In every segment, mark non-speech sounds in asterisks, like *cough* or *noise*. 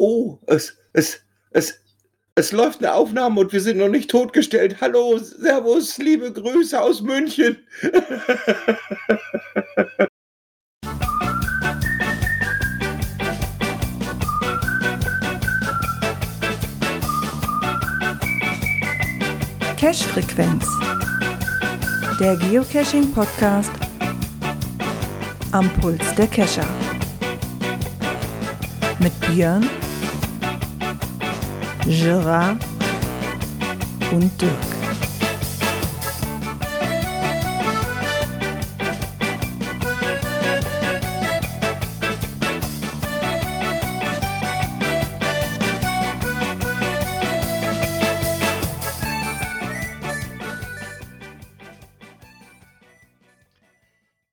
Oh, es, es, es, es läuft eine Aufnahme und wir sind noch nicht totgestellt. Hallo, Servus, liebe Grüße aus München. *laughs* Cache-Frequenz. Der Geocaching-Podcast am Puls der Cacher. Mit Björn, Gerard und Dirk.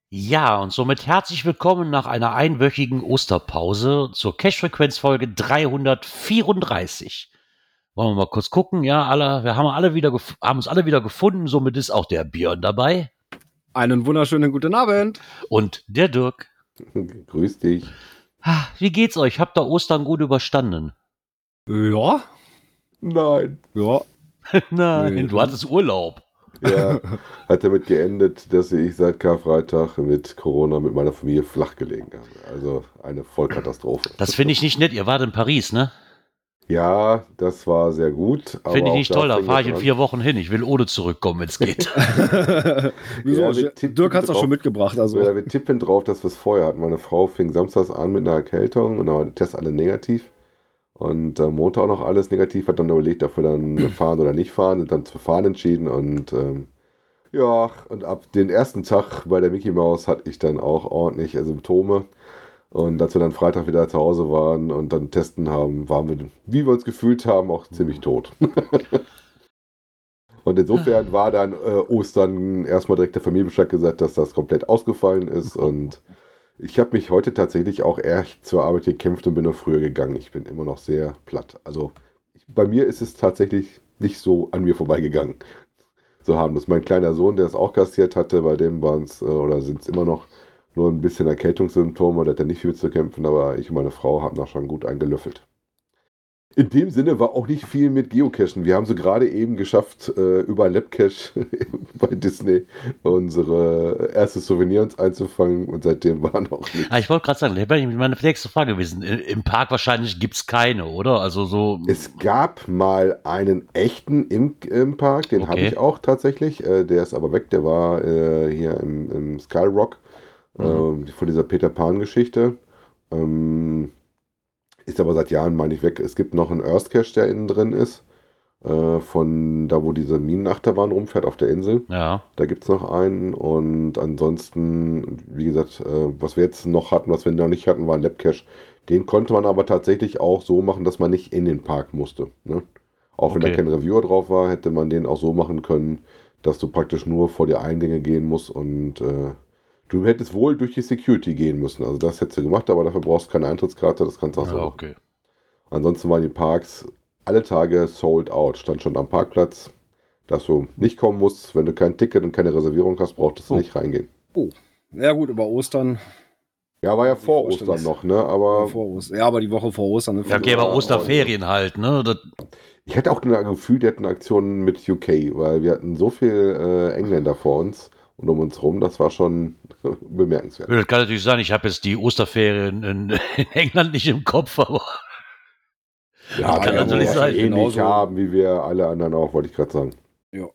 Ja, und somit herzlich willkommen nach einer einwöchigen Osterpause zur Cash-Frequenz-Folge 334. Wollen wir mal kurz gucken? Ja, alle, wir haben alle wieder, haben uns alle wieder gefunden. Somit ist auch der Björn dabei Einen wunderschönen guten Abend. und der Dirk. *laughs* Grüß dich. Wie geht's euch? Habt ihr Ostern gut überstanden? Ja, Nein. ja. *laughs* Nein, Nee. du hattest Urlaub. Ja, *laughs* hat damit geendet, dass ich seit Karfreitag mit Corona mit meiner Familie flach gelegen habe. Also eine Vollkatastrophe. Das finde ich nicht nett. Ihr wart in Paris, ne? Ja, das war sehr gut. Finde ich auch nicht toll. Da fahre ich in vier Wochen hin. Ich will ohne zurückkommen, wenn es geht. *laughs* Wieso? Ja, wir tippen Dirk hat es drauf. schon mitgebracht. Also. Ja, wir tippen drauf, dass wir es vorher hatten. Meine Frau fing samstags an mit einer Erkältung und die Tests alle negativ. Und äh, Montag auch noch alles negativ, hat dann überlegt, ob wir dann *clears throat* fahren oder nicht fahren, und dann zu fahren entschieden. Und ähm, ja, und ab den ersten Tag bei der Mickey Mouse hatte ich dann auch ordentlich Symptome. Und als wir dann Freitag wieder zu Hause waren und dann testen haben, waren wir, wie wir uns gefühlt haben, auch ziemlich tot. *laughs* Und insofern war dann äh, Ostern erstmal direkt der Familie gesagt, dass das komplett ausgefallen ist. Und ich habe mich heute tatsächlich auch echt zur Arbeit gekämpft und bin noch früher gegangen. Ich bin immer noch sehr platt. Also bei mir ist es tatsächlich nicht so an mir vorbeigegangen. So haben das. Mein kleiner Sohn, der es auch kassiert hatte, bei dem waren es äh, oder sind es immer noch nur ein bisschen Erkältungssymptome. Der hat ja nicht viel zu kämpfen, aber ich und meine Frau haben da schon gut eingelöffelt. In dem Sinne war auch nicht viel mit Geocachen. Wir haben so gerade eben geschafft, äh, über Labcache *laughs* bei Disney unsere erste Souvenir uns einzufangen und seitdem war noch nichts. Ah, ich wollte gerade sagen, das wäre meine nächste Frage gewesen. Im Park wahrscheinlich gibt es keine, oder? Also so. Es gab mal einen echten im, im Park, den habe Okay. ich auch tatsächlich. Äh, der ist aber weg, der war äh, hier im, im Skyrock Mhm. äh, von dieser Peter Pan-Geschichte. Ähm, ist aber seit Jahren, meine ich, weg. Es gibt noch einen Earth Cache, der innen drin ist. Äh, von da, wo diese Minenachterbahn rumfährt auf der Insel. ja. Da gibt es noch einen. Und ansonsten, wie gesagt, äh, was wir jetzt noch hatten, was wir noch nicht hatten, war ein Labcache. Den konnte man aber tatsächlich auch so machen, dass man nicht in den Park musste. Ne? Auch wenn da Okay. kein Reviewer drauf war, hätte man den auch so machen können, dass du praktisch nur vor die Eingänge gehen musst und äh, du hättest wohl durch die Security gehen müssen. Also das hättest du gemacht, aber dafür brauchst du keine Eintrittskarte, das kannst du auch so ja, machen. okay. Ansonsten waren die Parks alle Tage sold out. Stand schon am Parkplatz, dass du nicht kommen musst. Wenn du kein Ticket und keine Reservierung hast, brauchtest du Oh. nicht reingehen. Ja, gut, über Ostern. Ja, war ja vor Ostern noch, ne? Aber vor Ostern. Ja, aber die Woche vor Ostern. Ne? Ja, okay, aber Osterferien halt, ne? Das, ich hätte auch ein Gefühl, die hätten Aktionen mit UK, weil wir hatten so viel äh, Engländer vor uns und um uns rum, das war schon *laughs* bemerkenswert. das kann natürlich sein, ich habe jetzt die Osterferien in, in *laughs* England nicht im Kopf, aber Ja, kann ja, natürlich wo wir sein. Ähnlich Genauso. haben wie wir alle anderen auch, wollte ich gerade sagen. Ja.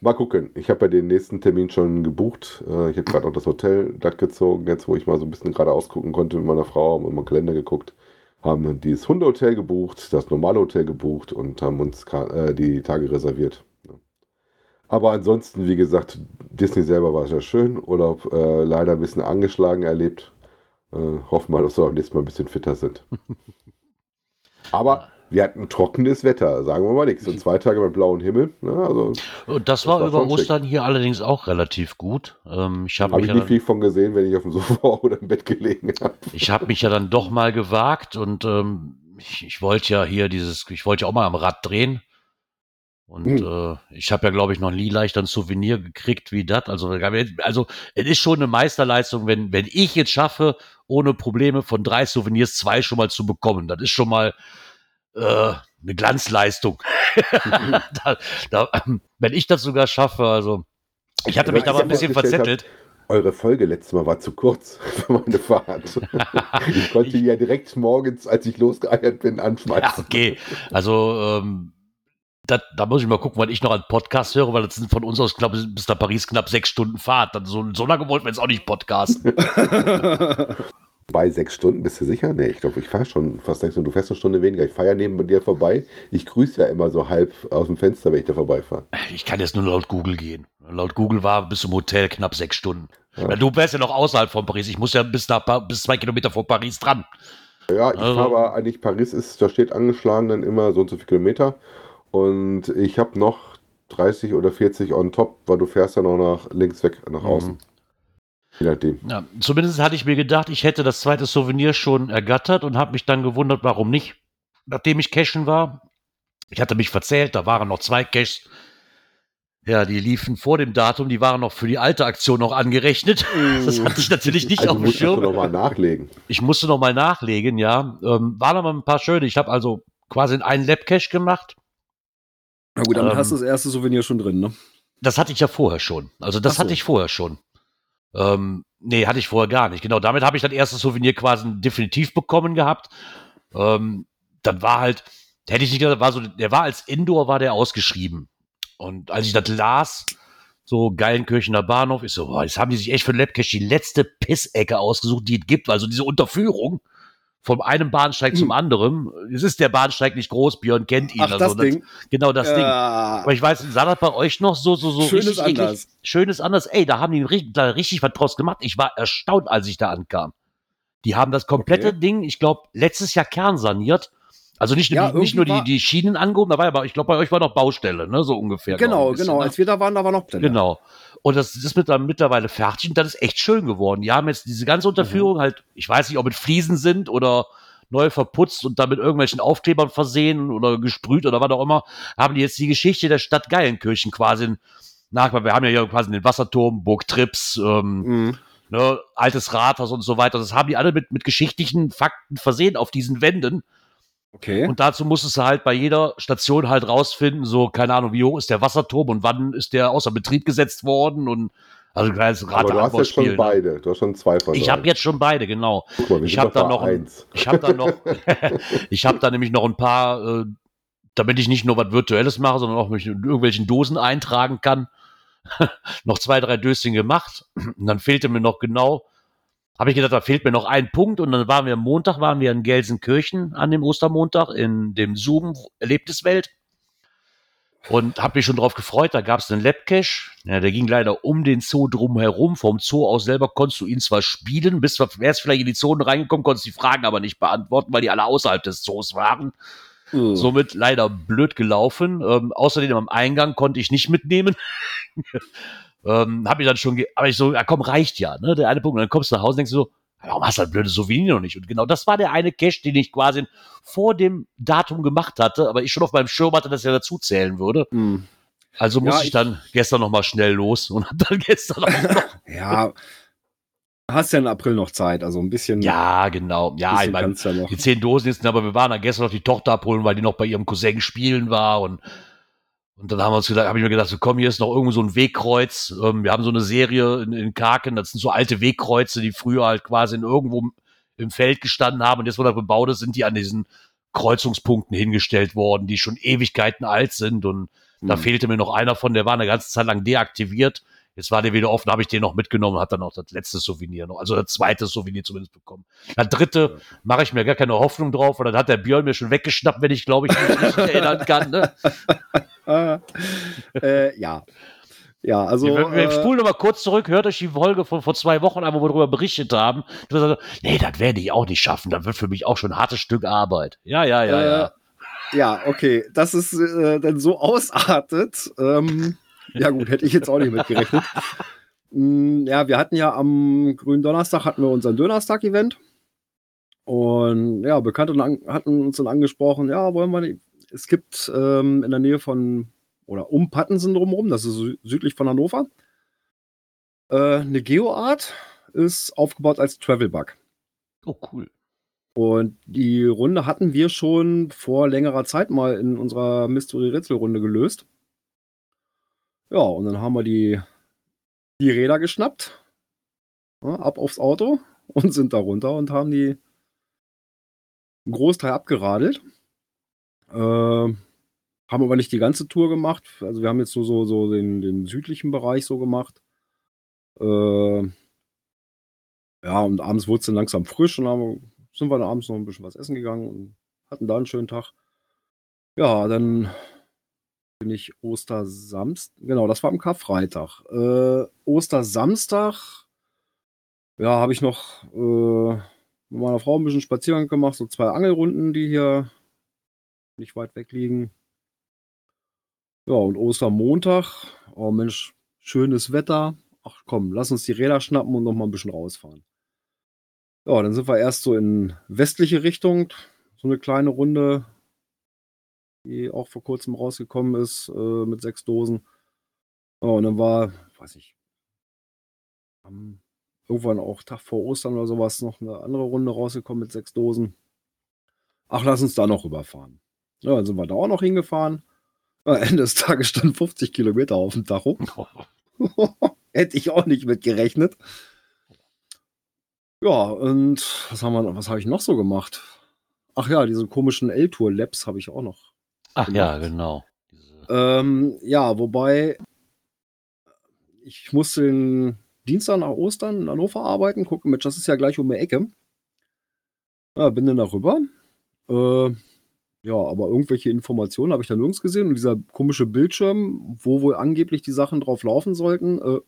Mal gucken. Ich habe ja den nächsten Termin schon gebucht. Äh, Ich habe gerade auch das Hotel glatt gezogen, jetzt wo ich mal so ein bisschen gerade ausgucken konnte mit meiner Frau, haben in meinen Kalender geguckt, haben dieses Hundehotel gebucht, das normale Hotel gebucht und haben uns äh, die Tage reserviert. Aber ansonsten, wie gesagt, Disney selber war sehr schön. Urlaub äh, leider ein bisschen angeschlagen erlebt. Äh, hoffen wir, dass wir beim nächsten Mal ein bisschen fitter sind. *laughs* Aber wir hatten trockenes Wetter, sagen wir mal nichts. Und zwei Tage mit blauem Himmel. Ne? Also Und das war war über schon schick. Ostern hier allerdings auch relativ gut. Ähm, ich habe habe ich ja nicht dann- viel von gesehen, wenn ich auf dem Sofa *laughs* oder im Bett gelegen habe. ich hab mich ja dann doch mal gewagt und ähm, ich, ich wollte ja hier dieses, ich wollte ja auch mal am Rad drehen. Und Hm. äh, ich habe ja, glaube ich, noch nie leicht ein Souvenir gekriegt wie das. Also, also es ist schon eine Meisterleistung, wenn, wenn ich jetzt schaffe, ohne Probleme von drei Souvenirs zwei schon mal zu bekommen. Das ist schon mal äh, eine Glanzleistung. *laughs* da, da, wenn ich das sogar schaffe, also ich hatte Ja, mich ich da mal ein hab bisschen verzettelt. Eure Folge letztes Mal war zu kurz *laughs* für meine Fahrt. *laughs* ich konnte die ja direkt morgens, als ich losgeeiert bin, Ja, anschmeißen. okay. Also, ähm, das, da muss ich mal gucken, wann ich noch einen Podcast höre, weil das sind von uns aus, ich, bis nach Paris knapp sechs Stunden Fahrt. Dann so, so lange wollten wir jetzt auch nicht podcasten. *laughs* Bei sechs Stunden, bist du sicher? Nee, ich glaube, ich fahre schon fast sechs Stunden. Du fährst eine Stunde weniger. Ich fahre ja neben dir vorbei. Ich grüße ja immer so halb aus dem Fenster, wenn ich da vorbeifahre. Ich kann jetzt nur laut Google gehen. Laut Google war bis zum Hotel knapp sechs Stunden. Ja. Du wärst ja noch außerhalb von Paris. Ich muss ja bis, nach, bis zwei Kilometer vor Paris dran. Ja, ich Also- fahre aber eigentlich, Paris ist, da steht angeschlagen dann immer so und so viele Kilometer. Und ich habe noch 30 oder 40 on top, weil du fährst ja noch nach links weg, nach Mhm. außen. Je nachdem. Ja, zumindest hatte ich mir gedacht, ich hätte das zweite Souvenir schon ergattert und habe mich dann gewundert, warum nicht. Nachdem ich cashen war, ich hatte mich verzählt, da waren noch zwei Caches. Ja, die liefen vor dem Datum, die waren noch für die alte Aktion noch angerechnet. *laughs* Das hatte ich natürlich nicht Also auf dem musst du Schirm. nochmal nachlegen. Ich musste noch mal nachlegen, ja. Ähm, waren aber ein paar schöne. Ich habe also quasi einen Lab-Cache gemacht. Na gut, damit Ähm, hast du das erste Souvenir schon drin, ne? Das hatte ich ja vorher schon. Also das so. hatte ich vorher schon. Ähm, nee, hatte ich vorher gar nicht. Genau, damit habe ich das erste Souvenir quasi definitiv bekommen gehabt. Ähm, dann war halt, hätte ich nicht gesagt, war so, der war als Indoor, war der ausgeschrieben. Und als ich das las, so Geilenkirchener Bahnhof, ist so, boah, jetzt haben die sich echt für den Labcache die letzte Pissecke ausgesucht, die es gibt. Also diese Unterführung vom einem Bahnsteig zum Hm. anderen. Es ist der Bahnsteig nicht groß, Björn kennt ihn. Ach, also das Ding. Genau das Ding. Ja. Aber ich weiß, sah das bei euch noch so, so, so Schönes richtig eklig? anders. Schönes anders. Ey, da haben die da richtig was draus gemacht. Ich war erstaunt, als ich da ankam. Die haben das komplette Okay. Ding, ich glaube, letztes Jahr kernsaniert. Also nicht, Ja, nur- nicht nur die, die Schienen angehoben, da war aber, ich glaube, bei euch war noch Baustelle, ne, so ungefähr. Genau, ein bisschen, genau. ne? Als wir da waren, da war noch Blende. Genau. Und das ist mit, mittlerweile fertig und das ist echt schön geworden. Die haben jetzt diese ganze Unterführung Mhm. halt, ich weiß nicht, ob mit Fliesen sind oder neu verputzt und dann mit irgendwelchen Aufklebern versehen oder gesprüht oder was auch immer, haben die jetzt die Geschichte der Stadt Geilenkirchen quasi nach, wir haben ja hier quasi den Wasserturm, Burg Trips, ähm, Mhm. ne, altes Rathaus und so weiter. Das haben die alle mit, mit geschichtlichen Fakten versehen auf diesen Wänden. Okay. Und dazu musstest du halt bei jeder Station halt rausfinden, so, keine Ahnung, wie hoch ist der Wasserturm und wann ist der außer Betrieb gesetzt worden und also ein kleines Aber du hast jetzt schon. Ne? beide. Du hast schon zwei von Ich habe jetzt schon beide, genau. Guck mal, ich sind hab doch da noch ein- eins. *laughs* Ich habe da noch, *laughs* ich habe da nämlich noch ein paar, äh, damit ich nicht nur was Virtuelles mache, sondern auch mich in irgendwelchen Dosen eintragen kann. *laughs* noch zwei, drei Döschen gemacht. Und dann fehlte mir noch genau, habe ich gedacht, da fehlt mir noch ein Punkt. Und dann waren wir am Montag, waren wir in Gelsenkirchen an dem Ostermontag in dem Zoom Erlebniswelt. Und habe mich schon drauf gefreut, da gab es einen Labcache. Ja, der ging leider um den Zoo drumherum. Vom Zoo aus selber konntest du ihn zwar spielen, bist wärst vielleicht in die Zonen reingekommen, konntest die Fragen aber nicht beantworten, weil die alle außerhalb des Zoos waren. Mhm. Somit leider blöd gelaufen. Ähm, außerdem am Eingang konnte ich nicht mitnehmen. *laughs* ähm, hab ich dann schon, aber ich so, ja komm, reicht ja, ne? Der eine Punkt. Und dann kommst du nach Hause und denkst du so, warum hast du das blöde Souvenir noch nicht? Und genau das war der eine Cache, den ich quasi vor dem Datum gemacht hatte, aber ich schon auf meinem Schirm hatte, dass er dazu zählen würde. Mhm. Also Ja, musste ich, ich- dann gestern noch mal schnell los und hab dann *laughs* gestern auch noch. *laughs* Ja. Hast ja im April noch Zeit, also ein bisschen. ja, genau. Ja, ich meine, ja die zehn Dosen jetzt, aber wir waren dann gestern noch die Tochter abholen, weil die noch bei ihrem Cousin spielen war und und dann haben wir uns gedacht, habe ich mir gedacht, so komm, hier ist noch irgendwo so ein Wegkreuz. Ähm, wir haben so eine Serie in, in Karken, das sind so alte Wegkreuze, die früher halt quasi in irgendwo im Feld gestanden haben und jetzt, wo das bebaut ist, sind die an diesen Kreuzungspunkten hingestellt worden, die schon Ewigkeiten alt sind und da Mhm. fehlte mir noch einer von, der war eine ganze Zeit lang deaktiviert. Jetzt war der wieder offen, habe ich den noch mitgenommen und hat dann auch das letzte Souvenir noch, also das zweite Souvenir zumindest bekommen. Das dritte mache ich mir gar keine Hoffnung drauf und dann hat der Björn mir schon weggeschnappt, wenn ich glaube ich mich nicht erinnern kann. Ne? *laughs* Äh, ja. Ja, also. wir, wir äh, spulen noch mal kurz zurück, hört euch die Folge von vor zwei Wochen an, wo wir darüber berichtet haben. Du gesagt, nee, das werde ich auch nicht schaffen. Das wird für mich auch schon ein hartes Stück Arbeit. Ja, ja, ja, Äh, ja. Ja, okay, dass es äh, dann so ausartet. Ähm, ja gut, hätte ich jetzt auch nicht mitgerechnet. Mm, ja, wir hatten ja am grünen Donnerstag hatten wir unseren Dönerstag-Event. Und ja, Bekannte an- hatten uns dann angesprochen, ja, wollen wir nicht. Es gibt ähm, in der Nähe von oder um Pattensen drumherum, das ist sü südlich von Hannover. Äh, eine Geoart ist aufgebaut als Travelbug. Oh, cool. Und die Runde hatten wir schon vor längerer Zeit mal in unserer Mystery-Rätsel-Runde gelöst. Ja, und dann haben wir die, die Räder geschnappt, ja, ab aufs Auto und *laughs* sind da runter und haben die einen Großteil abgeradelt. Äh, haben aber nicht die ganze Tour gemacht. Also wir haben jetzt nur so, so den, den südlichen Bereich so gemacht. Äh, ja, und abends wurde es dann langsam frisch und haben, sind wir dann abends noch ein bisschen was essen gegangen und hatten da einen schönen Tag. Ja, dann bin ich Ostersamstag, genau, das war am Karfreitag. Äh, Ostersamstag, ja, habe ich noch äh, mit meiner Frau ein bisschen Spaziergang gemacht, so zwei Angelrunden, die hier nicht weit weg liegen. Ja, und Ostermontag, oh Mensch, schönes Wetter. Ach komm, lass uns die Räder schnappen und noch mal ein bisschen rausfahren. Ja, dann sind wir erst so in westliche Richtung, so eine kleine Runde, die auch vor kurzem rausgekommen ist äh, mit sechs Dosen. Ja, und dann war, weiß ich, am, irgendwann auch Tag vor Ostern oder sowas noch eine andere Runde rausgekommen mit sechs Dosen. Ach, lass uns da noch rüberfahren. Ja, dann sind wir da auch noch hingefahren. Ja, Ende des Tages stand 50 Kilometer auf dem Tacho. *laughs* Hätte ich auch nicht mit gerechnet. Ja, und was haben wir, was habe ich noch so gemacht? Ach ja, diese komischen L-Tour-Labs habe ich auch noch. Ach ja, genau. Ähm, ja, wobei ich musste den Dienstag nach Ostern in Hannover arbeiten. Gucke, Mensch, das ist ja gleich um die Ecke. Ja, bin dann darüber. Äh, ja, aber irgendwelche Informationen habe ich da nirgends gesehen. Und dieser komische Bildschirm, wo wohl angeblich die Sachen drauf laufen sollten, äh,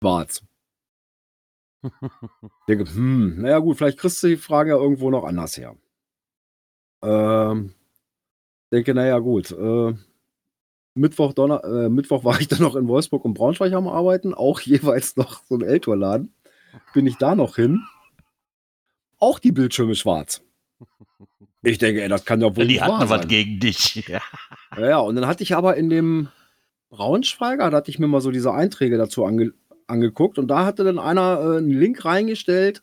war's. *laughs* Denke, hm, naja gut, vielleicht kriegst du die Frage ja irgendwo noch anders her. Ähm, denke, naja gut, äh, Mittwoch, Donner äh, Mittwoch war *laughs* ich dann noch in Wolfsburg und Braunschweig am Arbeiten, auch *laughs* jeweils noch so ein Eltorladen. Bin ich da noch hin. Auch die Bildschirme schwarz. Ich denke, ey, das kann doch wohl die hatten was gegen dich. *laughs* Ja. Ja, ja, und dann hatte ich aber in dem Braunschweiger, da hatte ich mir mal so diese Einträge dazu ange angeguckt und da hatte dann einer äh, einen Link reingestellt,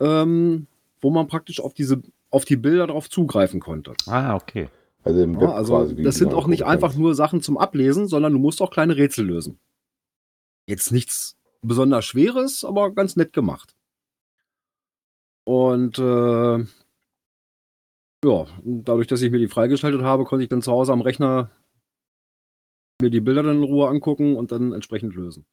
ähm, wo man praktisch auf diese auf die Bilder drauf zugreifen konnte. Ah, okay. Also im Web Ja, also quasi. das sind auch nicht einfach nur Sachen zum Ablesen, sondern du musst auch kleine Rätsel lösen. Jetzt nichts besonders Schweres, aber ganz nett gemacht. Und äh, ja, dadurch, dass ich mir die freigeschaltet habe, konnte ich dann zu Hause am Rechner mir die Bilder dann in Ruhe angucken und dann entsprechend lösen.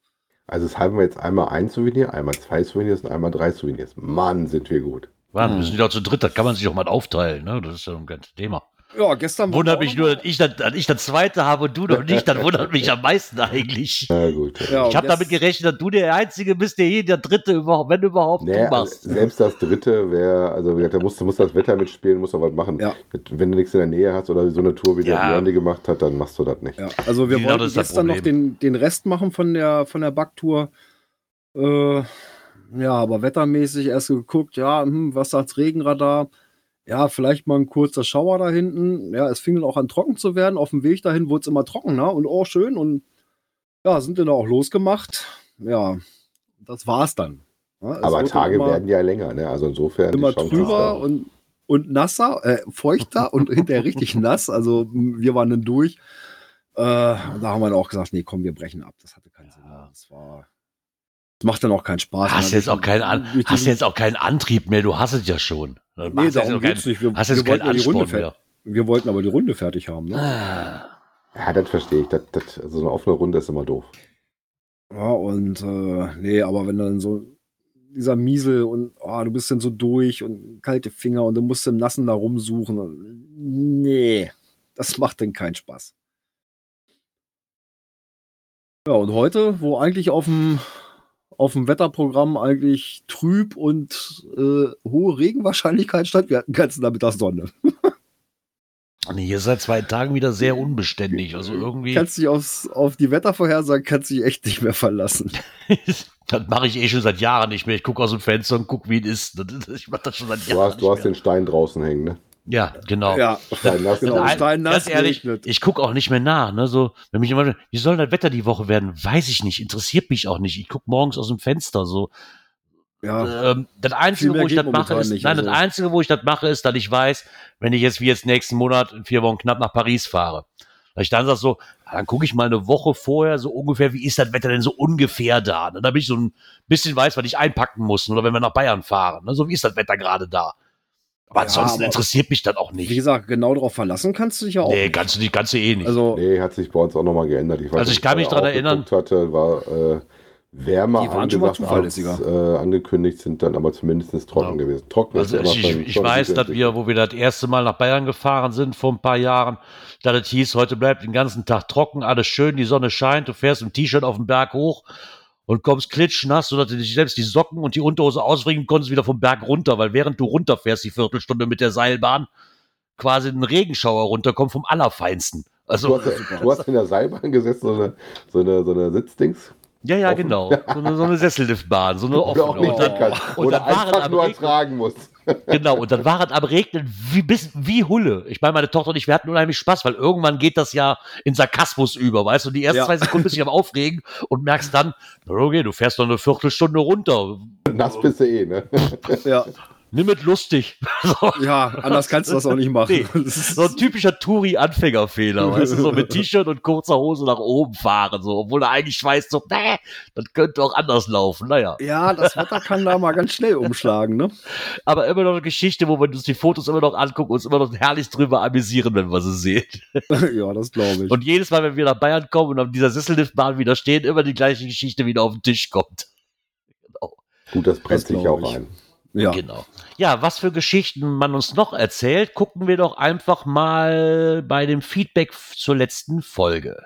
Also es haben wir jetzt einmal ein Souvenir, einmal zwei Souvenirs und einmal drei Souvenirs. Mann, sind wir gut. Warte, Hm. wir sind ja zu dritt, das kann man sich auch mal aufteilen, ne? Das ist ja ein ganzes Thema. Ja, gestern Wundert mich nur, noch- dass ich, das, dass ich das zweite habe und du noch nicht, das wundert mich am meisten eigentlich. Na gut. Ja, Ich habe damit gerechnet, dass du der Einzige bist, der hier der Dritte überhaupt, wenn überhaupt, Nee, du also machst. selbst das dritte wäre, also wie gesagt, da musst, du musst das Wetter mitspielen, musst auch was machen. Ja. Wenn du nichts in der Nähe hast oder so eine Tour wie der Ja. Björn die gemacht hat, dann machst du das nicht. Ja, also wir Genau, wollten gestern noch den, den Rest machen von der, von der Backtour. Äh, ja, aber wettermäßig erst geguckt, ja, hm, was sagt's Regenradar? Ja, vielleicht mal ein kurzer Schauer da hinten. Ja, es fing dann auch an trocken zu werden. Auf dem Weg dahin wurde es immer trockener und oh, schön. Und ja, sind dann auch losgemacht. Ja, das war's dann. Ja, es Aber Tage immer, werden ja länger, ne? Also insofern. immer trüber und, und nasser, äh, feuchter und *laughs* hinterher richtig nass. Also wir waren dann durch. Äh, und da haben wir dann auch gesagt, nee, komm, wir brechen ab. Das hatte keinen Sinn. mehr. Das war. Das macht dann auch keinen Spaß. Hast jetzt auch keinen, An hast jetzt auch keinen Antrieb mehr, du hast es ja schon. Du Nee, darum auch kein- geht's nicht. Wir, Hast wir, wollten ja die Runde mehr. wir wollten aber die Runde fertig haben. Ne? Ah. Ja, das verstehe ich. Das, das, so eine offene Runde ist immer doof. Ja, und äh, nee, aber wenn dann so dieser Miesel und oh, du bist dann so durch und kalte Finger und du musst im Nassen da rumsuchen. Nee, das macht dann keinen Spaß. Ja, und heute, wo eigentlich auf dem auf dem Wetterprogramm eigentlich trüb und äh, hohe Regenwahrscheinlichkeit stand, wir hatten ganzen Nachmittag Sonne. *laughs* Nee, hier ist seit zwei Tagen wieder sehr unbeständig. Also irgendwie, Kannst dich aufs, auf die Wettervorhersagen kannst dich echt nicht mehr verlassen. *laughs* das mache ich eh schon seit Jahren nicht mehr. Ich gucke aus dem Fenster und gucke, wie es ist. Ich mache das schon seit Äh, Du Jahren hast, du hast den Stein draußen hängen, ne? Ja, genau. Ja, Steinnass. genau. Nein, Steinnass ganz ehrlich, regnet. ich gucke auch nicht mehr nach. Ne? So, wenn mich immer, wie soll das Wetter die Woche werden? Weiß ich nicht, interessiert mich auch nicht. Ich gucke morgens aus dem Fenster so. Ja, Ähm, das Einzige, wo ich das mache, ist, nicht, nein, das also. Einzige, wo ich das mache, ist, dass ich weiß, wenn ich jetzt wie jetzt nächsten Monat in vier Wochen knapp nach Paris fahre, dass ich dann sage so, dann gucke ich mal eine Woche vorher so ungefähr, wie ist das Wetter denn so ungefähr da? Ne? Damit ich so ein bisschen weiß, was ich einpacken muss. Oder wenn wir nach Bayern fahren, ne? so wie ist das Wetter gerade da? Aber Ja, ansonsten aber- interessiert mich das auch wie nicht. gesagt, genau darauf verlassen kannst du dich ja auch. Nee, kannst du nicht, kannst du eh nicht. Also, Nee, hat sich bei uns auch nochmal geändert. weiß Also ich nicht, kann mich auch erinnern- Hatte, war äh, wärmer Die waren schon mal angesagt als zuverlässiger. äh, angekündigt, sind dann aber zumindest trocken Ja. gewesen. Trocken Also ist immer ich, ich schon weiß, dass wir, wo wir das erste Mal nach Bayern gefahren sind vor ein paar Jahren, dass es hieß, heute bleibt den ganzen Tag trocken, alles schön, die Sonne scheint, du fährst im T-Shirt auf den Berg hoch und kommst klitschnass, sodass du dich selbst die Socken und die Unterhose ausbringen konntest wieder vom Berg runter, weil während du runterfährst, die Viertelstunde mit der Seilbahn, quasi ein Regenschauer runterkommt vom Allerfeinsten. Du Also, hast, du *laughs* hast in der Seilbahn gesessen, so eine, so eine, so eine Sitzdings. ja, ja, offen. genau. So eine, so eine Sesselliftbahn, so eine *laughs* Oder auch offene. nicht Und dann, und Oder einfach nur Regnen- tragen musst. Genau, und dann war es am Regnen wie, bis, wie Hulle. Ich meine, meine Tochter und ich, wir hatten unheimlich Spaß, weil irgendwann geht das ja in Sarkasmus über, weißt du? Die ersten Ja. zwei Sekunden bist du am Aufregen und merkst dann, okay, du fährst noch eine Viertelstunde runter. Nass bist du eh, ne? ja, Nimm es lustig. *laughs* So, ja, anders kannst du das auch nicht machen. Nee. So ein typischer Touri-Anfängerfehler, weißt du? So mit T-Shirt und kurzer Hose nach oben fahren, so, obwohl er eigentlich weiß, so, nee, das könnte auch anders laufen. Naja. ja, das Wetter kann da mal ganz schnell umschlagen, ne? Aber immer noch eine Geschichte, wo wir uns die Fotos immer noch angucken und uns immer noch herrlich drüber amüsieren, wenn wir sie sehen. *laughs* ja, das glaube ich. Und jedes Mal, wenn wir nach Bayern kommen und auf dieser Sesselliftbahn wieder stehen, immer die gleiche Geschichte wieder auf den Tisch kommt. Gut, das brennt Das sich auch ich. ein. Ja. Genau. Ja, was für Geschichten man uns noch erzählt, gucken wir doch einfach mal bei dem Feedback zur letzten Folge.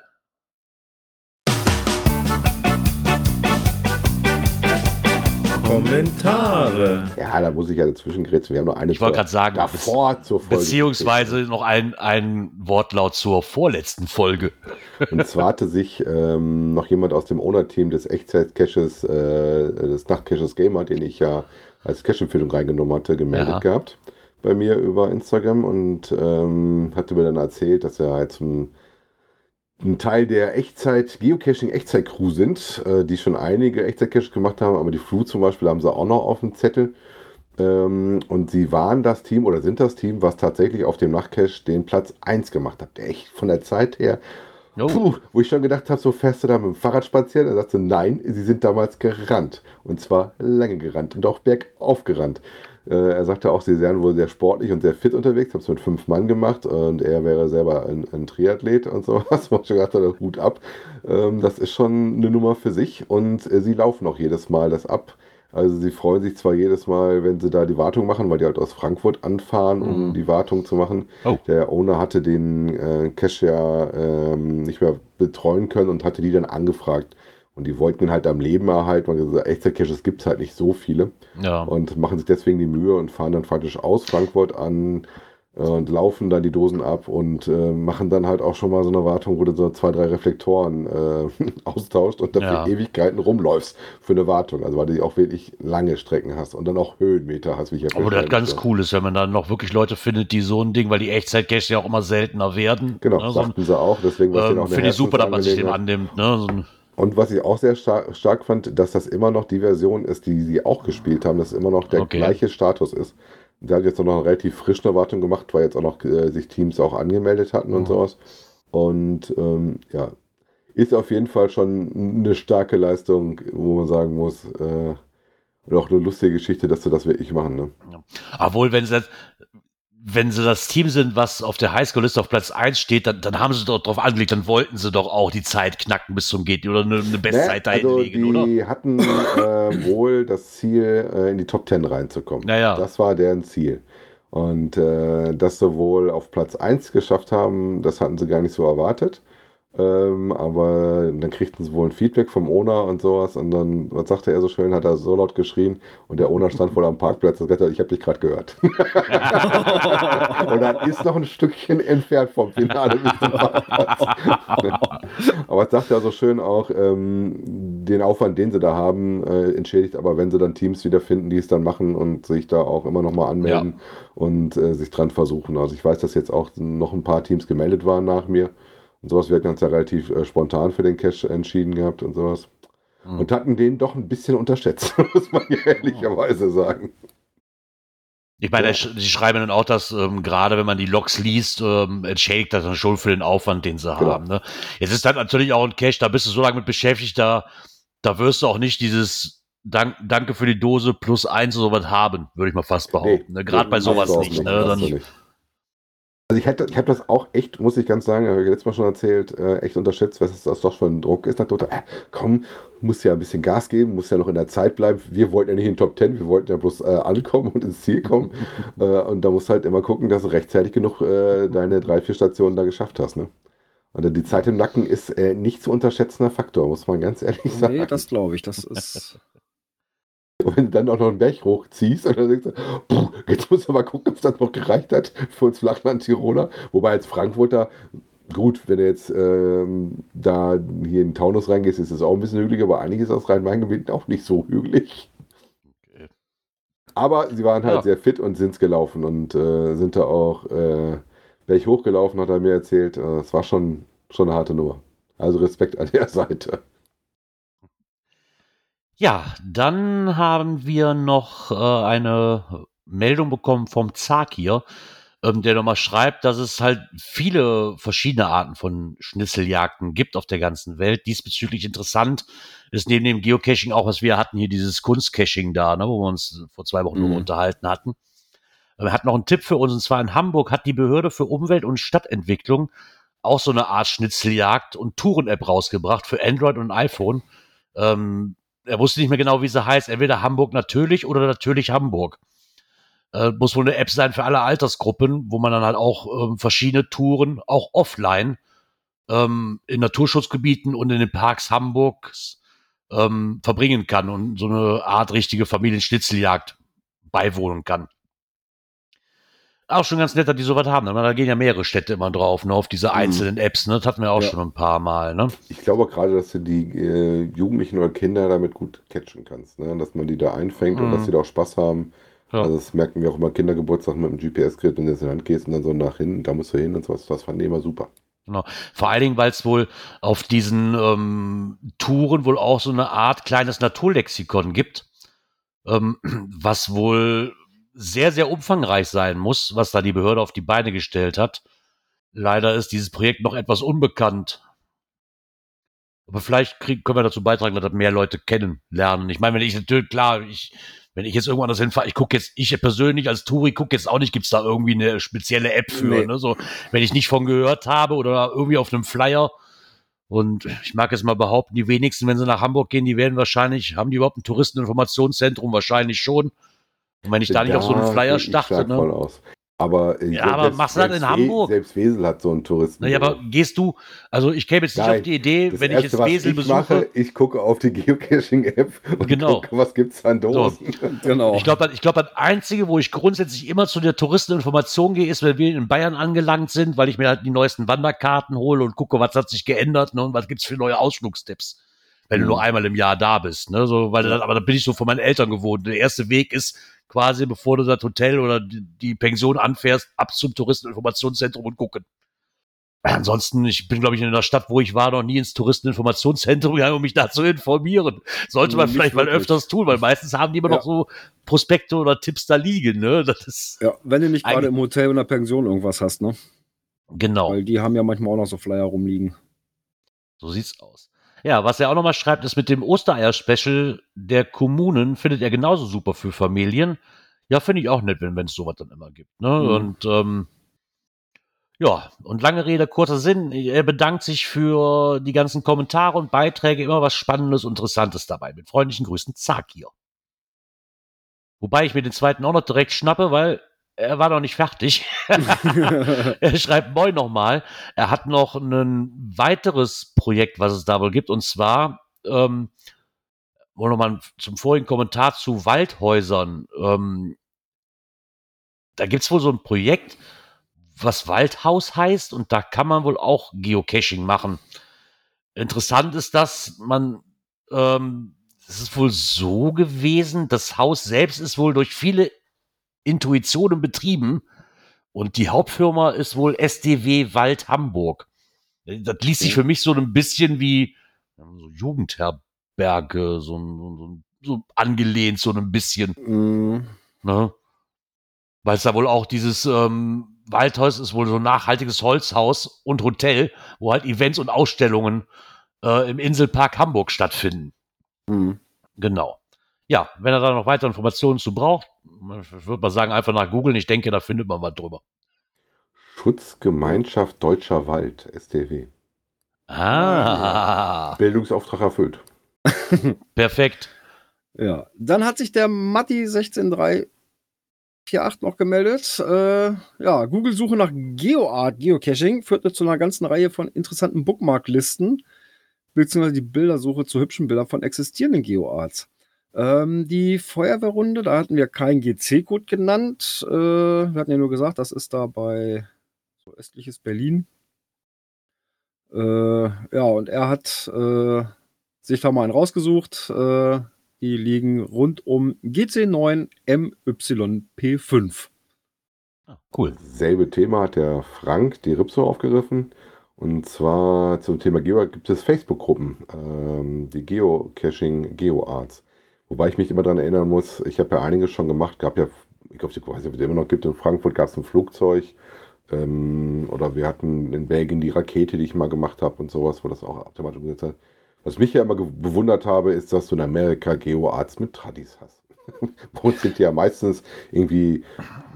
Kommentare. Ja, da muss ich ja dazwischen grätschen. Wir haben noch eine Ich wollte Folge gerade sagen, davor zur Folge. Beziehungsweise noch ein, ein Wortlaut zur vorletzten Folge. Und zwar hatte sich ähm, noch jemand aus dem Owner-Team des Echtzeit-Caches, äh, des Nacht-Caches Gamer, den ich ja als Cache-Empfehlung reingenommen hatte, gemeldet Ja. gehabt bei mir über Instagram und ähm, hatte mir dann erzählt, dass er halt zum ein Teil der Echtzeit, Geocaching-Echtzeit-Crew sind, äh, die schon einige Echtzeit-Caches gemacht haben, aber die Flu zum Beispiel haben sie auch noch auf dem Zettel. Ähm, und sie waren das Team oder sind das Team, was tatsächlich auf dem Nachtcache den Platz 1 gemacht hat. Echt von der Zeit her Oh, Puh, wo ich schon gedacht habe, so fährst du da mit dem Fahrrad spazieren? Er sagte, nein, sie sind damals gerannt. Und zwar lange gerannt und auch bergauf gerannt. Äh, er sagte auch, sie wären wohl sehr sportlich und sehr fit unterwegs, haben es mit fünf Mann gemacht und er wäre selber ein, ein Triathlet und sowas. Wo ich schon gedacht habe, Hut ab. Ähm, das ist schon eine Nummer für sich und äh, sie laufen auch jedes Mal das ab. Also sie freuen sich zwar jedes Mal, wenn sie da die Wartung machen, weil die halt aus Frankfurt anfahren, um Mhm. die Wartung zu machen. Oh. Der Owner hatte den äh, Cache ja ähm, nicht mehr betreuen können und hatte die dann angefragt. Und die wollten ihn halt am Leben erhalten, weil gesagt, echte Caches gibt es halt nicht so viele ja. und machen sich deswegen die Mühe und fahren dann praktisch aus Frankfurt an und laufen dann die Dosen ab und äh, machen dann halt auch schon mal so eine Wartung, wo du so zwei, drei Reflektoren äh, *laughs* austauscht und dafür Ja. Ewigkeiten rumläufst für eine Wartung. Also weil du auch wirklich lange Strecken hast und dann auch Höhenmeter hast, wie ich ja Aber das ganz cool ist, wenn man dann noch wirklich Leute findet, die so ein Ding, weil die Echtzeit-Caches ja auch immer seltener werden. Genau, ne, so sagten sie auch. Deswegen war auch ähm, Finde ich super, dass man sich dem annimmt. Ne? So Und was ich auch sehr stark, stark fand, dass das immer noch die Version ist, die sie auch gespielt haben, dass immer noch der Okay. gleiche Status ist. Der hat jetzt noch eine relativ frische Erwartung gemacht, weil jetzt auch noch äh, sich Teams auch angemeldet hatten und Mhm. sowas. Und ähm, ja, ist auf jeden Fall schon eine starke Leistung, wo man sagen muss, äh, und auch eine lustige Geschichte, dass sie das wirklich machen. Ne? obwohl, wenn sie, das, wenn sie das Team sind, was auf der Highschool-Liste auf Platz 1 steht, dann, dann haben sie doch drauf angelegt, dann wollten sie doch auch die Zeit knacken bis zum Geht oder eine, eine Bestzeit da Ne? also hinlegen, oder? die hatten äh, wohl das Ziel, äh, in die Top 10 reinzukommen. Naja. Das war deren Ziel. Und äh, dass sie wohl auf Platz 1 geschafft haben, das hatten sie gar nicht so erwartet. Ähm, aber dann kriegten sie wohl ein Feedback vom Owner und sowas. Und dann, was sagte er so schön, hat er so laut geschrien. Und der Owner stand wohl am Parkplatz und sagte, ich habe dich gerade gehört. *laughs* und dann ist noch ein Stückchen entfernt vom Finale *laughs* aber es sagt er so schön auch, ähm, den Aufwand, den sie da haben, äh, entschädigt, aber wenn sie dann Teams wiederfinden, die es dann machen und sich da auch immer nochmal anmelden ja. und äh, sich dran versuchen. Also ich weiß, dass jetzt auch noch ein paar Teams gemeldet waren nach mir und sowas. Wir hatten uns ja relativ äh, spontan für den Cash entschieden gehabt und sowas. Mhm. Und hatten den doch ein bisschen unterschätzt, *laughs* muss man ja ehrlicherweise sagen. Ich meine, ja. sie schreiben dann auch, dass ähm, gerade wenn man die Logs liest, ähm, entschädigt das dann schon für den Aufwand, den sie genau. haben. Ne? Jetzt ist das natürlich auch ein Cache, da bist du so lange mit beschäftigt, da, da wirst du auch nicht dieses Dank, Danke für die Dose plus eins oder sowas haben, würde ich mal fast behaupten. Nee, ne? Gerade bei sowas nicht. nicht, ne? Dann, nicht. Also ich, hätte, ich habe das auch echt, muss ich ganz sagen, habe ich letztes Mal schon erzählt, äh, echt unterschätzt, was das doch für ein Druck ist. Nach äh, komm, muss ja ein bisschen Gas geben, muss ja noch in der Zeit bleiben. Wir wollten ja nicht in den Top Ten, wir wollten ja bloß äh, ankommen und ins Ziel kommen. *laughs* äh, und da musst du halt immer gucken, dass du rechtzeitig genug äh, deine drei, vier Stationen da geschafft hast. Ne? Und die Zeit im Nacken ist äh, nicht zu unterschätzender Faktor, muss man ganz ehrlich sagen. Nee, das glaube ich. Das ist Und wenn du dann auch noch einen Berg hochziehst und dann denkst du, puh, jetzt muss man mal gucken, ob das noch gereicht hat für uns Flachland-Tiroler. Wobei als Frankfurter, gut, wenn du jetzt ähm, da hier in den Taunus reingehst, ist es auch ein bisschen hügelig, aber einiges aus Rhein-Main-Gebiet auch nicht so hügelig. Okay. Aber sie waren halt ja. sehr fit und sind es gelaufen und äh, sind da auch äh, Berg hochgelaufen, hat er mir erzählt. Äh, es war schon, schon eine harte Nummer. Also Respekt an der *laughs* Seite. Ja, dann haben wir noch äh, eine Meldung bekommen vom Zakir, ähm, der nochmal schreibt, dass es halt viele verschiedene Arten von Schnitzeljagden gibt auf der ganzen Welt. Diesbezüglich interessant ist neben dem Geocaching auch, was wir hatten, hier dieses Kunstcaching da, ne, wo wir uns vor zwei Wochen mhm. unterhalten hatten. Er hat noch einen Tipp für uns, und zwar in Hamburg hat die Behörde für Umwelt- und Stadtentwicklung auch so eine Art Schnitzeljagd und Touren-App rausgebracht für Android und iPhone. Ähm, er wusste nicht mehr genau, wie sie heißt. Entweder Hamburg natürlich oder natürlich Hamburg. Äh, muss wohl eine App sein für alle Altersgruppen, wo man dann halt auch ähm, verschiedene Touren, auch offline, ähm, in Naturschutzgebieten und in den Parks Hamburgs ähm, verbringen kann und so eine Art richtige Familienschnitzeljagd beiwohnen kann auch schon ganz nett, dass die sowas haben. Da gehen ja mehrere Städte immer drauf, ne, auf diese mhm. einzelnen Apps. Ne? Das hatten wir auch ja. schon ein paar Mal. Ne? Ich glaube gerade, dass du die äh, Jugendlichen oder Kinder damit gut catchen kannst. Ne? Dass man die da einfängt mhm. und dass mhm. sie da auch Spaß haben. Ja. Also das merken wir auch immer Kindergeburtstag mit dem GPS-Gerät, wenn du ins Land gehst und dann so nach hinten, da musst du hin und sowas. Das fanden die immer super. Genau. Vor allen Dingen, weil es wohl auf diesen ähm, Touren wohl auch so eine Art kleines Naturlexikon gibt, ähm, *clears throat* was wohl sehr, sehr umfangreich sein muss, was da die Behörde auf die Beine gestellt hat. Leider ist dieses Projekt noch etwas unbekannt. Aber vielleicht krieg, können wir dazu beitragen, dass das mehr Leute kennenlernen. Ich meine, wenn ich natürlich, klar, ich, wenn ich jetzt irgendwo anders hinfahre, ich gucke jetzt, ich persönlich als Touri gucke jetzt auch nicht, gibt es da irgendwie eine spezielle App für, nee. ne? So, wenn ich nicht von gehört habe oder irgendwie auf einem Flyer. Und ich mag jetzt mal behaupten, die wenigsten, wenn sie nach Hamburg gehen, die werden wahrscheinlich, haben die überhaupt ein Touristeninformationszentrum? Wahrscheinlich schon. Und wenn ich da nicht auf so einen Flyer starte, ne? Voll aus. Aber, äh, ja, aber machst du das in Hamburg? Selbst Wesel hat so einen Touristen. Naja, aber gehst du, also ich käme jetzt nicht Nein, auf die Idee, wenn Erste, ich jetzt Wesel ich besuche. Mache, ich gucke auf die Geocaching-App und genau. gucke, was gibt es an Dosen. So. Genau. Ich glaube, ich glaub, das Einzige, wo ich grundsätzlich immer zu der Touristeninformation gehe, ist, wenn wir in Bayern angelangt sind, weil ich mir halt die neuesten Wanderkarten hole und gucke, was hat sich geändert ne, und was gibt es für neue Ausflugstipps wenn mhm. du nur einmal im Jahr da bist. Ne? So, weil dann, aber da bin ich so von meinen Eltern gewohnt. Der erste Weg ist quasi, bevor du das Hotel oder die Pension anfährst, ab zum Touristeninformationszentrum und gucken. Ansonsten, ich bin, glaube ich, in einer Stadt, wo ich war, noch nie ins Touristeninformationszentrum *laughs* gegangen, um mich da zu informieren. Sollte man Nicht vielleicht wirklich. mal öfters tun, weil meistens haben die immer ja. noch so Prospekte oder Tipps da liegen. Ne? Das ist ja, wenn du nicht gerade im Hotel oder Pension irgendwas hast, ne? Genau. Weil die haben ja manchmal auch noch so Flyer rumliegen. So sieht's aus. Ja, was er auch nochmal schreibt, ist mit dem Ostereier-Special der Kommunen findet er genauso super für Familien. Ja, finde ich auch nett, wenn es sowas dann immer gibt. Ne? Mhm. Und ähm, ja, und lange Rede, kurzer Sinn. Er bedankt sich für die ganzen Kommentare und Beiträge. Immer was Spannendes, Interessantes dabei. Mit freundlichen Grüßen, Zakir. Wobei ich mir den zweiten auch noch direkt schnappe, weil er war noch nicht fertig. *laughs* er schreibt Moin nochmal. Er hat noch ein weiteres Projekt, was es da wohl gibt, und zwar ähm, wohl nochmal zum vorigen Kommentar zu Waldhäusern. Ähm, da gibt es wohl so ein Projekt, was Waldhaus heißt, und da kann man wohl auch Geocaching machen. Interessant ist, dass man ähm, es ist wohl so gewesen, das Haus selbst ist wohl durch viele Intuitionen betrieben und die Hauptfirma ist wohl SDW Wald Hamburg. Das liest sich für mich so ein bisschen wie so Jugendherberge, so, so, so angelehnt, so ein bisschen. Mm, Ne? Weil es da wohl auch dieses ähm, Waldhaus ist wohl so ein nachhaltiges Holzhaus und Hotel, wo halt Events und Ausstellungen äh, im Inselpark Hamburg stattfinden. mm. Genau. Ja, wenn er da noch weitere Informationen zu braucht, ich würde mal sagen, einfach nach googeln. Ich denke, da findet man was drüber. Schutzgemeinschaft Deutscher Wald, SDW. Ah, Bildungsauftrag erfüllt. *laughs* perfekt. Ja, dann hat sich der Matti 16348 noch gemeldet. Äh, ja, Google-Suche nach GeoArt Geocaching führte zu einer ganzen Reihe von interessanten Bookmarklisten, beziehungsweise die Bildersuche zu hübschen Bildern von existierenden GeoArts. Ähm, die Feuerwehrrunde, da hatten wir keinen GC-Code genannt. Äh, wir hatten ja nur gesagt, das ist da bei so östliches Berlin. Äh, ja, und er hat äh, sich da mal einen rausgesucht. Äh, die liegen rund um GC9 MYP5. Ah, cool. Selbe Thema hat der Frank die Ripso aufgegriffen. Und zwar zum Thema Geo gibt es Facebook-Gruppen, ähm, die Geocaching GeoArts. Wobei ich mich immer daran erinnern muss, ich habe ja einiges schon gemacht, gab ja, ich glaube, ich weiß nicht, ob es immer noch gibt, in Frankfurt gab es ein Flugzeug. Ähm, oder wir hatten in Belgien die Rakete, die ich mal gemacht habe und sowas, wo das auch automatisch umgesetzt hat. Was mich ja immer bewundert habe, ist, dass du in Amerika GeoArts mit Tradis hast. *laughs* Wo sind ja meistens irgendwie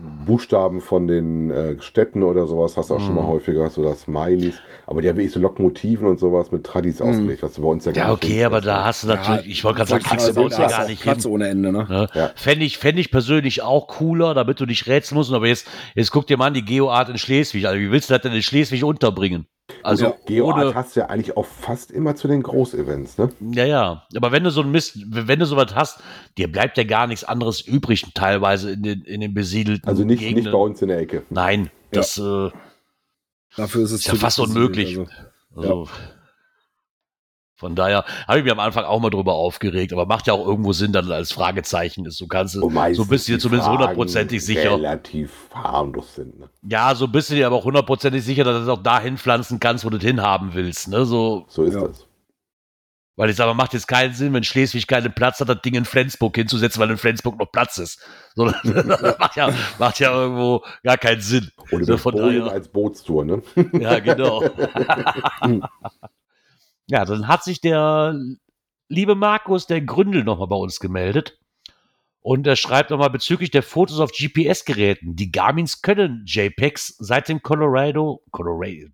Buchstaben von den äh, Städten oder sowas, hast du auch schon mal Mhm. häufiger, so das Smileys. Aber die haben wirklich so Lokomotiven und sowas mit Tradis Mhm. ausgelegt, was du bei uns ja gar Ja, nicht okay, findest. aber da hast du natürlich, ich wollte gerade sagen, kriegst du bei uns ja gar nicht Platz hin. ohne Ende, ne? Ne? Ja. Fände ich, fänd ich persönlich auch cooler, damit du nicht rätseln musst. Aber jetzt, jetzt guck dir mal an, die Geoart in Schleswig. Also, wie willst du das denn in Schleswig unterbringen? Also, Also GeoArt ohne, hast du ja eigentlich auch fast immer zu den Großevents, ne? ja, ja. Aber wenn du so ein Mist, wenn du sowas hast, dir bleibt ja gar nichts anderes übrig, teilweise in den, in den besiedelten Also nicht, Gegenden. nicht bei uns in der Ecke. Nein, das, äh, Dafür ist es Ist ja fast unmöglich. besiedelt, Also, Von daher habe ich mich am Anfang auch mal drüber aufgeregt, aber macht ja auch irgendwo Sinn, dass es als Fragezeichen ist. Du kannst es, so bist du dir die zumindest hundertprozentig sicher. Relativ harmlos sind. Ne? Ja, so bist du dir aber auch hundertprozentig sicher, dass du es auch dahin pflanzen kannst, wo du es hinhaben willst. Ne? So, So ist Ja. das. Weil ich sage, macht jetzt keinen Sinn, wenn Schleswig keinen Platz hat, das Ding in Flensburg hinzusetzen, weil in Flensburg noch Platz ist. So, das *laughs* macht, ja, macht ja irgendwo gar keinen Sinn. Oder So, von daher- als Bootstour, ne? *laughs* Ja, genau. *laughs* ja, dann hat sich der liebe Markus, der Gründel, nochmal bei uns gemeldet. Und er schreibt nochmal bezüglich der Fotos auf GPS-Geräten. Die Garmins können JPEGs seit dem Colorado, Colorado,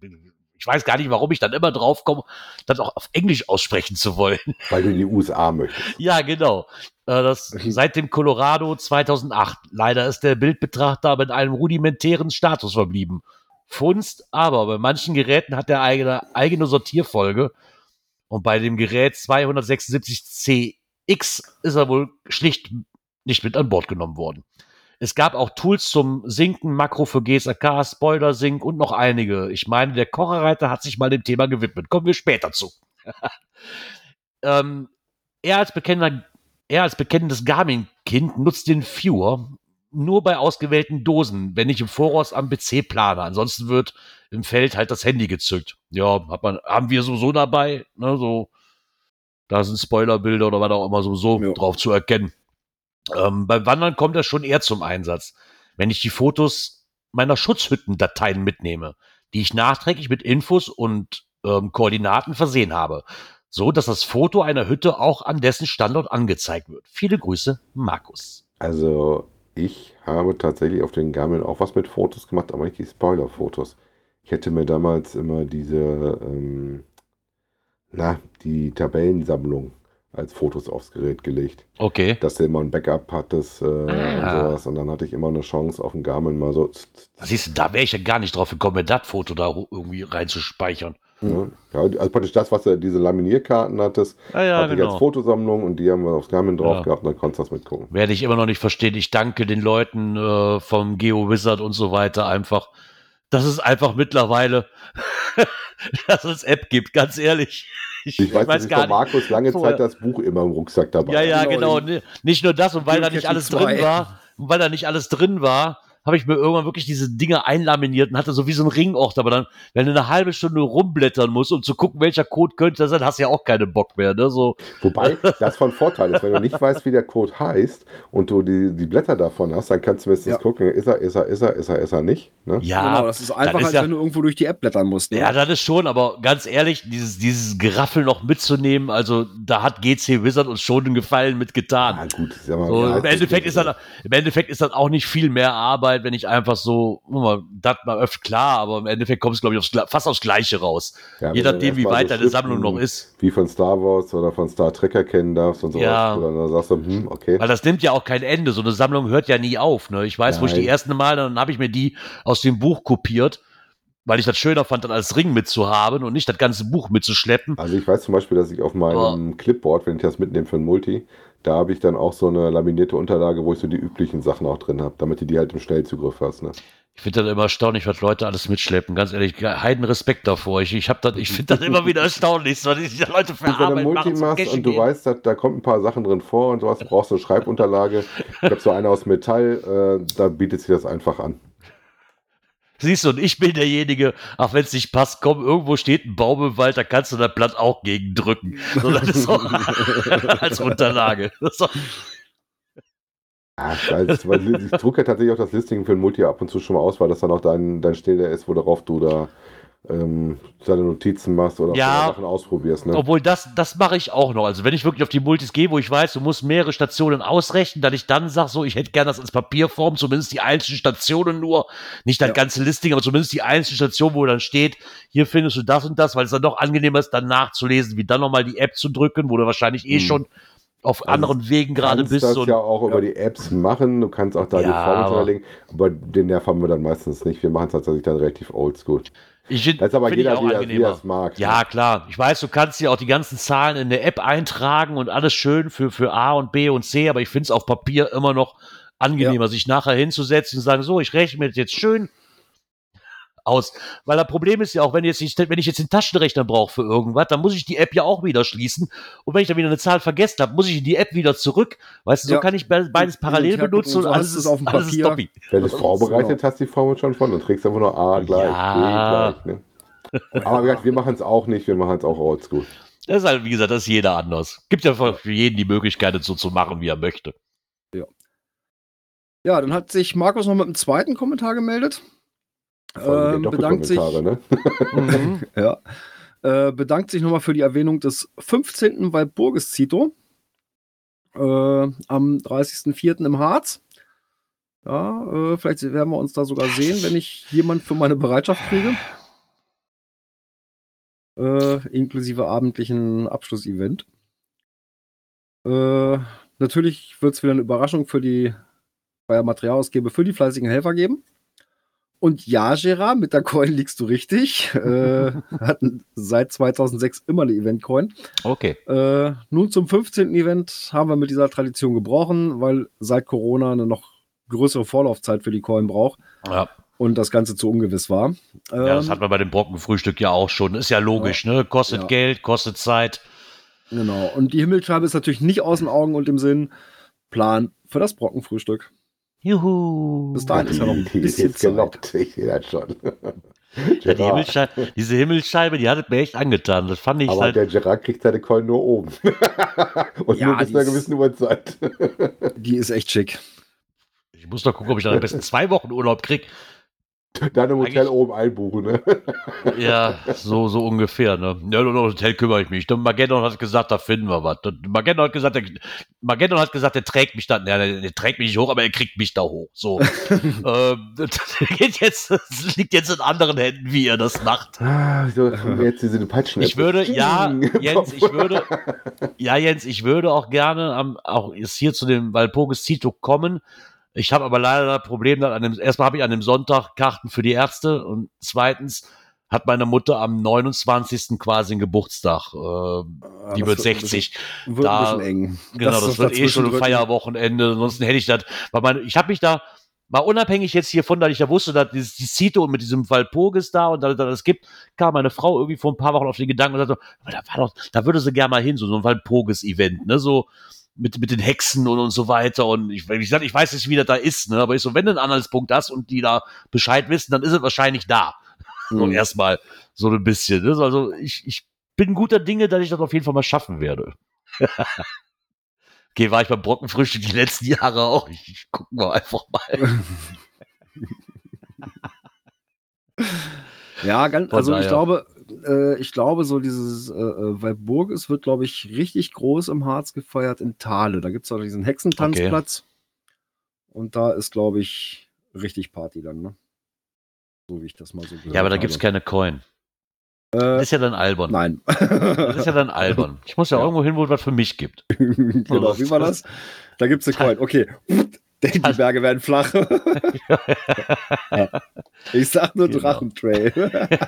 ich weiß gar nicht, warum ich dann immer drauf komme, das auch auf Englisch aussprechen zu wollen. *laughs* Weil du in die USA möchtest. Ja, genau. Äh, Das, seit dem Colorado 2008. Leider ist der Bildbetrachter mit einem rudimentären Status verblieben. Funst, aber bei manchen Geräten hat er eigene, eigene Sortierfolge. Und bei dem Gerät 276CX ist er wohl schlicht nicht mit an Bord genommen worden. Es gab auch Tools zum Sinken, Makro für GSAK, Spoiler Sync und noch einige. Ich meine, der Kocherreiter hat sich mal dem Thema gewidmet. Kommen wir später zu. *laughs* ähm, er als bekennender, er als bekennendes Garmin-Kind nutzt den Viewer nur bei ausgewählten Dosen, wenn ich im Voraus am PC plane. Ansonsten wird im Feld halt das Handy gezückt. Ja, hat man, haben wir sowieso dabei, ne, so, da sind Spoilerbilder oder was auch immer sowieso Ja. drauf zu erkennen. Ähm, beim Wandern kommt das schon eher zum Einsatz. Wenn ich die Fotos meiner Schutzhüttendateien mitnehme, die ich nachträglich mit Infos und ähm, Koordinaten versehen habe, so dass das Foto einer Hütte auch an dessen Standort angezeigt wird. Viele Grüße, Markus. Also ich habe tatsächlich auf den Garmin auch was mit Fotos gemacht, aber nicht die Spoiler-Fotos. Ich hätte mir damals immer diese, ähm, na, die Tabellensammlung als Fotos aufs Gerät gelegt. Okay. Dass du immer ein Backup hattest äh, und Ah. sowas. Und dann hatte ich immer eine Chance auf dem Garmin mal so. Siehst du, da wäre ich ja gar nicht drauf gekommen, mir das Foto da irgendwie reinzuspeichern. Ja, also praktisch das, was du diese Laminierkarten hattest, Ah, ja, hatte ich als genau. Fotosammlung und die haben wir aufs Garmin drauf Ja. gehabt und dann konntest du das mitgucken. Werde ich immer noch nicht verstehen. Ich danke den Leuten äh, vom Geo Wizard und so weiter einfach, dass es einfach mittlerweile, *laughs* dass es App gibt, ganz ehrlich. Ich, ich weiß, dass ich von Markus lange vorher. Zeit das Buch immer im Rucksack dabei Ja, ja, genau. genau. Nicht nur das, und weil da nicht alles drin war, und weil da nicht alles drin war, habe ich mir irgendwann wirklich diese Dinge einlaminiert und hatte so wie so ein Ringort. Aber dann, wenn du eine halbe Stunde rumblättern musst, um zu gucken, welcher Code könnte das sein, hast du ja auch keinen Bock mehr. Ne? So. Wobei *laughs* das von Vorteil ist, wenn du nicht weißt, wie der Code heißt und du die, die Blätter davon hast, dann kannst du mindestens ja. gucken, ist er, ist er, ist er, ist er, ist er nicht. Ne? Ja, genau, das ist einfach, ist als ja, wenn du irgendwo durch die App blättern musst. Ne? Ja, das ist schon, aber ganz ehrlich, dieses, dieses Geraffel noch mitzunehmen, also da hat GC Wizard uns schon einen Gefallen mitgetan. Ja, gut, mal, so, im, Endeffekt ist dann, Im Endeffekt ist dann auch nicht viel mehr Arbeit, wenn ich einfach so so, das mal öfter klar, aber im Endeffekt kommt es, glaube ich, aufs, fast aufs Gleiche raus. Ja, Je nachdem, wie weit so deine Sammlung noch ist. Wie von Star Wars oder von Star Trek erkennen darfst und so ja. Oder dann sagst du, hm, okay. Weil das nimmt ja auch kein Ende. So eine Sammlung hört ja nie auf. Ne? Ich weiß, Nein. wo ich die ersten Mal, dann habe ich mir die aus dem Buch kopiert weil ich das schöner fand, dann als Ring mitzuhaben und nicht das ganze Buch mitzuschleppen. Also ich weiß zum Beispiel, dass ich auf meinem oh. Clipboard, wenn ich das mitnehme für ein Multi, da habe ich dann auch so eine laminierte Unterlage, wo ich so die üblichen Sachen auch drin habe, damit du die halt im Schnellzugriff hast. Ne? Ich finde das immer erstaunlich, was Leute alles mitschleppen. Ganz ehrlich, heiden Respekt davor. Ich, ich, ich finde das immer wieder erstaunlich, was die Leute für Arbeit Wenn du machst und du gehen. weißt, dass, da kommen ein paar Sachen drin vor und sowas, brauchst du eine Schreibunterlage. Ich habe so eine aus Metall, äh, da bietet sich das einfach an. Siehst du, und ich bin derjenige, auch wenn es nicht passt, komm, irgendwo steht ein Baum im Wald, da kannst du das Blatt auch gegen drücken. So, das ist so, *laughs* als Unterlage. So. Ja, ich, weiß, weil ich drucke ja tatsächlich auch das Listing für ein Multi ab und zu schon mal aus, weil das dann auch dein, dein Stelle ist, worauf du da ähm, deine Notizen machst oder ja, Sachen ausprobierst. Ne? Obwohl das, das mache ich auch noch. Also wenn ich wirklich auf die Multis gehe, wo ich weiß, du musst mehrere Stationen ausrechnen, dass ich dann sage, so, ich hätte gerne das ins Papierform, zumindest die einzelnen Stationen nur, nicht das ja. ganze Listing, aber zumindest die einzelnen Stationen, wo dann steht, hier findest du das und das, weil es dann doch angenehmer ist, dann nachzulesen, wie dann nochmal die App zu drücken, wo du wahrscheinlich eh hm. schon auf also anderen Wegen gerade bist. Du kannst das ja auch ja. über die Apps machen. Du kannst auch da ja, die Form hinterlegen. Aber den Nerv haben wir dann meistens nicht. Wir machen es tatsächlich dann relativ oldschool. Ich find, das ist aber jeder, wie, wie das mag. Ja, ne? klar. Ich weiß, du kannst ja auch die ganzen Zahlen in der App eintragen und alles schön für, für A und B und C, aber ich finde es auf Papier immer noch angenehmer, ja. sich nachher hinzusetzen und sagen, so, ich rechne mir das jetzt schön aus. Weil das Problem ist ja auch, wenn, jetzt nicht, wenn ich jetzt den Taschenrechner brauche für irgendwas, dann muss ich die App ja auch wieder schließen. Und wenn ich dann wieder eine Zahl vergessen habe, muss ich in die App wieder zurück. Weißt du, so ja. kann ich beides parallel benutzen und, alles, ist, auf dem alles Papier. ist Wenn du es vorbereitet hast, die Formel schon von, dann trägst du einfach nur A gleich, ja. B gleich. Ne? Aber wir machen es auch nicht, wir machen es auch oldschool. Das ist halt, wie gesagt, das ist jeder anders. Gibt ja für jeden die Möglichkeit, so zu machen, wie er möchte. Ja. Ja, dann hat sich Markus noch mit einem zweiten Kommentar gemeldet. Ähm, bedankt sich, ne? mhm, *laughs* ja, äh, bedankt sich nochmal für die Erwähnung des 15. Walpurgis Zito äh, am 30.04. im Harz. Ja, äh, vielleicht werden wir uns da sogar sehen, wenn ich jemand für meine Bereitschaft kriege. Äh, inklusive abendlichen Abschlussevent. Äh, natürlich wird es wieder eine Überraschung für die bei der Materialausgabe für die fleißigen Helfer geben. Und ja, Gerard, mit der Coin liegst du richtig. *laughs* äh, hatten seit 2006 immer eine Event-Coin. Okay. Äh, nun zum 15. Event haben wir mit dieser Tradition gebrochen, weil seit Corona eine noch größere Vorlaufzeit für die Coin braucht. Ja. Und das Ganze zu ungewiss war. Ähm, ja, das hat man bei dem Brockenfrühstück ja auch schon. Ist ja logisch, ja, ne? Kostet ja. Geld, kostet Zeit. Genau. Und die Himmelscheibe ist natürlich nicht aus den Augen und im Sinn. Plan für das Brockenfrühstück. Juhu. Bis dahin ist ja noch ein bisschen Zeit. Gelockt. Ich sehe das schon. *laughs* Ja, die Himmelscheibe, diese Himmelscheibe, die hat mir echt angetan. Das fand ich Aber halt der Gerard kriegt seine Keulen nur oben. *laughs* Und ja, nur bis zu einer gewissen Uhrzeit. die ist echt schick. Ich muss doch gucken, ob ich dann am besten zwei Wochen Urlaub kriege. Dann im Hotel oben einbuchen, ne? Ja, so, so ungefähr, ne? Ja, um das Hotel kümmere ich mich. Mageddon hat gesagt, da finden wir was. Mageddon hat gesagt, der, Mageddon hat gesagt, der trägt mich da, ja, der, der, trägt mich nicht hoch, aber er kriegt mich da hoch. So. *laughs* ähm, das, geht jetzt, das liegt jetzt in anderen Händen, wie er das macht. Ah, so, jetzt diese Peitschen. Ich würde, ja, Jens, ich würde, ja, Jens, ich würde auch gerne am, auch jetzt hier zu dem Walpurgis Zito kommen, ich habe aber leider das Problem, dass an dem, erstmal habe ich an dem Sonntag Karten für die Ärzte und zweitens hat meine Mutter am 29. quasi einen Geburtstag. Äh, ah, die wird 60. Wird, wird da, ein bisschen eng. Genau, das, das wird eh schon ein Feierwochenende. Ansonsten hätte ich das, weil meine, ich habe mich da, mal unabhängig jetzt hiervon, dass ich ja wusste, dass dieses, die Cito mit diesem Walpurgis da und dass es gibt, kam meine Frau irgendwie vor ein paar Wochen auf den Gedanken und sagte, da war doch, da würde sie gerne mal hin, so, so ein Walpurgis-Event, ne, so mit, mit den Hexen und, und so weiter. Und ich, sag, ich weiß nicht, wie das da ist, ne, aber ich so, wenn du einen Anhaltspunkt hast und die da Bescheid wissen, dann ist es wahrscheinlich da. *laughs* Mhm. erstmal so ein bisschen. Ne? Also ich, ich bin guter Dinge, dass ich das auf jeden Fall mal schaffen werde. *laughs* okay, war ich beim Brockenfrühstück die letzten Jahre auch. Ich, ich guck mal einfach mal. *laughs* Ja, ganz, also ich glaube, äh, ich glaube, so dieses, äh, äh, weil Burges wird, glaube ich, richtig groß im Harz gefeiert in Thale. Da gibt es auch diesen Hexentanzplatz. Und da ist, glaube ich, richtig Party dann, ne? So wie ich das mal so gehört Ja, aber da gibt's habe. keine Coin. Das Äh, ist ja dann albern. nein. Das ist ja dann albern. Ich muss ja, *laughs* Ja. irgendwo hin, wo es was für mich gibt. *laughs* genau, wie war das? Da gibt es eine Coin. Okay. Die Berge werden flach. *laughs* ich sag nur Genau. Drachentrail. *laughs*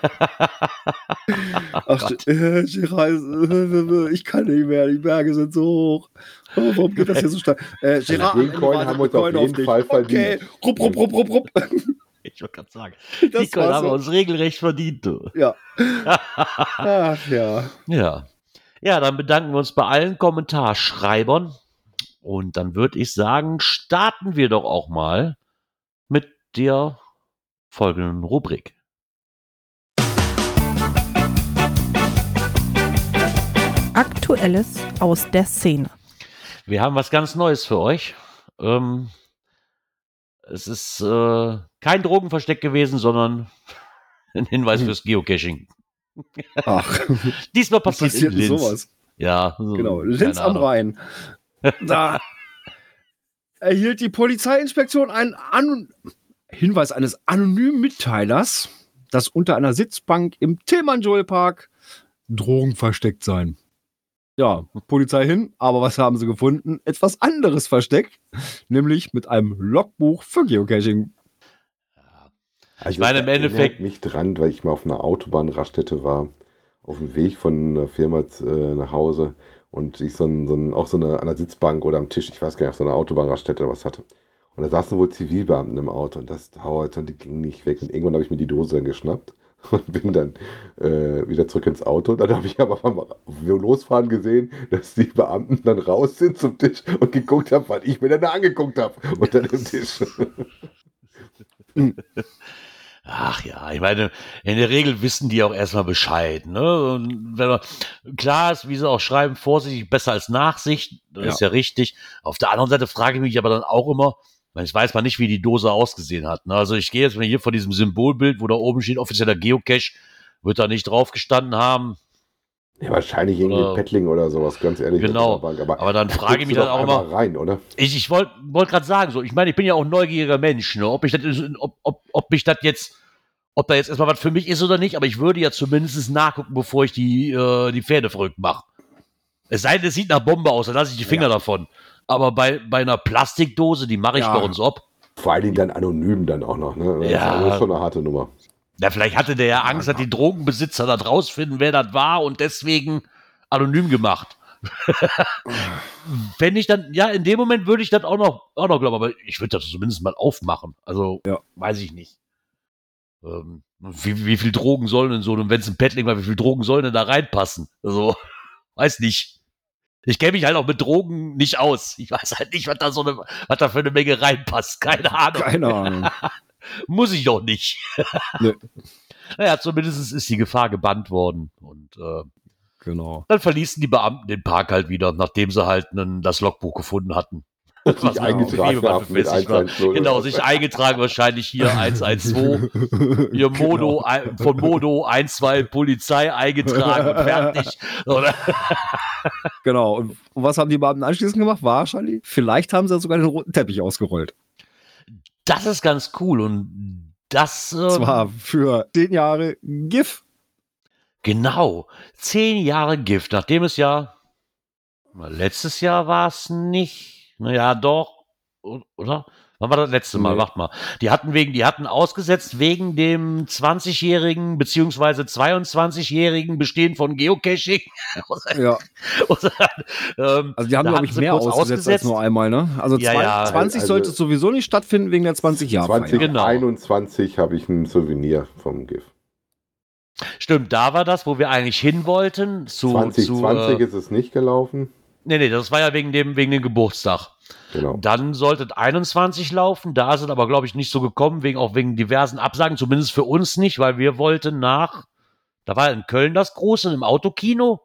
Ach, Gott. äh, Gerard, äh, ich kann nicht mehr, die Berge sind so hoch. Oh, warum geht das hier so stark? Äh, Gerard, den am Ende Coin wartet haben wir uns auf jeden. Fall Okay, verdient. rupp, rupp, rupp, rupp, rupp. *laughs* Ich wollte gerade sagen. Das Die Coin haben wir uns regelrecht verdient. Du. Ja. Ach ja. Ja. Ja, dann bedanken wir uns bei allen Kommentarschreibern. Und dann würde ich sagen, starten wir doch auch mal mit der folgenden Rubrik. Aktuelles aus der Szene. Wir haben was ganz Neues für euch. Ähm, es ist äh, kein Drogenversteck gewesen, sondern *laughs* ein Hinweis fürs Geocaching. Ach, *laughs* Diesmal passiert, passiert in Linz. sowas? Ja, so, Genau, Linz am. Rhein. Da erhielt die Polizeiinspektion einen An Hinweis eines anonymen Mitteilers, dass unter einer Sitzbank im Tilman-Joel-Park Drogen versteckt seien. Ja, Polizei hin, aber was haben sie gefunden? Etwas anderes versteckt, nämlich mit einem Logbuch für Geocaching. Also meine, das im Endeffekt- mich dran, weil ich mal auf einer Autobahnraststätte war, auf dem Weg von einer Firma äh, nach Hause und ich so, ein, so ein, auch so eine an der Sitzbank oder am Tisch, ich weiß gar nicht, so einer Autobahnraststätte oder was hatte. Und da saßen wohl Zivilbeamten im Auto und das dauerte und die ging nicht weg. Und irgendwann habe ich mir die Dose dann geschnappt *laughs* und bin dann äh, wieder zurück ins Auto. Dann habe ich aber beim Losfahren gesehen, dass die Beamten dann raus sind zum Tisch und geguckt haben, was ich mir dann da angeguckt habe unter dem Tisch. *laughs* Ach ja, ich meine, in der Regel wissen die auch erstmal Bescheid. Ne? Und wenn man, klar ist, wie sie auch schreiben, vorsichtig besser als Nachsicht, das Ja. ist ja richtig. Auf der anderen Seite frage ich mich aber dann auch immer, weil ich weiß mal nicht, wie die Dose ausgesehen hat. Ne? Also ich gehe jetzt mal hier von diesem Symbolbild, wo da oben steht, offizieller Geocache, wird da nicht drauf gestanden haben. Ja, wahrscheinlich irgendwie Oder- Pettling oder sowas, ganz ehrlich. Genau. Bank. Aber, Aber dann frage ich mich dann auch immer, rein, oder? ich, ich wollte wollt gerade sagen, so, ich meine, ich bin ja auch ein neugieriger Mensch, ne? ob, ich das, ob, ob, ob mich das jetzt, ob da jetzt erstmal was für mich ist oder nicht, aber ich würde ja zumindest nachgucken, bevor ich die, äh, die Pferde verrückt mache. Es sei denn, es sieht nach Bombe aus, dann lasse ich die Finger davon. Aber bei, bei einer Plastikdose, die mache ich Ja. bei uns ob. Vor allen Dingen dann anonym dann auch noch, ne? Das Ja. ist schon eine harte Nummer. Ja, vielleicht hatte der ja Angst, dass die Drogenbesitzer da rausfinden, wer das war und deswegen anonym gemacht. *laughs* Wenn ich dann, ja, in dem Moment würde ich das auch noch, auch noch glauben, aber ich würde das zumindest mal aufmachen. Also, Ja. weiß ich nicht. Ähm, wie, wie viel Drogen sollen in so einem, wenn es ein Paddling war, wie viel Drogen sollen denn da reinpassen? Also, *laughs* weiß nicht. Ich kenne mich halt auch mit Drogen nicht aus. Ich weiß halt nicht, was da so eine, was da für eine Menge reinpasst. Keine Ahnung. Keine Ahnung. *laughs* Muss ich doch nicht. *laughs* Nö. Naja, zumindest ist die Gefahr gebannt worden. Und äh, Genau. dann verließen die Beamten den Park halt wieder, nachdem sie halt einen, das Logbuch gefunden hatten. *laughs* Sich Was eingetragen haben mit befestigt war. 110. Genau, sich eingetragen wahrscheinlich hier 112, hier *laughs* Modo, ein- von Modo 12 Polizei eingetragen und fertig. Oder? Genau. Und was haben die Beamten anschließend gemacht? Wahrscheinlich. Vielleicht haben sie sogar den roten Teppich ausgerollt. Das ist ganz cool und das ähm, Zwar für zehn Jahre GIF. Genau. Zehn Jahre Gift, nachdem es ja letztes Jahr war es nicht. Naja, doch. Oder? Wann war das letzte Mal? Nee. Macht mal. Die hatten wegen, die hatten ausgesetzt wegen dem 20-jährigen beziehungsweise 22-jährigen Bestehen von Geocaching. *laughs* Ja. ähm, Also die haben, glaube ich, mehr ausgesetzt, ausgesetzt. als nur einmal, ne? Also Ja, zwei- ja. 20 Also- sollte sowieso nicht stattfinden wegen der 20 Jahre. 2021 habe ich ein Souvenir vom GIF. Stimmt, da war das, wo wir eigentlich hin wollten. Zu, 2020 zu, äh, ist es nicht gelaufen. nee, nee, das war ja wegen dem, wegen dem Geburtstag. Genau. Dann sollte es 21 laufen. Da sind aber, glaube ich, nicht so gekommen, wegen, auch wegen diversen Absagen, zumindest für uns nicht, weil wir wollten nach, da war in Köln das große, im Autokino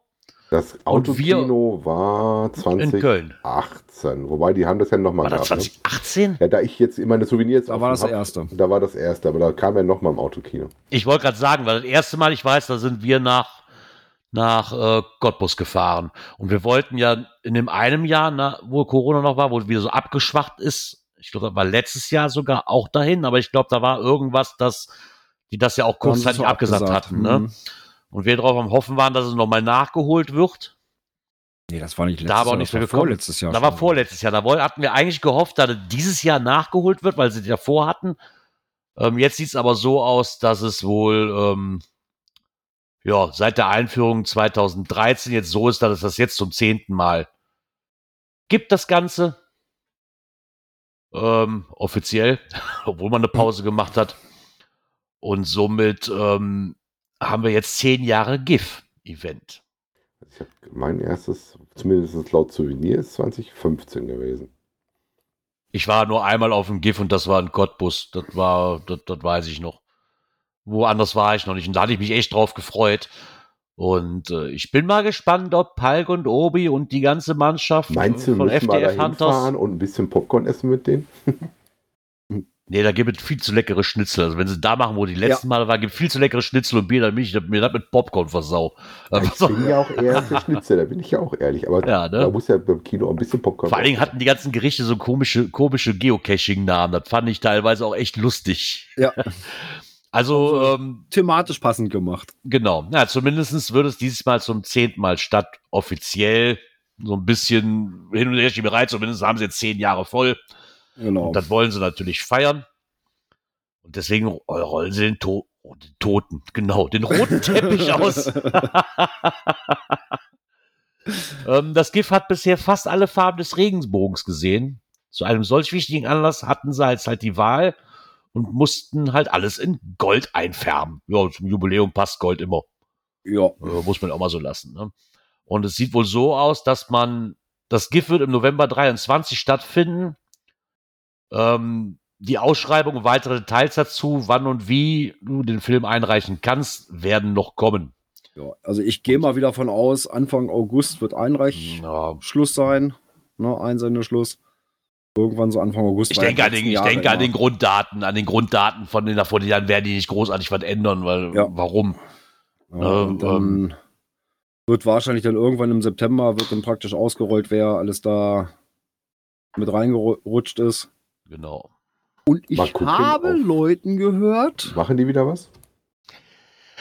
Das wir- Autokino war in Köln. 2018. Wobei, die haben das ja nochmal War das gehabt. Ne? 2018? Ja, da ich jetzt immer eine Souvenirs Da war das hab, erste. Da war das erste, aber da kam er nochmal im Autokino. Ich wollte gerade sagen, weil das erste Mal, ich weiß, da sind wir nach, nach äh, Cottbus gefahren. Und wir wollten ja in dem einem Jahr, na, wo Corona noch war, wo es wieder so abgeschwacht ist, ich glaube, das war letztes Jahr sogar auch dahin, aber ich glaube, da war irgendwas, dass die das ja auch Da kurzzeitig so abgesagt, abgesagt. hatten. Ne? Mhm. Und wir drauf am Hoffen waren, dass es nochmal nachgeholt wird. Nee, das war nicht letztes Da auch Jahr, nicht das mehr war gekommen. vorletztes Jahr. Da war vorletztes Jahr. Da hatten wir eigentlich gehofft, dass es dieses Jahr nachgeholt wird, weil sie davor hatten. Ähm, jetzt sieht es aber so aus, dass es wohl ähm, ja, seit der Einführung 2013 jetzt so ist, dass es das jetzt zum zehnten Mal gibt, das Ganze. Ähm, offiziell, *laughs* obwohl man eine Pause gemacht hat. Und somit ähm, haben wir jetzt zehn Jahre GIF-Event. Mein erstes, zumindest laut Souvenir, ist 2015 gewesen. Ich war nur einmal auf dem GIF und das war ein Cottbus. Das war, das, das weiß ich noch. Woanders war ich noch nicht. Und da hatte ich mich echt drauf gefreut. Und äh, ich bin mal gespannt, ob Palk und Obi und die ganze Mannschaft Meinst du, von FDF Hunters. hinfahren und ein bisschen Popcorn essen mit denen? *laughs* Nee, da gibt es viel zu leckere Schnitzel. Also wenn sie da machen, wo die letzten Male war, gibt es viel zu leckere Schnitzel und Bier, dann bin ich mir das mit Popcorn versau. Ja, ich *laughs* bin ja auch eher für Schnitzel, da bin ich ja auch ehrlich. Aber Ja, ne? da muss ja beim Kino auch ein bisschen Popcorn Vor allen Dingen hatten die ganzen Gerichte so komische, komische Geocaching-Namen. Das fand ich teilweise auch echt lustig. Ja, *laughs* Also, ähm, thematisch passend gemacht. Genau. Ja, zumindest wird es dieses Mal zum zehnten Mal statt. Offiziell so ein bisschen hin und her Schieberei. Zumindest haben sie jetzt zehn Jahre voll. Genau. Und das wollen sie natürlich feiern. Und deswegen rollen sie den, to den Toten, genau, den roten *laughs* Teppich aus. *laughs* ähm, das GIF hat bisher fast alle Farben des Regenbogens gesehen. Zu einem solch wichtigen Anlass hatten sie jetzt halt die Wahl und mussten halt alles in Gold einfärben. Ja, zum Jubiläum passt Gold immer. ja. Äh, muss man auch mal so lassen. Ne? Und es sieht wohl so aus, dass man, das GIF wird im November 23 stattfinden. Ähm, die Ausschreibung und weitere Details dazu, wann und wie du den Film einreichen kannst, werden noch kommen. ja. Also ich gehe mal wieder von aus, Anfang August wird Einreichschluss Ja, sein. Ne, Einsendeschluss. Irgendwann so Anfang August. ich denke, an den, ich denke an den Grunddaten, an den Grunddaten von den davor, die dann werden die nicht großartig was ändern, weil Ja. warum? Ja, Ähm, dann wird wahrscheinlich dann irgendwann im September wird dann praktisch ausgerollt, wer alles da mit reingerutscht ist. Genau. Und ich habe Leuten gehört, Machen die wieder was?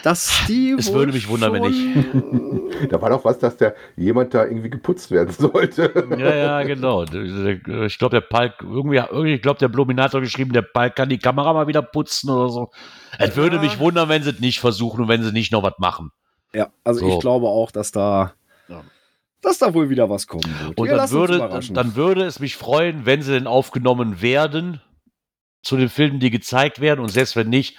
Dass die. *laughs* Es würde mich wundern, wenn schon- *laughs* Da war doch was, dass der jemand da irgendwie geputzt werden sollte. Ja, ja, genau. Ich glaube, der Palk, irgendwie, irgendwie ich glaube, der Bluminator geschrieben, der Palk kann die Kamera mal wieder putzen oder so. Es würde mich wundern, wenn sie es nicht versuchen und wenn sie nicht noch was machen. Ja, also So. ich glaube auch, dass da, Ja. dass da wohl wieder was kommen wird. Und dann würde, dann würde es mich freuen, wenn sie denn aufgenommen werden zu den Filmen, die gezeigt werden. Und selbst wenn nicht,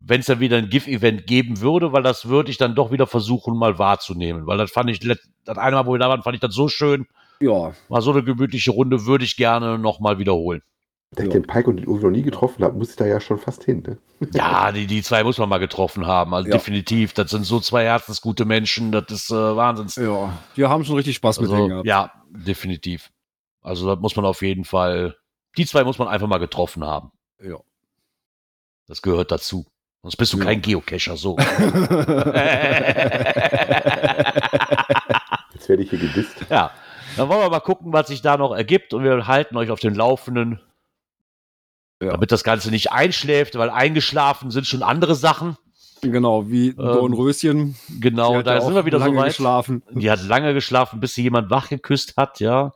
wenn es dann wieder ein GIF-Event geben würde, weil das würde ich dann doch wieder versuchen, mal wahrzunehmen. Weil das fand ich, das eine Mal, wo wir da waren, fand ich das so schön. ja, War so eine gemütliche Runde, würde ich gerne nochmal wiederholen. Da ich Ja. den Pike und den Uwe noch nie getroffen habe, muss ich da ja schon fast hin. Ne? *laughs* Ja, die, die zwei muss man mal getroffen haben. Also Ja. definitiv. Das sind so zwei herzensgute Menschen. Das ist äh, Wahnsinns. ja, wir haben schon richtig Spaß mit denen Also, gehabt. ja, definitiv. Also das muss man auf jeden Fall. Die zwei muss man einfach mal getroffen haben. Ja. Das gehört dazu. Sonst bist du Ja. kein Geocacher so. *laughs* Jetzt werde ich hier gedisst. ja. Dann wollen wir mal gucken, was sich da noch ergibt und wir halten euch auf den Laufenden. Ja. Damit das Ganze nicht einschläft, weil eingeschlafen sind schon andere Sachen. Genau, wie Dornröschen. Genau, Die hat da ja sind wir wieder lange so weit. geschlafen. Die hat lange geschlafen, bis sie jemand wach geküsst hat, ja.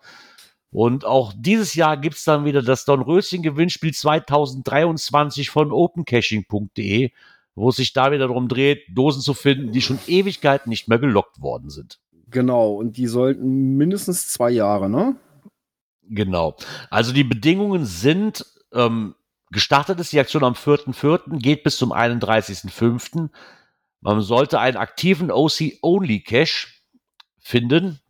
Und auch dieses Jahr gibt es dann wieder das Dornröschen-Gewinnspiel 2023 von opencaching.de, wo es sich da wieder darum dreht, Dosen zu finden, die schon Ewigkeiten nicht mehr gelockt worden sind. Genau, und die sollten mindestens zwei Jahre, ne? Genau. Also die Bedingungen sind, ähm, gestartet ist die Aktion am 4.4., geht bis zum 31.5. Man sollte einen aktiven OC-Only-Cache finden.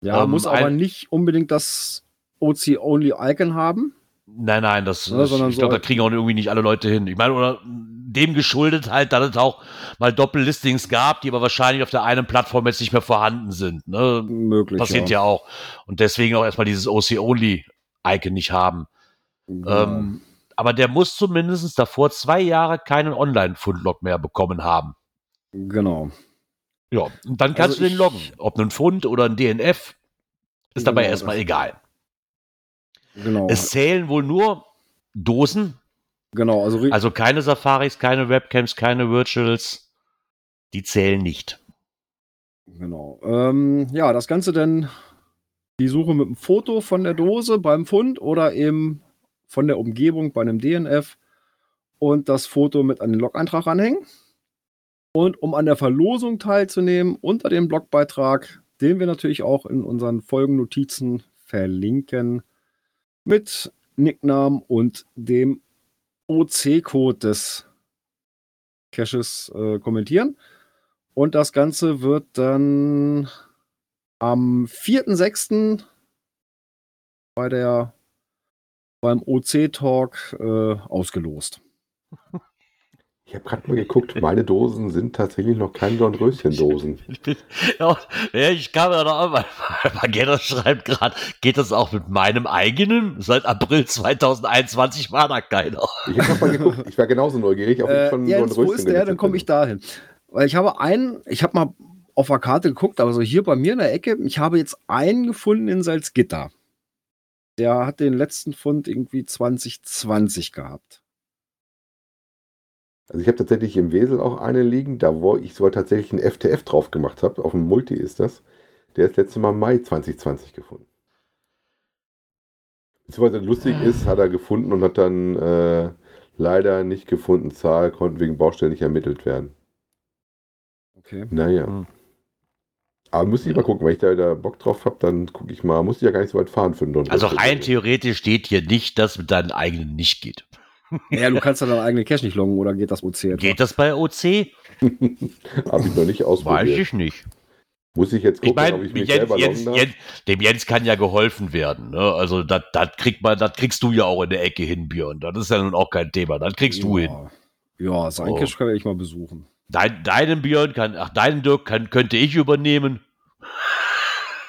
Ja, Ähm, muss aber nicht unbedingt das OC-Only-Icon haben. Nein, nein, das, Ja, sondern ich glaube, so- da kriegen auch irgendwie nicht alle Leute hin. Ich meine, oder dem geschuldet halt, dass es auch mal Doppellistings gab, die aber wahrscheinlich auf der einen Plattform jetzt nicht mehr vorhanden sind. Ne? Möglich. Passiert ja. auch. Und deswegen auch erstmal dieses OC-Only-Icon nicht haben. Genau. Ähm, aber der muss zumindest davor zwei Jahre keinen Online-Fundlog mehr bekommen haben. genau. Ja, und dann kannst Also du den loggen. Ob nun Fund oder ein DNF, ist dabei Genau, erstmal das- egal. Genau. Es zählen wohl nur Dosen, genau. Also, also keine Safaris, keine Webcams, keine Virtuals. Die zählen nicht. Genau. Ähm, ja, das Ganze dann die Suche mit einem Foto von der Dose beim Fund oder eben von der Umgebung bei einem DNF und das Foto mit den Log-Eintrag ranhängen. Und um an der Verlosung teilzunehmen, unter dem Blogbeitrag, den wir natürlich auch in unseren Folgennotizen verlinken, mit Nicknamen und dem OC-Code des Caches äh, kommentieren. Und das Ganze wird dann am 4.6. bei beim OC-Talk äh, ausgelost. *laughs* Ich habe gerade mal geguckt, meine Dosen sind tatsächlich noch keine Dornröschen-Dosen. *laughs* Ich bin, ja, ja, ich kam ja noch an, weil Magetta schreibt gerade, geht das auch mit meinem eigenen? Seit April 2021 war da keiner. Ich habe mal geguckt, ich war genauso neugierig, ob ich Äh, schon Jens, wo Dornröschen ist der? Dann komme ich dahin. Weil ich habe einen, ich habe mal auf der Karte geguckt, aber so hier bei mir in der Ecke, ich habe jetzt einen gefunden in Salzgitter. Der hat den letzten Fund irgendwie 2020 gehabt. Also ich habe tatsächlich im Wesel auch eine liegen, da wo ich sogar tatsächlich einen FTF drauf gemacht habe, auf dem Multi ist das. Der ist letztes Mal Mai 2020 gefunden. Beziehungsweise lustig ist, hat er gefunden und hat dann äh, leider nicht gefunden, Zahl konnten wegen Baustelle nicht ermittelt werden. Okay. Naja. Hm. Aber muss ich mal gucken, wenn ich da wieder Bock drauf habe, dann gucke ich mal, muss ich ja gar nicht so weit fahren für einen. Also rein theoretisch steht hier nicht, dass mit deinen eigenen nicht geht. Ja, du kannst ja deinen eigenen Cache nicht loggen oder geht das OC? Geht das bei OC? *laughs* Habe ich noch nicht Weiß ausprobiert. ich nicht. Muss ich jetzt Ich gucken, ob ich mich Jens, selber Jens? Jens, dem Jens kann ja geholfen werden. Ne? Also das kriegt man, das kriegst du ja auch in der Ecke hin, Björn. Das ist ja nun auch kein Thema. Das kriegst du hin. Ja, ja sein Oh. Cache kann ich mal besuchen. Dein, deinen Björn kann, ach, deinen Dirk kann, könnte ich übernehmen.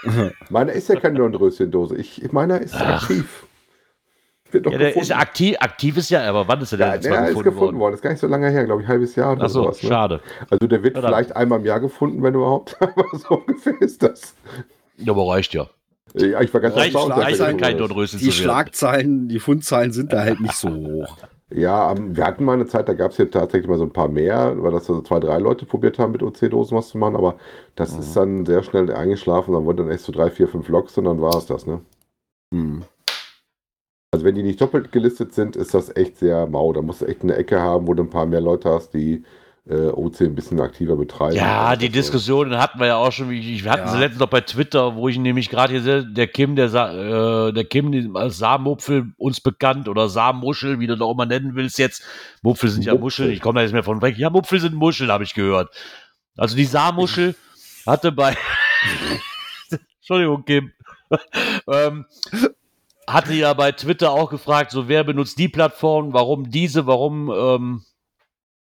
*laughs* Meiner ist ja keine Dornröschendose. Ich, meiner ist Ach. aktiv. Wird doch Ja, der gefunden. ist aktiv, aktiv ist ja, aber wann ist er denn ja, jetzt der mal ist gefunden, gefunden worden. worden? Das ist gar nicht so lange her, glaube ich, ein halbes Jahr oder Achso, sowas. Ne? schade. Also der wird Ja, vielleicht einmal im Jahr gefunden, wenn überhaupt. *laughs* Aber so ungefähr ist das. Ja, aber reicht ja. Ja, ich war ganz Reicht, erstaunt, reicht der ja gefunden kein. Dornröschen Die. Schlagzeilen, die Fundzahlen sind da halt nicht so hoch. Ja, ähm, wir hatten mal eine Zeit, da gab es hier tatsächlich mal so ein paar mehr, weil das so zwei, drei Leute probiert haben, mit OC-Dosen was zu machen, aber das Mhm. ist dann sehr schnell eingeschlafen, dann wurden dann echt so drei, vier, fünf Logs und dann war es das, ne? Hm. Also wenn die nicht doppelt gelistet sind, ist das echt sehr mau. Da musst du echt eine Ecke haben, wo du ein paar mehr Leute hast, die äh, OC ein bisschen aktiver betreiben. Ja, Also die Diskussionen hatten wir ja auch schon. Ich, wir hatten Ja. sie letztens noch bei Twitter, wo ich nämlich gerade hier sehe, der Kim, der, Sa- äh, der Kim die als Samenmupfel uns bekannt oder Samenmuschel, wie du da auch mal nennen willst jetzt. Mupfel sind ja Mupfel. Muscheln, ich komme da jetzt mehr von weg. Ja, Mupfel sind Muscheln, habe ich gehört. Also die Samenmuschel hatte bei. *laughs* Entschuldigung, Kim. *laughs* ähm, hatte ja bei Twitter auch gefragt, so wer benutzt die Plattform, warum diese, warum ähm,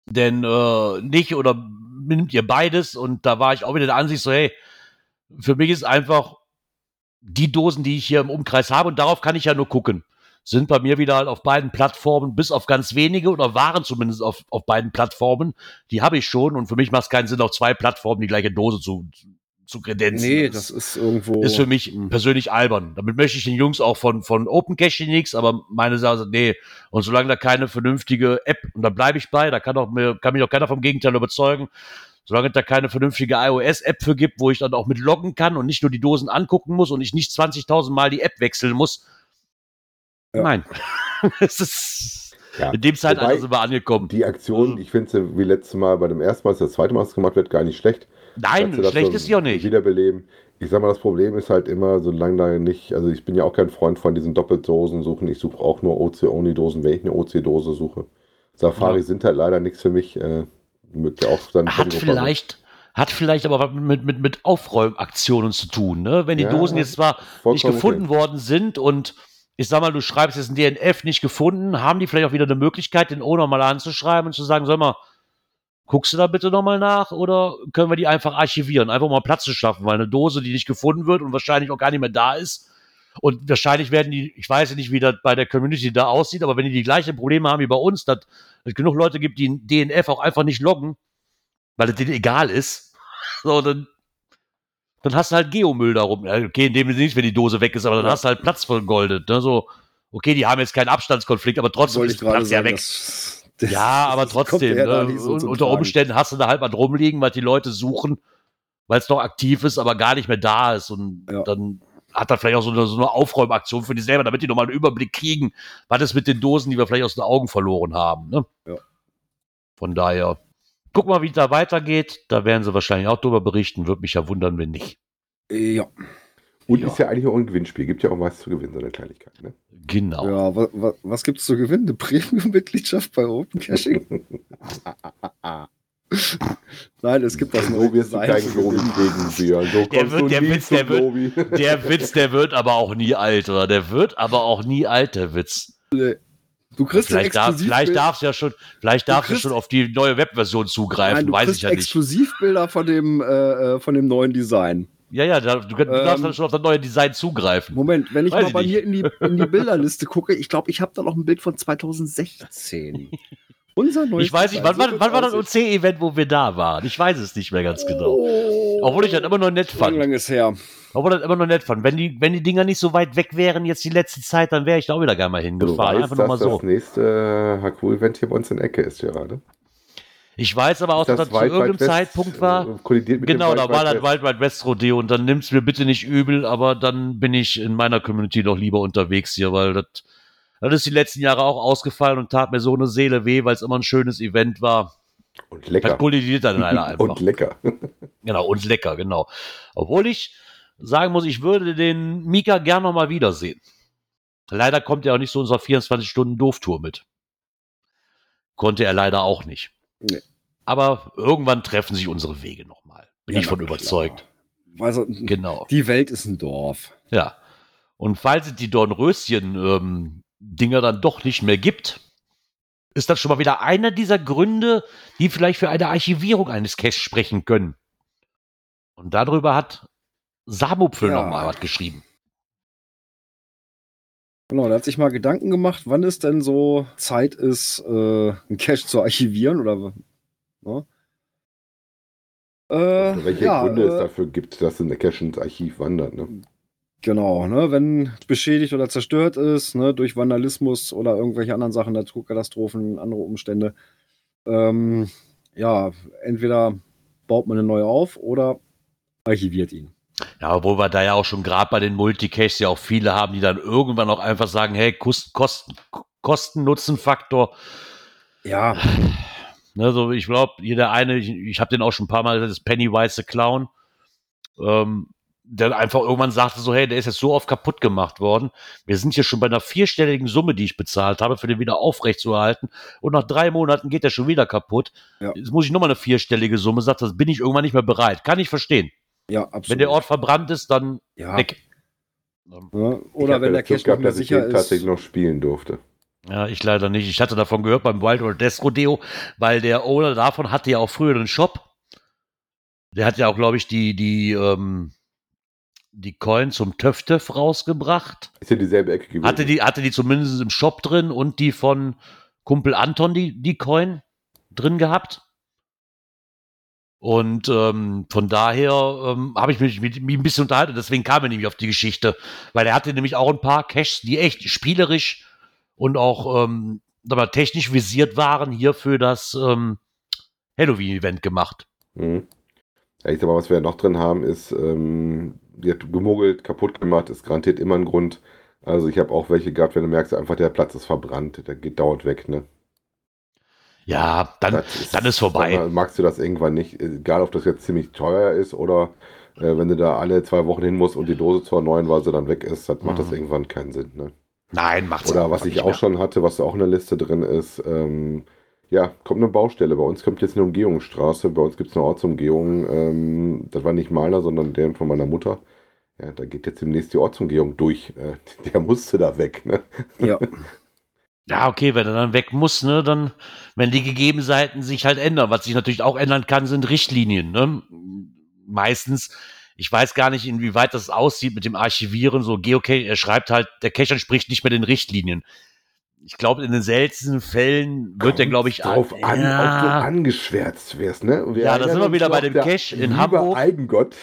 denn äh, nicht oder nimmt ihr beides? Und da war ich auch wieder der Ansicht so, hey, für mich ist einfach die Dosen, die ich hier im Umkreis habe, und darauf kann ich ja nur gucken, sind bei mir wieder halt auf beiden Plattformen, bis auf ganz wenige oder waren zumindest auf, auf beiden Plattformen. Die habe ich schon und für mich macht es keinen Sinn, auf zwei Plattformen die gleiche Dose zu, zu kredenzen. Nee, das ist irgendwo. ist für mich persönlich albern. Damit möchte ich den Jungs auch von, von Open Caching nichts, aber meine Sache, ist, nee. Und solange da keine vernünftige App, und da bleibe ich bei, da kann, auch mir, kann mich auch keiner vom Gegenteil überzeugen, solange es da keine vernünftige iOS-App für gibt, wo ich dann auch mit loggen kann und nicht nur die Dosen angucken muss und ich nicht 20.000 Mal die App wechseln muss. Ja. Nein. *laughs* es ist, Ja. in dem Zeitalter sind wir angekommen. Die Aktion, ich finde sie wie letztes Mal bei dem ersten Mal, das zweite Mal es gemacht wird, gar nicht schlecht. Nein, schlecht ist sie auch nicht. Wiederbeleben. Ich sag mal, das Problem ist halt immer, solange da nicht, also ich bin ja auch kein Freund von diesen Doppeldosen suchen. Ich suche auch nur OC-Only-Dosen, wenn ich eine OC-Dose suche. Safari Ja. sind halt leider nichts für mich. Äh, ja auch dann Hat vielleicht, hat vielleicht aber was mit, mit, mit Aufräumaktionen zu tun, ne? Wenn die Ja, Dosen jetzt zwar nicht gefunden okay. worden sind und ich sag mal, du schreibst jetzt ein DNF nicht gefunden, haben die vielleicht auch wieder eine Möglichkeit, den Owner mal anzuschreiben und zu sagen, sag mal, guckst du da bitte nochmal nach oder können wir die einfach archivieren, einfach mal Platz zu schaffen, weil eine Dose, die nicht gefunden wird und wahrscheinlich auch gar nicht mehr da ist und wahrscheinlich werden die, ich weiß nicht, wie das bei der Community da aussieht, aber wenn die die gleichen Probleme haben wie bei uns, dass es genug Leute gibt, die DNF auch einfach nicht loggen, weil es denen egal ist, *laughs* so, dann, dann hast du halt Geomüll darum. Okay, in dem Sinne nicht, wenn die Dose weg ist, aber dann hast du halt Platz vergoldet. Ne? So, okay, die haben jetzt keinen Abstandskonflikt, aber trotzdem ist Platz ja weg. Das, das, Ja, aber trotzdem. Ne? so unter Tragen. Umständen hast du da halt was rumliegen, was die Leute suchen, weil es noch aktiv ist, aber gar nicht mehr da ist. Und Ja. dann hat er vielleicht auch so eine, so eine Aufräumaktion für die selber, damit die nochmal einen Überblick kriegen, was ist mit den Dosen, die wir vielleicht aus den Augen verloren haben. Ne? Ja. Von daher, guck mal, wie es da weitergeht. Da werden sie wahrscheinlich auch drüber berichten. Würde mich ja wundern, wenn nicht. Ja, Und Ja. ist ja eigentlich auch ein Gewinnspiel. Gibt ja auch was zu gewinnen, so eine Kleinigkeit. Ne? Genau. ja wa, wa, was gibt es zu gewinnen? Eine Premium-Mitgliedschaft bei Open Caching? *laughs* Nein, es gibt das du Design keinen zu Globi kriegen, Björn. So Der wird- der Witz, der wird-. *laughs* Der Witz, der wird aber auch nie alt, oder? Der wird aber auch nie alt, der Witz. Du kriegst Vielleicht, darf, exklusiv vielleicht darfst du ja schon, vielleicht Du darfst du kriegst- schon auf die neue Webversion zugreifen, Nein, du weiß kriegst ich ja nicht. Exklusivbilder von dem, äh, äh, von dem neuen Design. Ja, ja, du, du darfst Ähm, dann schon auf das neue Design zugreifen. Moment, wenn ich Weiß mal bei mir in die, in die Bilderliste gucke, ich glaube, ich habe da noch ein Bild von 2016. Unser neues Ich weiß nicht, wann war, so wann war das. OC-Event, wo wir da waren? Ich weiß es nicht mehr ganz genau. Oh, Obwohl ich das immer noch nett fand. lang ist her. Obwohl ich das immer noch nett fand. Wenn die, wenn die Dinger nicht so weit weg wären jetzt die letzte Zeit, dann wäre ich da auch wieder gerne mal Du hingefahren. weißt, Einfach nur mal dass so. das nächste HQ-Event hier bei uns in Ecke ist gerade. Ich weiß aber auch, dass das zu irgendeinem Zeitpunkt war. äh, kollidiert mit Genau, dem da war das West. Wild Wild West Rodeo und dann nimm's mir bitte nicht übel, aber dann bin ich in meiner Community doch lieber unterwegs hier, weil das, das ist die letzten Jahre auch ausgefallen und tat mir so eine Seele weh, weil es immer ein schönes Event war. Und Das lecker. kollidiert dann leider *laughs* einfach. Und lecker. *laughs* Genau, und lecker, genau. Obwohl ich sagen muss, ich würde den Mika gern noch mal wiedersehen. Leider kommt er auch nicht zu unserer 24-Stunden-Doof-Tour mit. Konnte er leider auch nicht. Nee. Aber irgendwann treffen sich unsere Wege noch mal. Bin Ja, ich von überzeugt. klar. Also, Genau. die Welt ist ein Dorf. Ja. Und falls es die Dornröschen-Dinger dann doch nicht mehr gibt, ist das schon mal wieder einer dieser Gründe, die vielleicht für eine Archivierung eines Caches sprechen können. Und darüber hat Samupfel Ja. noch mal was geschrieben. Genau, da hat sich mal Gedanken gemacht, wann es denn so Zeit ist, äh, einen Cache zu archivieren oder. Ne? Äh, Also welche ja, Gründe es äh, dafür gibt, dass ein Cache ins Archiv wandert. Ne? Genau, ne, wenn beschädigt oder zerstört ist, ne, durch Vandalismus oder irgendwelche anderen Sachen, Naturkatastrophen, andere Umstände. Ähm, ja, entweder baut man eine neue auf oder archiviert ihn. Ja, obwohl wir da ja auch schon gerade bei den Multicaches ja auch viele haben, die dann irgendwann auch einfach sagen, hey, Kost- Kosten, Kosten-Nutzen-Faktor. Ja, Ne, so, ich glaube, hier der eine, ich, ich habe den auch schon ein paar Mal, das ist Pennywise the Clown, ähm, der einfach irgendwann sagte so, hey, der ist jetzt so oft kaputt gemacht worden. Wir sind hier schon bei einer vierstelligen Summe, die ich bezahlt habe, für den wieder aufrecht zu erhalten. Und nach drei Monaten geht der schon wieder kaputt. Ja. Jetzt muss ich nochmal eine vierstellige Summe, sagt, das bin ich irgendwann nicht mehr bereit. Kann ich verstehen. Ja, absolut. Wenn der Ort verbrannt ist, dann ja, weg. Ich oder wenn ja der gehabt, mehr dass ich ist. tatsächlich noch spielen durfte. Ja, ich leider nicht. Ich hatte davon gehört beim Wild World Death Rodeo, weil der Owner davon hatte ja auch früher einen Shop. Der hat ja auch, glaube ich, die, die, ähm, die Coin zum Töff-Töff rausgebracht. Ist ja dieselbe Ecke gewesen. Hatte die, hatte die zumindest im Shop drin und die von Kumpel Anton, die, die Coin drin gehabt. Und ähm, von daher ähm, habe ich mich mit ihm ein bisschen unterhalten. Deswegen kam er nämlich auf die Geschichte, weil er hatte nämlich auch ein paar Caches, die echt spielerisch und auch ähm, aber technisch visiert waren, hier für das ähm, Halloween-Event gemacht. Mhm. Ja, ich sag mal, was wir noch drin haben, ist, ähm, gemogelt, kaputt gemacht, ist garantiert immer ein Grund. Also ich habe auch welche gehabt, wenn du merkst, einfach der Platz ist verbrannt, der geht dauernd weg, ne? Ja, dann, ist, dann ist vorbei. Dann magst du das irgendwann nicht, egal ob das jetzt ziemlich teuer ist oder äh, wenn du da alle zwei Wochen hin musst und die Dose zu erneuern, weil sie dann weg ist, dann macht mhm. das irgendwann keinen Sinn. Ne? Nein, macht's Oder was ich auch mehr. schon hatte, was auch in der Liste drin ist, ähm, ja, kommt eine Baustelle. Bei uns kommt jetzt eine Umgehungsstraße, bei uns gibt es eine Ortsumgehung. Ähm, das war nicht meiner, sondern der von meiner Mutter. Ja, da geht jetzt demnächst die Ortsumgehung durch. Äh, *laughs* der musste da weg, ne? Ja. *laughs* Ja, okay, wenn er dann weg muss, ne, dann, wenn die Gegebenheiten sich halt ändern. Was sich natürlich auch ändern kann, sind Richtlinien, ne? Meistens, ich weiß gar nicht, inwieweit das aussieht mit dem Archivieren, so Geocache, er schreibt halt, der Cache entspricht nicht mehr den Richtlinien ich glaube, in den seltensten Fällen wird Kommt der, glaube ich, drauf an, ja. ob du angeschwärzt wirst. Ne? ja, da sind wir wieder bei dem Cash in Hamburg. Eigengott,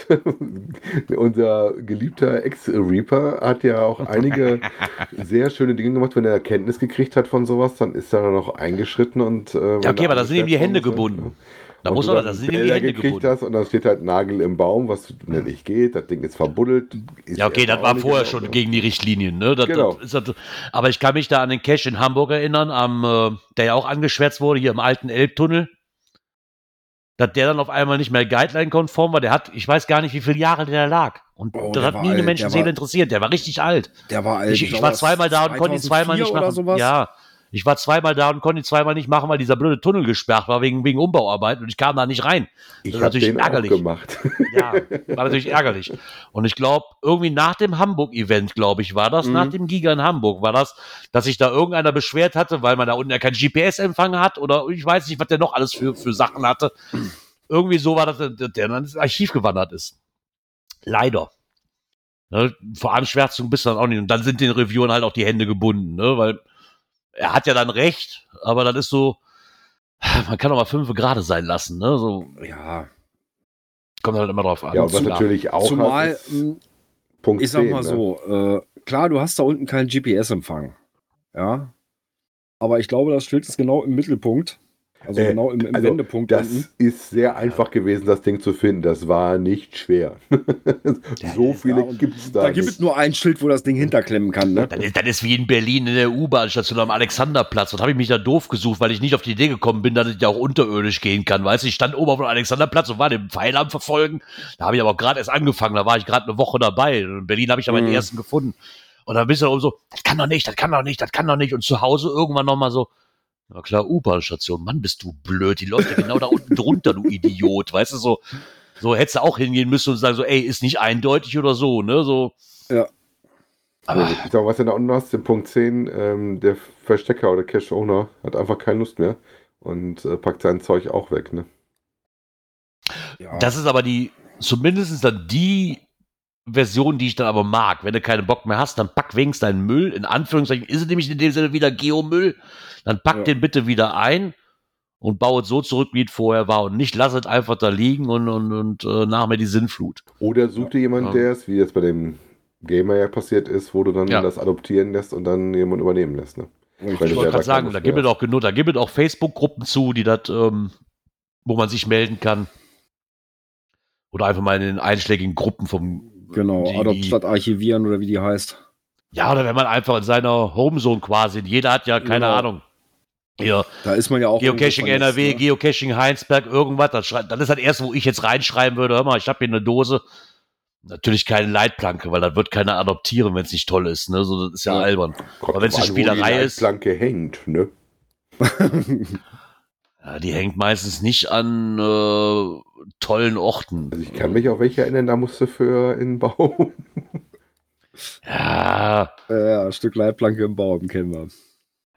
*laughs* unser geliebter Ex-Reaper, hat ja auch einige *laughs* sehr schöne Dinge gemacht. Wenn er Erkenntnis gekriegt hat von sowas, dann ist er dann noch eingeschritten und. Äh, ja, okay, aber da sind ihm die Hände gebunden. Da muss aber, das sind die Hände gekriegt hast und da steht halt Nagel im Baum, was nicht geht, das Ding ist verbuddelt. Ist ja, okay, das war vorher schon gegen die Richtlinien, ne? Das, genau. Das das, aber ich kann mich da an den Cache in Hamburg erinnern, am, äh, der ja auch angeschwärzt wurde, hier im alten Elbtunnel. Dass der dann auf einmal nicht mehr Guideline-konform war, der hat, ich weiß gar nicht, wie viele Jahre der lag. Und oh, das hat nie alt. eine Menschenseele interessiert. Der war richtig alt. Der war alt. Ich, ich, ich war zweimal da und konnte ihn zweimal nicht machen. Sowas? Ja, ich war zweimal da und konnte zweimal nicht machen, weil dieser blöde Tunnel gesperrt war wegen, wegen Umbauarbeiten und ich kam da nicht rein. Das ich ist natürlich den ärgerlich. Auch gemacht. Ja, war natürlich ärgerlich. Und ich glaube, irgendwie nach dem Hamburg-Event, glaube ich, war das, mhm. nach dem Giga in Hamburg, war das, dass sich da irgendeiner beschwert hatte, weil man da unten ja kein GPS-Empfang hat oder ich weiß nicht, was der noch alles für, für Sachen hatte. Irgendwie so war das, der dann ins Archiv gewandert ist. Leider. Ne, vor allem Schwärzung bist du dann auch nicht. Und dann sind den Reviewern halt auch die Hände gebunden, ne? weil er hat ja dann recht, aber das ist so, man kann auch mal fünf gerade sein lassen, ne? So, ja. Kommt halt immer drauf an. Ja, was natürlich auch Zumal, hat, hm, Punkt ich 10, sag mal ne? so, äh, klar, du hast da unten keinen GPS-Empfang. Ja. Aber ich glaube, das Schild ist genau im Mittelpunkt. Also äh, genau im, im also Wendepunkt. Das unten. ist sehr einfach gewesen, das Ding zu finden. Das war nicht schwer. *laughs* so viele ja, gibt es da. Da gibt es nur ein Schild, wo das Ding hinterklemmen kann. Ne? Das, ist, das ist wie in Berlin in der U-Bahn-Station am Alexanderplatz. Und habe ich mich da doof gesucht, weil ich nicht auf die Idee gekommen bin, dass ich ja auch unterirdisch gehen kann. Weißt du, ich stand oben auf dem Alexanderplatz und war den Pfeil am Verfolgen. Da habe ich aber gerade erst angefangen. Da war ich gerade eine Woche dabei. In Berlin habe ich aber mhm. den ersten gefunden. Und dann bist du so, das kann doch nicht, das kann doch nicht, das kann doch nicht. Und zu Hause irgendwann nochmal so, na klar, U-Bahn-Station. Mann, bist du blöd. Die läuft ja genau da unten drunter, du Idiot. Weißt du, so, so hättest du auch hingehen müssen und sagen so, ey, ist nicht eindeutig oder so, ne? So. Ja. Aber ich sag, was du da unten hast, in Punkt 10, ähm, der Verstecker oder Cash-Owner hat einfach keine Lust mehr und äh, packt sein Zeug auch weg, ne? Ja. Das ist aber die, zumindest dann die Version, die ich dann aber mag. Wenn du keinen Bock mehr hast, dann pack wenigstens deinen Müll. In Anführungszeichen ist es nämlich in dem Sinne wieder Geomüll. Dann pack ja. den bitte wieder ein und baue es so zurück, wie es vorher war. Und nicht lass es einfach da liegen und, und, und äh, nach mir die Sinnflut. Oder such dir jemanden, ja. der es, wie jetzt bei dem Gamer ja passiert ist, wo du dann ja. das adoptieren lässt und dann jemand übernehmen lässt. Ne? Ich wollte gerade sagen, da gibt es auch genug, da gibt es auch Facebook-Gruppen zu, die das, ähm, wo man sich melden kann. Oder einfach mal in den einschlägigen Gruppen vom Genau, Adopt statt archivieren oder wie die heißt. Ja, oder wenn man einfach in seiner Homezone quasi, jeder hat ja keine genau. Ahnung. Ja. Da ist man ja auch. Geocaching NRW, ne? Geocaching Heinsberg, irgendwas. Das, das ist das erste, wo ich jetzt reinschreiben würde. Hör mal, ich habe hier eine Dose. Natürlich keine Leitplanke, weil das wird keiner adoptieren, wenn es nicht toll ist. Ne? So, das ist ja, ja. albern. Kommt Aber wenn es eine Spielerei ist. Die Leitplanke hängt, ne? *laughs* ja, die hängt meistens nicht an äh, tollen Orten. Also ich kann mich auch welche erinnern, da musste für in den Baum. *laughs* ja. Ja, ein Stück Leitplanke im Baum kennen wir.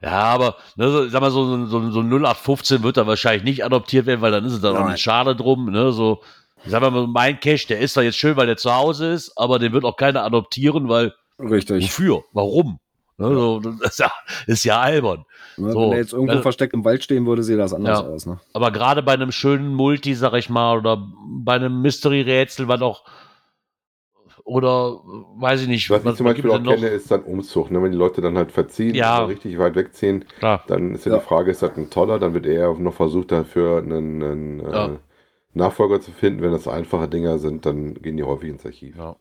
Ja, aber ne, so, sag mal, so, so, so 0815 wird da wahrscheinlich nicht adoptiert werden, weil dann ist es dann Nein. auch nicht schade drum. Ne? So, ich sag mal, mein Cash, der ist da jetzt schön, weil der zu Hause ist, aber den wird auch keiner adoptieren, weil. Richtig. Wofür? Warum? Ne, so, das ist, ja, ist ja albern. Ne, So, Wenn er jetzt irgendwo also- versteckt im Wald stehen würde, sähe das anders Ja. aus. Ne? Aber gerade bei einem schönen Multi, sag ich mal, oder bei einem Mystery-Rätsel, was auch, oder äh, weiß ich nicht, Was ich zum was Beispiel auch kenne, ist dann Umzug. Ne? Wenn die Leute dann halt verziehen, Ja. richtig weit wegziehen, Klar. dann ist ja, Ja. die Frage, ist das ein toller? Dann wird eher noch versucht, dafür einen, einen Ja. äh, Nachfolger zu finden. Wenn das einfache Dinger sind, dann gehen die häufig ins Archiv. Ja.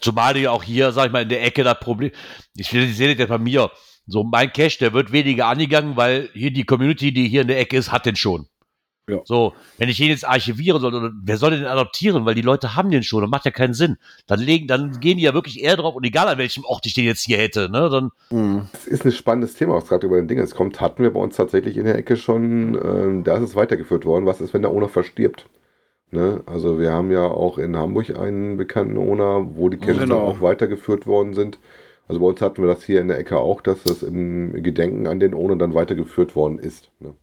Zumal du ja auch hier, sag ich mal, in der Ecke das Problem, ich sehe das ja bei mir, so mein Cache, der wird weniger angegangen, weil hier die Community, die hier in der Ecke ist, hat den schon. Ja. So, wenn ich den jetzt archivieren soll, oder wer soll den adoptieren, weil die Leute haben den schon, das macht ja keinen Sinn. Dann legen, dann gehen die ja wirklich eher drauf und egal an welchem Ort ich den jetzt hier hätte, ne, dann, Mhm. Das ist ein spannendes Thema, was gerade über den Ding jetzt kommt. Hatten wir bei uns tatsächlich in der Ecke schon, ähm, da ist es weitergeführt worden. Was ist, wenn der Owner verstirbt? Ne? Also wir haben ja auch in Hamburg einen bekannten Owner, wo die Caches Genau. auch weitergeführt worden sind. Also bei uns hatten wir das hier in der Ecke auch, dass das im Gedenken an den Owner dann weitergeführt worden ist. Ne?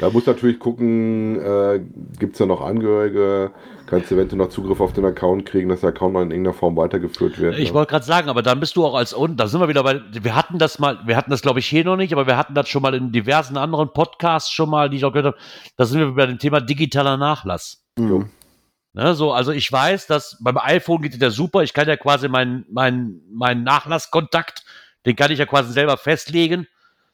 Da muss natürlich gucken, äh, gibt es da noch Angehörige, kannst du eventuell noch Zugriff auf den Account kriegen, dass der Account mal in irgendeiner Form weitergeführt wird. ich ne? wollte gerade sagen, aber dann bist du auch als, und da sind wir wieder bei, wir hatten das mal, wir hatten das glaube ich hier noch nicht, aber wir hatten das schon mal in diversen anderen Podcasts schon mal, die ich auch gehört habe, da sind wir bei dem Thema digitaler Nachlass. Mhm. Ne, so, also ich weiß, dass beim iPhone geht das super. Ich kann ja quasi meinen mein, mein Nachlasskontakt, den kann ich ja quasi selber festlegen,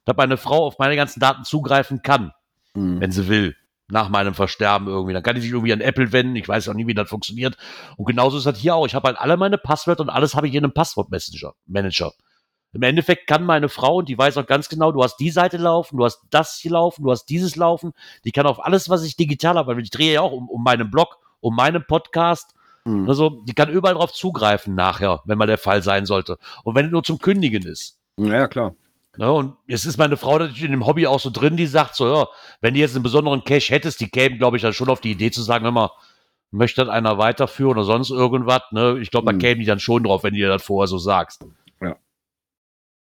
dass meine Frau auf meine ganzen Daten zugreifen kann, Mhm. wenn sie will, nach meinem Versterben irgendwie. Dann kann ich sich irgendwie an Apple wenden. Ich weiß auch nie, wie das funktioniert. Und genauso ist das hier auch. Ich habe halt alle meine Passwörter und alles habe ich in einem Passwortmanager. Manager. Im Endeffekt kann meine Frau, und die weiß auch ganz genau, du hast die Seite laufen, du hast das hier laufen, du hast dieses laufen, die kann auf alles, was ich digital habe, weil ich drehe ja auch um, um meinen Blog, um meinen Podcast, Mhm. also die kann überall drauf zugreifen nachher, wenn mal der Fall sein sollte. Und wenn es nur zum Kündigen ist. Ja, klar. Ne, und jetzt ist meine Frau natürlich in dem Hobby auch so drin, die sagt so, ja, wenn du jetzt einen besonderen Cache hättest, die kämen, glaube ich, dann schon auf die Idee zu sagen, hör mal, möchte das einer weiterführen oder sonst irgendwas, ne? Ich glaube, da Mhm. kämen die dann schon drauf, wenn du dir das vorher so sagst. Ja.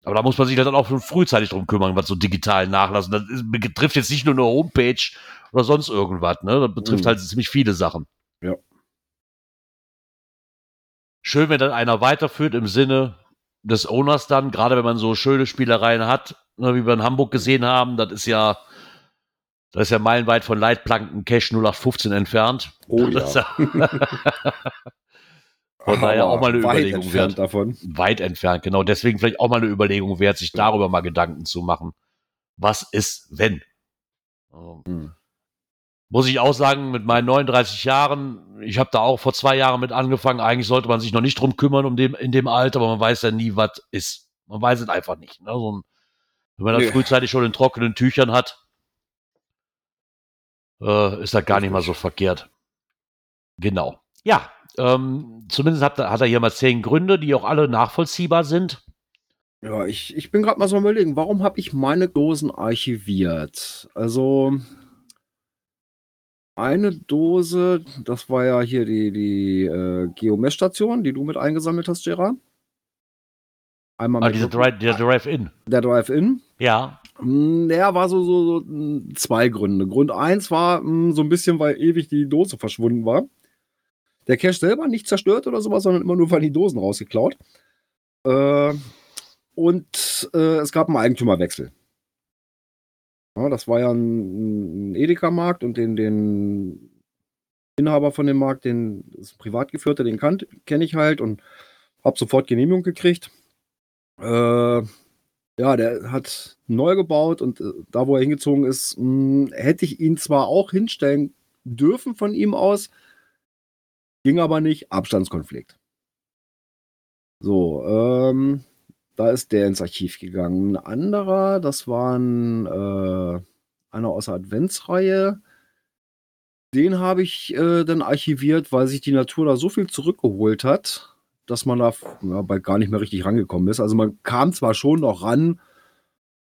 Aber da muss man sich dann auch schon frühzeitig drum kümmern, was so digital nachlassen. Das betrifft jetzt nicht nur eine Homepage oder sonst irgendwas, ne? Das betrifft Mhm. halt ziemlich viele Sachen. Ja. Schön, wenn dann einer weiterführt im Sinne des Owners dann, gerade wenn man so schöne Spielereien hat, ne, wie wir in Hamburg gesehen haben, das ist ja, das ist ja meilenweit von Leitplanken Cache 0815 entfernt. Oh Das ja. ist ja *laughs* Von daher auch mal eine weit Überlegung entfernt wert. davon. weit entfernt, genau. Deswegen vielleicht auch mal eine Überlegung wert, sich darüber mal Gedanken zu machen. Was ist, wenn? Also, Mhm. Muss ich auch sagen, mit meinen 39 Jahren, ich habe da auch vor zwei Jahren mit angefangen. Eigentlich sollte man sich noch nicht drum kümmern um dem, in dem Alter, aber man weiß ja nie, was ist. Man weiß es einfach nicht. Ne? So ein, wenn man das Nee. frühzeitig schon in trockenen Tüchern hat, äh, ist das gar nicht mal so verkehrt. Genau. Ja, ähm, zumindest hat, er- hat er hier mal zehn Gründe, die auch alle nachvollziehbar sind. Ja, ich, ich bin gerade mal so am überlegen, warum habe ich meine Dosen archiviert? Also, eine Dose, das war ja hier die, die äh, Geomess-Station, die du mit eingesammelt hast, Gerard. Einmal Ah, mit Drive- der Drive-In. der Drive-In. Ja. Mm, Der war so, so, so mm, zwei Gründe. Grund eins war mm, so ein bisschen, weil ewig die Dose verschwunden war. Der Cache selber nicht zerstört oder sowas, sondern immer nur weil die Dosen rausgeklaut. Äh, und äh, es gab einen Eigentümerwechsel. Ja, das war ja ein, ein Edeka-Markt und den, den Inhaber von dem Markt, den ist ein Privatgeführter, den kenne ich halt und habe sofort Genehmigung gekriegt. Äh, ja, der hat neu gebaut und äh, da, wo er hingezogen ist, mh, hätte ich ihn zwar auch hinstellen dürfen von ihm aus, ging aber nicht, Abstandskonflikt. So, ähm, da ist der ins Archiv gegangen. Ein anderer, das war ein, äh, einer aus der Adventsreihe. Den habe ich äh, dann archiviert, weil sich die Natur da so viel zurückgeholt hat, dass man da ja, bald gar nicht mehr richtig rangekommen ist. Also man kam zwar schon noch ran,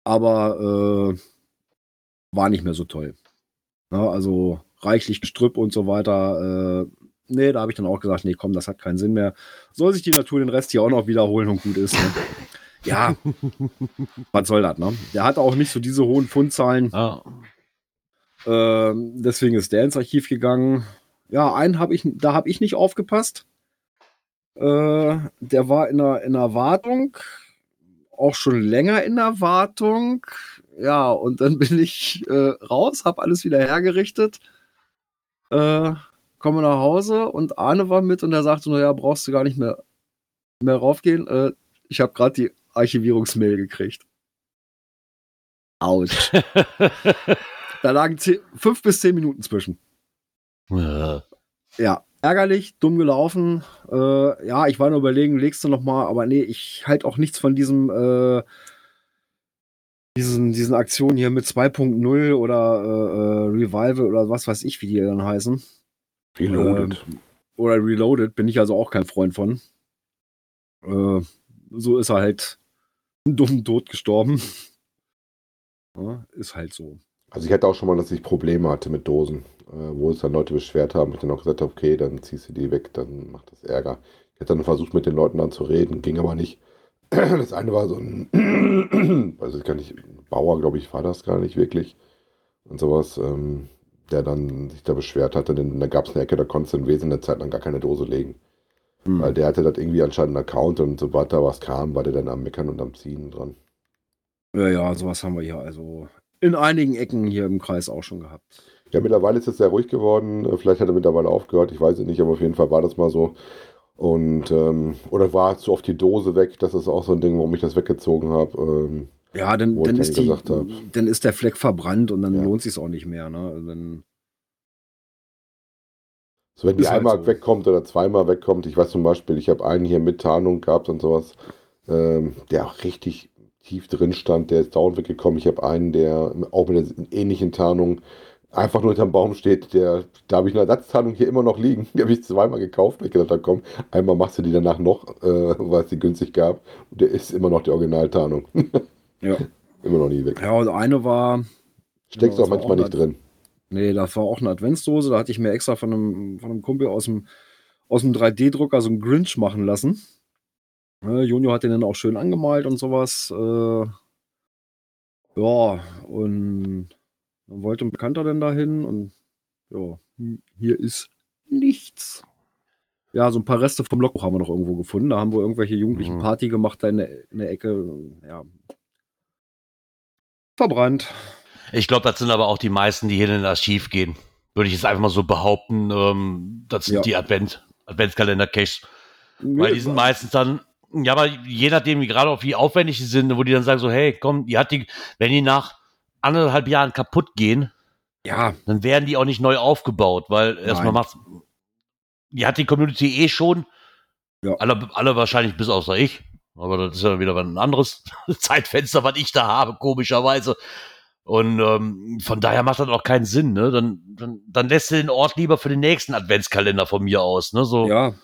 aber äh, war nicht mehr so toll. Ja, also reichlich Gestrüpp und so weiter. Nee, da habe ich dann auch gesagt, nee, komm, das hat keinen Sinn mehr. Soll sich die Natur den Rest hier auch noch wiederholen und gut ist. Ne? *laughs* ja, was soll das, ne? Der hat auch nicht so diese hohen Fundzahlen. ja. Ähm, deswegen ist der ins Archiv gegangen. Ja, einen habe ich, da habe ich nicht aufgepasst. Äh, der war in einer, in einer Wartung auch schon länger in Erwartung. Ja, und dann bin ich äh, raus, habe alles wieder hergerichtet, äh, komme nach Hause und Arne war mit und er sagte nur, ja, brauchst du gar nicht mehr, mehr raufgehen. Äh, ich habe gerade die Archivierungsmail gekriegt. Autsch. *laughs* da lagen zehn, fünf bis zehn Minuten zwischen. Ja. Ja, ärgerlich, dumm gelaufen. Äh, ja, ich war nur überlegen, legst du noch mal, aber nee, ich halt auch nichts von diesem äh, diesen, diesen Aktionen hier mit 2.0 oder äh, äh, Revival oder was weiß ich, wie die dann heißen. Reloaded. Ähm, oder Reloaded, bin ich also auch kein Freund von. Äh, so ist er halt einen dummen Tod gestorben. *laughs* Ja, ist halt so. Also ich hatte auch schon mal, dass ich Probleme hatte mit Dosen, äh, wo es dann Leute beschwert haben. Ich dann auch gesagt habe, okay, dann ziehst du die weg, dann macht das Ärger. Ich hätte dann versucht, mit den Leuten dann zu reden, ging aber nicht. *clears throat* Das eine war so ein, *clears throat* also ich kann nicht, Bauer, glaube ich, war das gar nicht wirklich und sowas, ähm, der dann sich da beschwert hatte, denn da gab es eine Ecke, da konntest du in Wesen eine Zeit lang gar keine Dose legen. Hm. Weil der hatte das irgendwie anscheinend einen Account und sobald da was kam, war der dann am Meckern und am Ziehen dran. Ja, ja, sowas haben wir hier also in einigen Ecken hier im Kreis auch schon gehabt. Ja, mittlerweile ist es sehr ruhig geworden. Äh, Vielleicht hat er mittlerweile aufgehört, ich weiß es nicht, aber auf jeden Fall war das mal so. Und, ähm, oder war zu oft die Dose weg? Das ist auch so ein Ding, warum ich das weggezogen habe. Ähm, Ja, dann, dann, ich ist dann die, dann ist der Fleck verbrannt und dann Ja. lohnt sich auch nicht mehr. Ne? Also Dann, so, wenn die halt einmal so. wegkommt oder zweimal wegkommt, ich weiß zum Beispiel, ich habe einen hier mit Tarnung gehabt und sowas, ähm, der auch richtig tief drin stand, der ist dauernd weggekommen. Ich habe einen, der auch mit einer ähnlichen Tarnung einfach nur hinterm Baum steht, der, da habe ich eine Ersatztarnung hier immer noch liegen. *laughs* Die habe ich zweimal gekauft, weil ich gedacht habe, komm, einmal machst du die danach noch, äh, weil es die günstig gab. Und der ist immer noch die Originaltarnung. *laughs* ja. immer noch nie weg. ja, und eine war, Steckst Ja, auch manchmal auch nicht drin. nee, das war auch eine Adventsdose. Da hatte ich mir extra von einem, von einem Kumpel aus dem, aus dem 3D-Drucker so einen Grinch machen lassen. Ne, Junior hat den dann auch schön angemalt und sowas. Äh, ja, und dann wollte ein Bekannter dann dahin und ja, hier ist nichts. Ja, so ein paar Reste vom Lokbuch haben wir noch irgendwo gefunden. Da haben wir irgendwelche Jugendlichen Mhm. Party gemacht da in der, in der Ecke. Ja. Verbrannt. Ich glaube, das sind aber auch die meisten, die hier in das Archiv gehen. Würde ich jetzt einfach mal so behaupten. Ähm, das sind Ja. die Advent, Adventskalender-Caches. Weil die sind meistens dann, ja, aber je nachdem, wie gerade auch wie aufwendig die sind, wo die dann sagen so, hey, komm, die hat die, wenn die nach anderthalb Jahren kaputt gehen, Ja, dann werden die auch nicht neu aufgebaut, weil erstmal Nein. macht's, die hat die Community eh schon, Ja. alle, alle wahrscheinlich bis außer ich, aber das ist ja wieder ein anderes *laughs* Zeitfenster, was ich da habe, komischerweise. Und ähm, von daher macht das auch keinen Sinn, ne? Dann, dann, dann lässt du den Ort lieber für den nächsten Adventskalender von mir aus, ne? So, ja.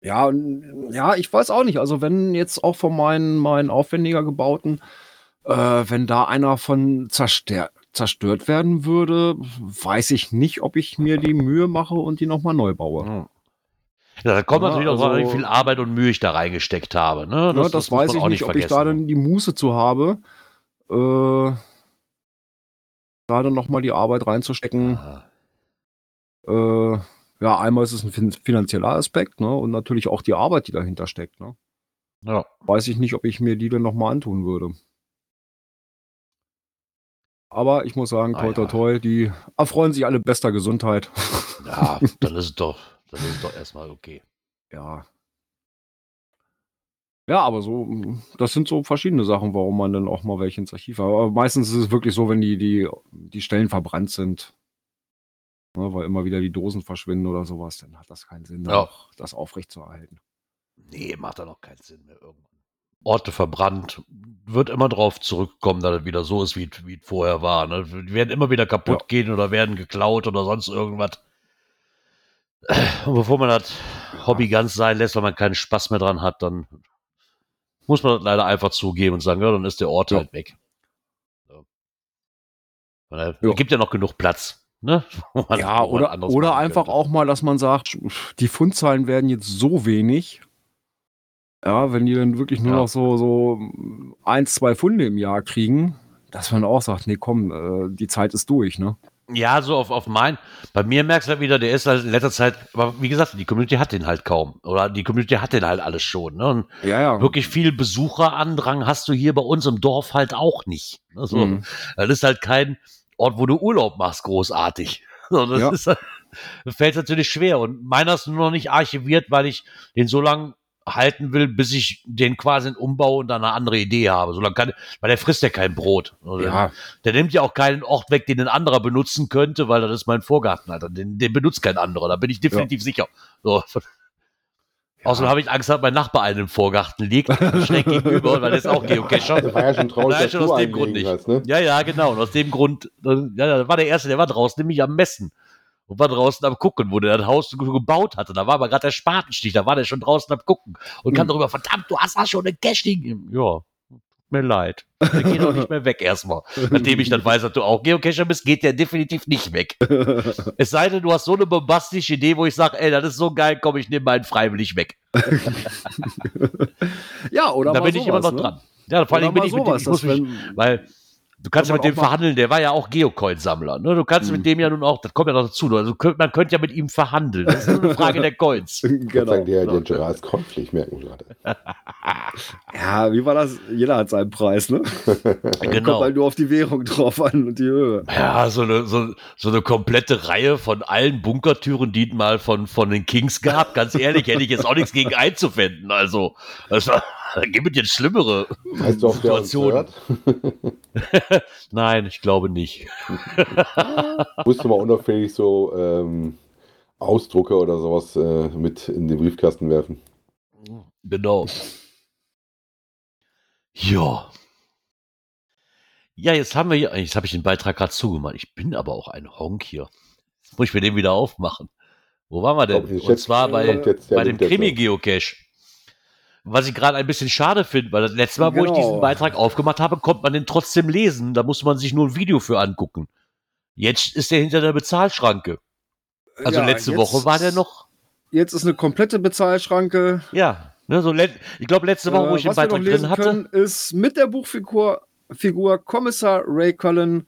Ja, ja, ich weiß auch nicht. Also, wenn jetzt auch von meinen, meinen aufwendiger gebauten, äh, wenn da einer von zerstört, zerstört werden würde, weiß ich nicht, ob ich mir die Mühe mache und die nochmal neu baue. Ja, da kommt Ja, natürlich auch also- drauf, wie viel Arbeit und Mühe ich da reingesteckt habe. Ne? Ja, Ne, das, muss weiß ich auch nicht, ob ich da dann die Muße zu habe, äh, da dann nochmal die Arbeit reinzustecken. Äh, ja, einmal ist es ein fin finanzieller Aspekt, ne? Und natürlich auch die Arbeit, die dahinter steckt, ne? Ja. Weiß ich nicht, ob ich mir die dann nochmal antun würde. Aber ich muss sagen, Ah, toi toi ja. toi, die erfreuen sich alle bester Gesundheit. ja, *laughs* dann ist es doch, dann ist es doch erstmal okay. ja. Ja, aber so, das sind so verschiedene Sachen, warum man dann auch mal welche ins Archiv hat. Aber meistens ist es wirklich so, wenn die, die, die Stellen verbrannt sind. Ne, weil immer wieder die Dosen verschwinden oder sowas, dann hat das keinen Sinn, Ja. auch das aufrechtzuerhalten. Nee, macht dann auch keinen Sinn mehr irgendwann. Orte verbrannt, wird immer drauf zurückkommen, dass es wieder so ist, wie, es- wie es vorher war. Ne? Die werden immer wieder kaputt Ja. gehen oder werden geklaut oder sonst irgendwas. Und bevor man das Hobby ganz sein lässt, weil man keinen Spaß mehr dran hat, dann muss man das leider einfach zugeben und sagen, ja, dann ist der Ort Ja. halt weg. So. Ja. Es gibt ja noch genug Platz. Ne? *laughs* Ja, oder, oder einfach auch mal, dass man sagt, die Fundzahlen werden jetzt so wenig. Ja, wenn die dann wirklich nur Ja. noch so, so eins, zwei Funde im Jahr kriegen, dass man auch sagt, nee, komm, äh, die Zeit ist durch, ne? Ja, so auf, auf mein. Bei mir merkst du halt wieder, der ist halt in letzter Zeit, aber wie gesagt, die Community hat den halt kaum. Oder die Community hat den halt alles schon. Ne? Und Ja, ja. wirklich viel Besucherandrang hast du hier bei uns im Dorf halt auch nicht. Also, Mhm. Das ist halt kein Ort, wo du Urlaub machst, großartig. *laughs* So, das Ja. ist *laughs* halt, fällt natürlich schwer. Und meiner ist nur noch nicht archiviert, weil ich den so lange halten will, bis ich den quasi umbaue und dann eine andere Idee habe. So lange kann, weil der frisst ja kein Brot. Ja. Der nimmt ja auch keinen Ort weg, den ein anderer benutzen könnte, weil das ist mein Vorgarten, Alter. Den, den benutzt kein anderer, da bin ich definitiv sicher. So. Außerdem habe ich Angst, dass mein Nachbar einen im Vorgarten liegt, schräg gegenüber, weil der ist auch Geocacher. Das war ja schon traurig, Nein, schon aus dem Grund nicht. hast, ne? Ja, ja, genau. Und aus dem Grund, äh, ja, da war der Erste, der war draußen, nämlich am Messen. Und war draußen am Gucken, wo der das Haus ge- gebaut hatte. Da war aber gerade der Spatenstich, da war der schon draußen am Gucken. Und kam Hm. darüber, verdammt, du hast da schon eine Caching. Ja, mir leid. Der geht auch nicht mehr weg erstmal. *laughs* Nachdem ich dann weiß, dass du auch Geocacher bist, geht der definitiv nicht weg. *laughs* Es sei denn, du hast so eine bombastische Idee, wo ich sage, ey, das ist so geil, komm, ich nehme meinen freiwillig weg. *laughs* ja, oder da bin ich immer sowas, noch ne? dran. Ja, vor allem bin ich mit dem, sowas, ich muss mich, wenn- weil du kannst ja mit dem verhandeln, der war ja auch Geocoin-Sammler. Ne? Du kannst Mhm. mit dem ja nun auch, das kommt ja noch dazu, also könnt, man könnte ja mit ihm verhandeln. Das ist nur eine *laughs* Frage der Coins. Ich würde genau. sagen, der, der Gerard Scott pflicht merken gerade. *laughs* Ja, wie war das? Jeder hat seinen Preis, ne? Kommt Genau. halt nur auf die Währung drauf an und die Höhe. Ja, so eine, so, so eine komplette Reihe von allen Bunkertüren, die es mal von, von den Kings gab. Ganz ehrlich, hätte ich jetzt auch nichts gegen einzuwenden. Also, das war, da gibt es jetzt schlimmere Weißt du, Situationen. *laughs* Nein, ich glaube nicht. *laughs* Musst du mal unauffällig so ähm, Ausdrucke oder sowas äh, mit in den Briefkasten werfen. Genau. Ja. Ja, jetzt haben wir hier, jetzt habe ich den Beitrag gerade zugemacht. Ich bin aber auch ein Honk hier. Jetzt muss ich mir den wieder aufmachen. Wo waren wir denn? Und zwar bei, bei dem. Krimi-Geocache. Was ich gerade ein bisschen schade finde, weil das letzte Mal, wo ich Genau. diesen Beitrag aufgemacht habe, konnte man den trotzdem lesen. Da musste man sich nur ein Video für angucken. Jetzt ist der hinter der Bezahlschranke. Also Ja, letzte Woche war der noch. Jetzt ist eine komplette Bezahlschranke. Ja, ne, so ich glaube letzte Woche, wo Äh, ich den wir noch Beitrag lesen drin hatte. können, ist mit der Buchfigur Figur Kommissar Ray Cullen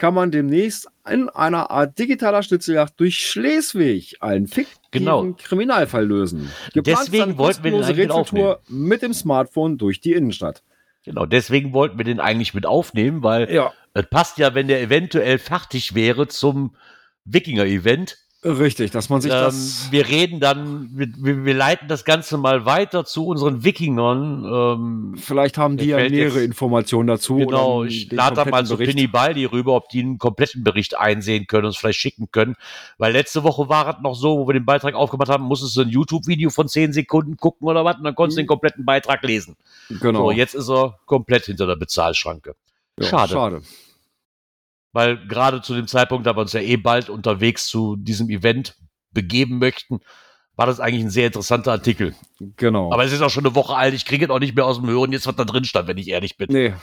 kann man demnächst in einer Art digitaler Schnitzeljagd durch Schleswig einen fiktiven Genau. Kriminalfall lösen. Geplant Deswegen wollten wir den kostenlose eigentlich mit Rätseltour mit dem Smartphone durch die Innenstadt. Genau, deswegen wollten wir den eigentlich mit aufnehmen, weil Ja, es passt ja, wenn der eventuell fertig wäre zum Wikinger-Event. Richtig, dass man sich Ähm, das. wir reden dann, wir, wir, leiten das Ganze mal weiter zu unseren Wikingern. Ähm, Vielleicht haben die ja nähere jetzt- Informationen dazu. genau, ich lade da mal zu Bericht. Pinny Baldi rüber, ob die einen kompletten Bericht einsehen können und uns vielleicht schicken können. Weil letzte Woche war es noch so, wo wir den Beitrag aufgemacht haben, musstest du ein YouTube-Video von 10 Sekunden gucken oder was und dann konntest du den kompletten Beitrag lesen. Genau. So, jetzt ist er komplett hinter der Bezahlschranke. Ja, schade. Schade. Weil gerade zu dem Zeitpunkt, da wir uns ja eh bald unterwegs zu diesem Event begeben möchten, war das eigentlich ein sehr interessanter Artikel. Genau. Aber es ist auch schon eine Woche alt, ich kriege es auch nicht mehr aus dem Hören, jetzt was da drin stand, wenn ich ehrlich bin. nee,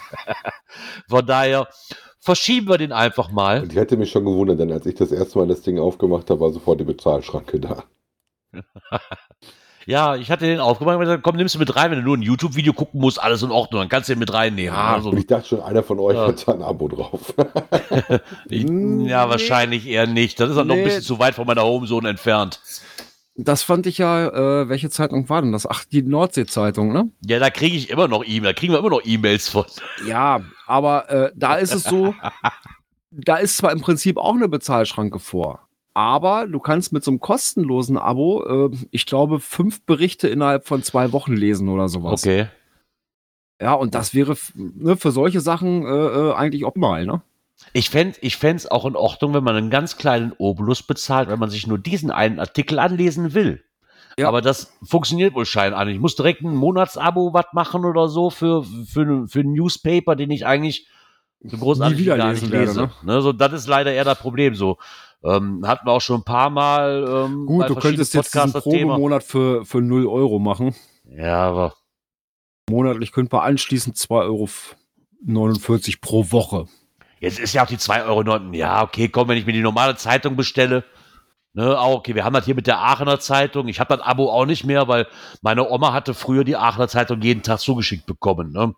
*laughs* Von daher verschieben wir den einfach mal. Und ich hätte mich schon gewundert, denn als ich das erste Mal das Ding aufgemacht habe, war sofort die Bezahlschranke da. *laughs* Ja, ich hatte den aufgemacht und gesagt, komm, nimmst du mit rein, wenn du nur ein YouTube-Video gucken musst, alles in Ordnung, dann kannst du den mit reinnehmen. Ja, Also, ich dachte schon, einer von euch Ja. hat da ein Abo drauf. *laughs* ich, Nee. ja, wahrscheinlich eher nicht. Das ist dann noch ein Nee. bisschen zu weit von meiner Homezone entfernt. das fand ich ja, äh, welche Zeitung war denn das? Ach, die Nordsee-Zeitung, ne? Ja, da kriege ich immer noch E-Mail, da kriegen wir immer noch E-Mails von. Ja, aber äh, da ist es so, *laughs* da ist zwar im Prinzip auch eine Bezahlschranke vor, aber du kannst mit so einem kostenlosen Abo, äh, ich glaube, fünf Berichte innerhalb von zwei Wochen lesen oder sowas. Okay. Ja, und das wäre ne, für solche Sachen äh, äh, eigentlich optimal, ne? Ich fände ich fänd's auch in Ordnung, wenn man einen ganz kleinen Obolus bezahlt, wenn man sich nur diesen einen Artikel anlesen will. Ja. Aber das funktioniert wohl scheinbar nicht. Ich muss direkt ein Monatsabo was machen oder so für, für, für einen Newspaper, den ich eigentlich so großartig gar nicht werde, lese. Ne? So, das ist leider eher das Problem. So ähm, hatten wir auch schon ein paar Mal. Ähm, Gut, du könntest jetzt diesen. Probemonat für, für 0 Euro machen. Ja, aber Monatlich könnte man anschließend 2,49 Euro pro Woche. Jetzt ist ja auch die 2,09 Euro. Ja, okay, komm, wenn ich mir die normale Zeitung bestelle. Ne, auch okay, wir haben das hier mit der Aachener Zeitung. Ich habe das Abo auch nicht mehr, weil meine Oma hatte früher die Aachener Zeitung jeden Tag zugeschickt bekommen. Ne?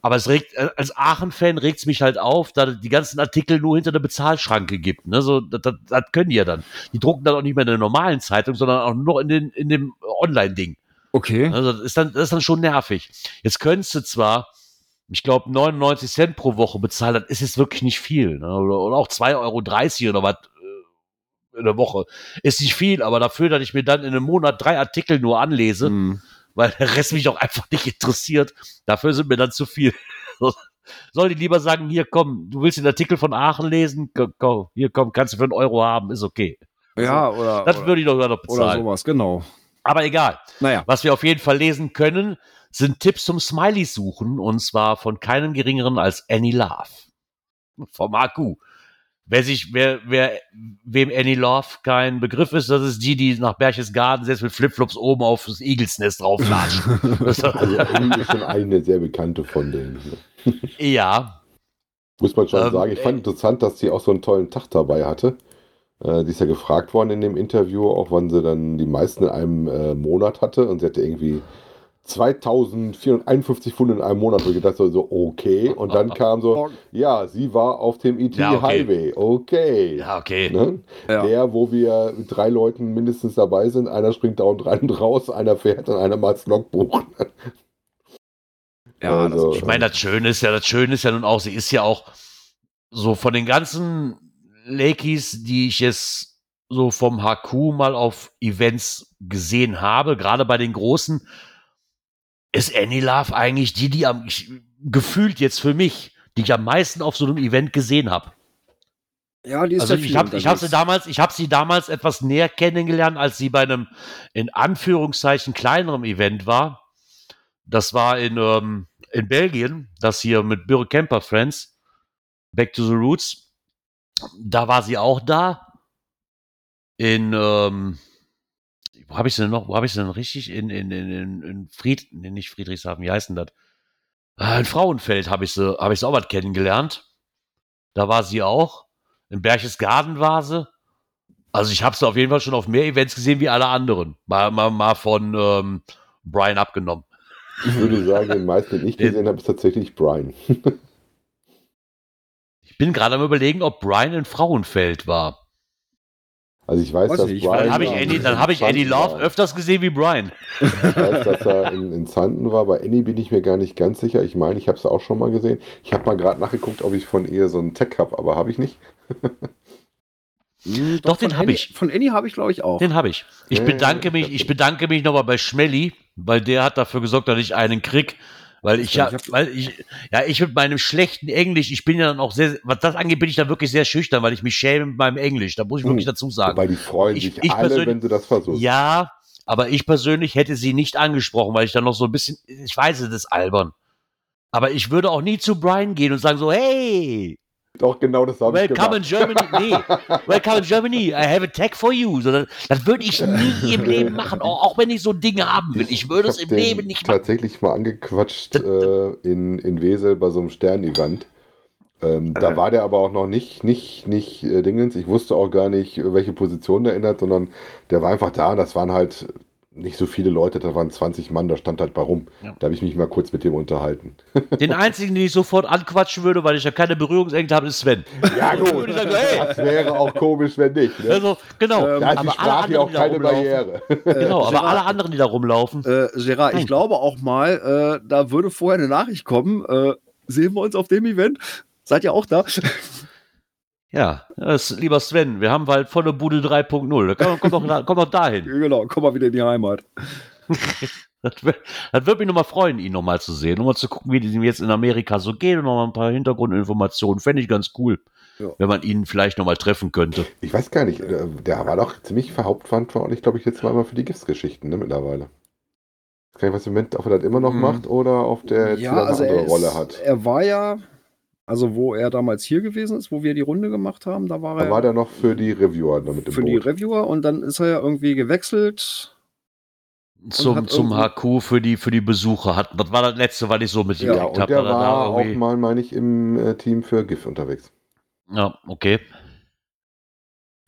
Aber es regt, äh, als Aachen-Fan regt es mich halt auf, da die ganzen Artikel nur hinter der Bezahlschranke gibt. Ne? So, das, das, das können die ja dann. Die drucken dann auch nicht mehr in der normalen Zeitung, sondern auch nur noch in, den, in dem Online-Ding. Okay. Also das ist dann, das ist dann schon nervig. Jetzt könntest du zwar, ich glaube, 99 Cent pro Woche bezahlen, das ist jetzt wirklich nicht viel. Ne? Oder, oder auch 2,30 Euro oder was äh, in der Woche. Ist nicht viel, aber dafür, dass ich mir dann in einem Monat drei Artikel nur anlese, Hm. Weil der Rest mich auch einfach nicht interessiert, dafür sind mir dann zu viel. *laughs* Soll die lieber sagen, hier komm, du willst den Artikel von Aachen lesen, komm, hier komm, kannst du für einen Euro haben, ist okay. Ja, oder, Das oder, würde ich doch noch oder bezahlen. sowas, genau. Aber egal. Naja. Was wir auf jeden Fall lesen können, sind Tipps zum Smiley suchen und zwar von keinem geringeren als Annie Love. Vom Akku. Wer sich, wer, wer, wem Annie Love kein Begriff ist, das ist die, die nach Berchtesgaden selbst mit Flipflops oben auf das Igelsnest drauflatscht. *laughs* Also Annie ist schon eine sehr bekannte von denen. ne? ja, Muss man schon Ähm, sagen. Ich fand ey. interessant, dass sie auch so einen tollen Tag dabei hatte. Äh, die ist ja gefragt worden in dem Interview, auch wann sie dann die meisten in einem äh, Monat hatte. Und sie hatte irgendwie 2451 Pfund in einem Monat. Und ich dachte so, okay. Und dann *laughs* kam so, ja, sie war auf dem ET Ja, okay. Highway. Okay. ja, okay. Ne? Ja. Der, wo wir mit drei Leuten mindestens dabei sind. Einer springt dauernd rein und raus, einer fährt und einer macht das Logbuch. Ja, Also, das Ich meine, das Schöne ist ja, das Schöne ist ja nun auch, sie ist ja auch so von den ganzen Lakeys, die ich jetzt so vom HQ mal auf Events gesehen habe, gerade bei den großen, ist Annie Love eigentlich die, die am ich, gefühlt jetzt für mich, die ich am meisten auf so einem Event gesehen habe. ja, die ist Also ja ich habe hab sie damals, ich habe sie damals etwas näher kennengelernt, als sie bei einem in Anführungszeichen kleinerem Event war. Das war in, ähm, in Belgien, das hier mit Birre Camper Friends, Back to the Roots. Da war sie auch da. In, ähm, wo habe ich sie denn noch? Wo habe ich sie denn richtig? In, in, in, in, Fried, nee, nicht Friedrichshafen, wie heißt denn das? Äh, In Frauenfeld habe ich sie, habe ich sie auch was kennengelernt. Da war sie auch. In Berchtesgaden war sie. Also ich habe sie auf jeden Fall schon auf mehr Events gesehen wie alle anderen. Mal, mal, mal von ähm, Brian abgenommen. Ich würde sagen, den meisten, den ich gesehen habe, ist tatsächlich Brian. *laughs* Ich bin gerade am überlegen, ob Brian in Frauenfeld war. Also ich weiß, Weiß dass nicht, Brian. Dann habe ich, Andy, dann in hab ich Andy Zanten Love war. öfters gesehen wie Brian. Ich weiß, dass er in, in Zanten war. Bei Annie bin ich mir gar nicht ganz sicher. Ich meine, ich habe es auch schon mal gesehen. Ich habe mal gerade nachgeguckt, ob ich von ihr so einen Tech habe, aber habe ich nicht. *laughs* Hm, Doch, den von hab Annie- ich. Von Annie habe ich, glaube ich, auch. Den habe ich. Ich Ja, bedanke mich, ich bedanke mich nochmal bei Schmelly, weil der hat dafür gesorgt, dass ich einen krieg. Weil ich ja, weil ich, ja, ich mit meinem schlechten Englisch, ich bin ja dann auch sehr, was das angeht, bin ich da wirklich sehr schüchtern, weil ich mich schäme mit meinem Englisch. Da muss ich wirklich Hm. dazu sagen. Wobei die freuen Ich- sich ich alle, wenn du das versuchst. Ja, aber ich persönlich hätte sie nicht angesprochen, weil ich dann noch so ein bisschen, ich weiß, es ist albern. Aber ich würde auch nie zu Brian gehen und sagen so, hey, Doch, genau das habe ich welcome in gemacht. Germany. *laughs* Nee, welcome in Germany. I have a tag for you. So, das, das würde ich nie im Leben machen, auch, auch wenn ich so Dinge haben will. Ich würde es im den Leben nicht machen. tatsächlich mal angequatscht äh, in, in Wesel bei so einem Stern-Event. Ähm, da war der aber auch noch nicht, nicht, nicht äh, Dingens. Ich wusste auch gar nicht, welche Position der ändert, sondern der war einfach da. Das waren halt nicht so viele Leute, da waren 20 Mann, da stand halt bei rum. Ja. Da habe ich mich mal kurz mit dem unterhalten. *laughs* Den einzigen, den ich sofort anquatschen würde, weil ich ja keine Berührungsängste habe, ist Sven. Ja, gut. Sagen, hey. Das wäre auch komisch, wenn nicht. Ne? Also, genau. Ähm, da ist die aber alle Sprache ja anderen, auch die da keine rumlaufen, Barriere. genau, aber Gerard- alle anderen, die da rumlaufen, Äh, Gerard, ich glaube auch mal, äh, da würde vorher eine Nachricht kommen. Äh, sehen wir uns auf dem Event? Seid ihr auch da? Ja, das, lieber Sven, wir haben halt volle Bude 3.0. Da komm, komm, doch, da- komm doch dahin. *laughs* genau, komm mal wieder in die Heimat. *laughs* Das, würde mich nochmal freuen, ihn nochmal zu sehen, nochmal zu gucken, wie die jetzt in Amerika so geht und nochmal ein paar Hintergrundinformationen. Fände ich ganz cool, Ja. wenn man ihn vielleicht nochmal treffen könnte. Ich weiß gar nicht, äh, der war doch ziemlich verhauptverantwortlich, glaube ich, jetzt mal für die Giftsgeschichten, ne, mittlerweile. Ich weiß gar nicht, was im Moment, ob er das immer noch Mhm. macht oder ob der jetzt ja, wieder eine also andere er, Rolle ist, hat. er war ja, also wo er damals hier gewesen ist, wo wir die Runde gemacht haben, da war Da er war der noch für die Reviewer damit im für die Boot. Reviewer und dann ist er ja irgendwie gewechselt. Zum, zum HQ für die, für die Besucher hat. Das war das letzte, was ich so ja, mitgekriegt und habe. der er da war auch mal, meine ich, im äh, Team für GIF unterwegs. Ja, okay.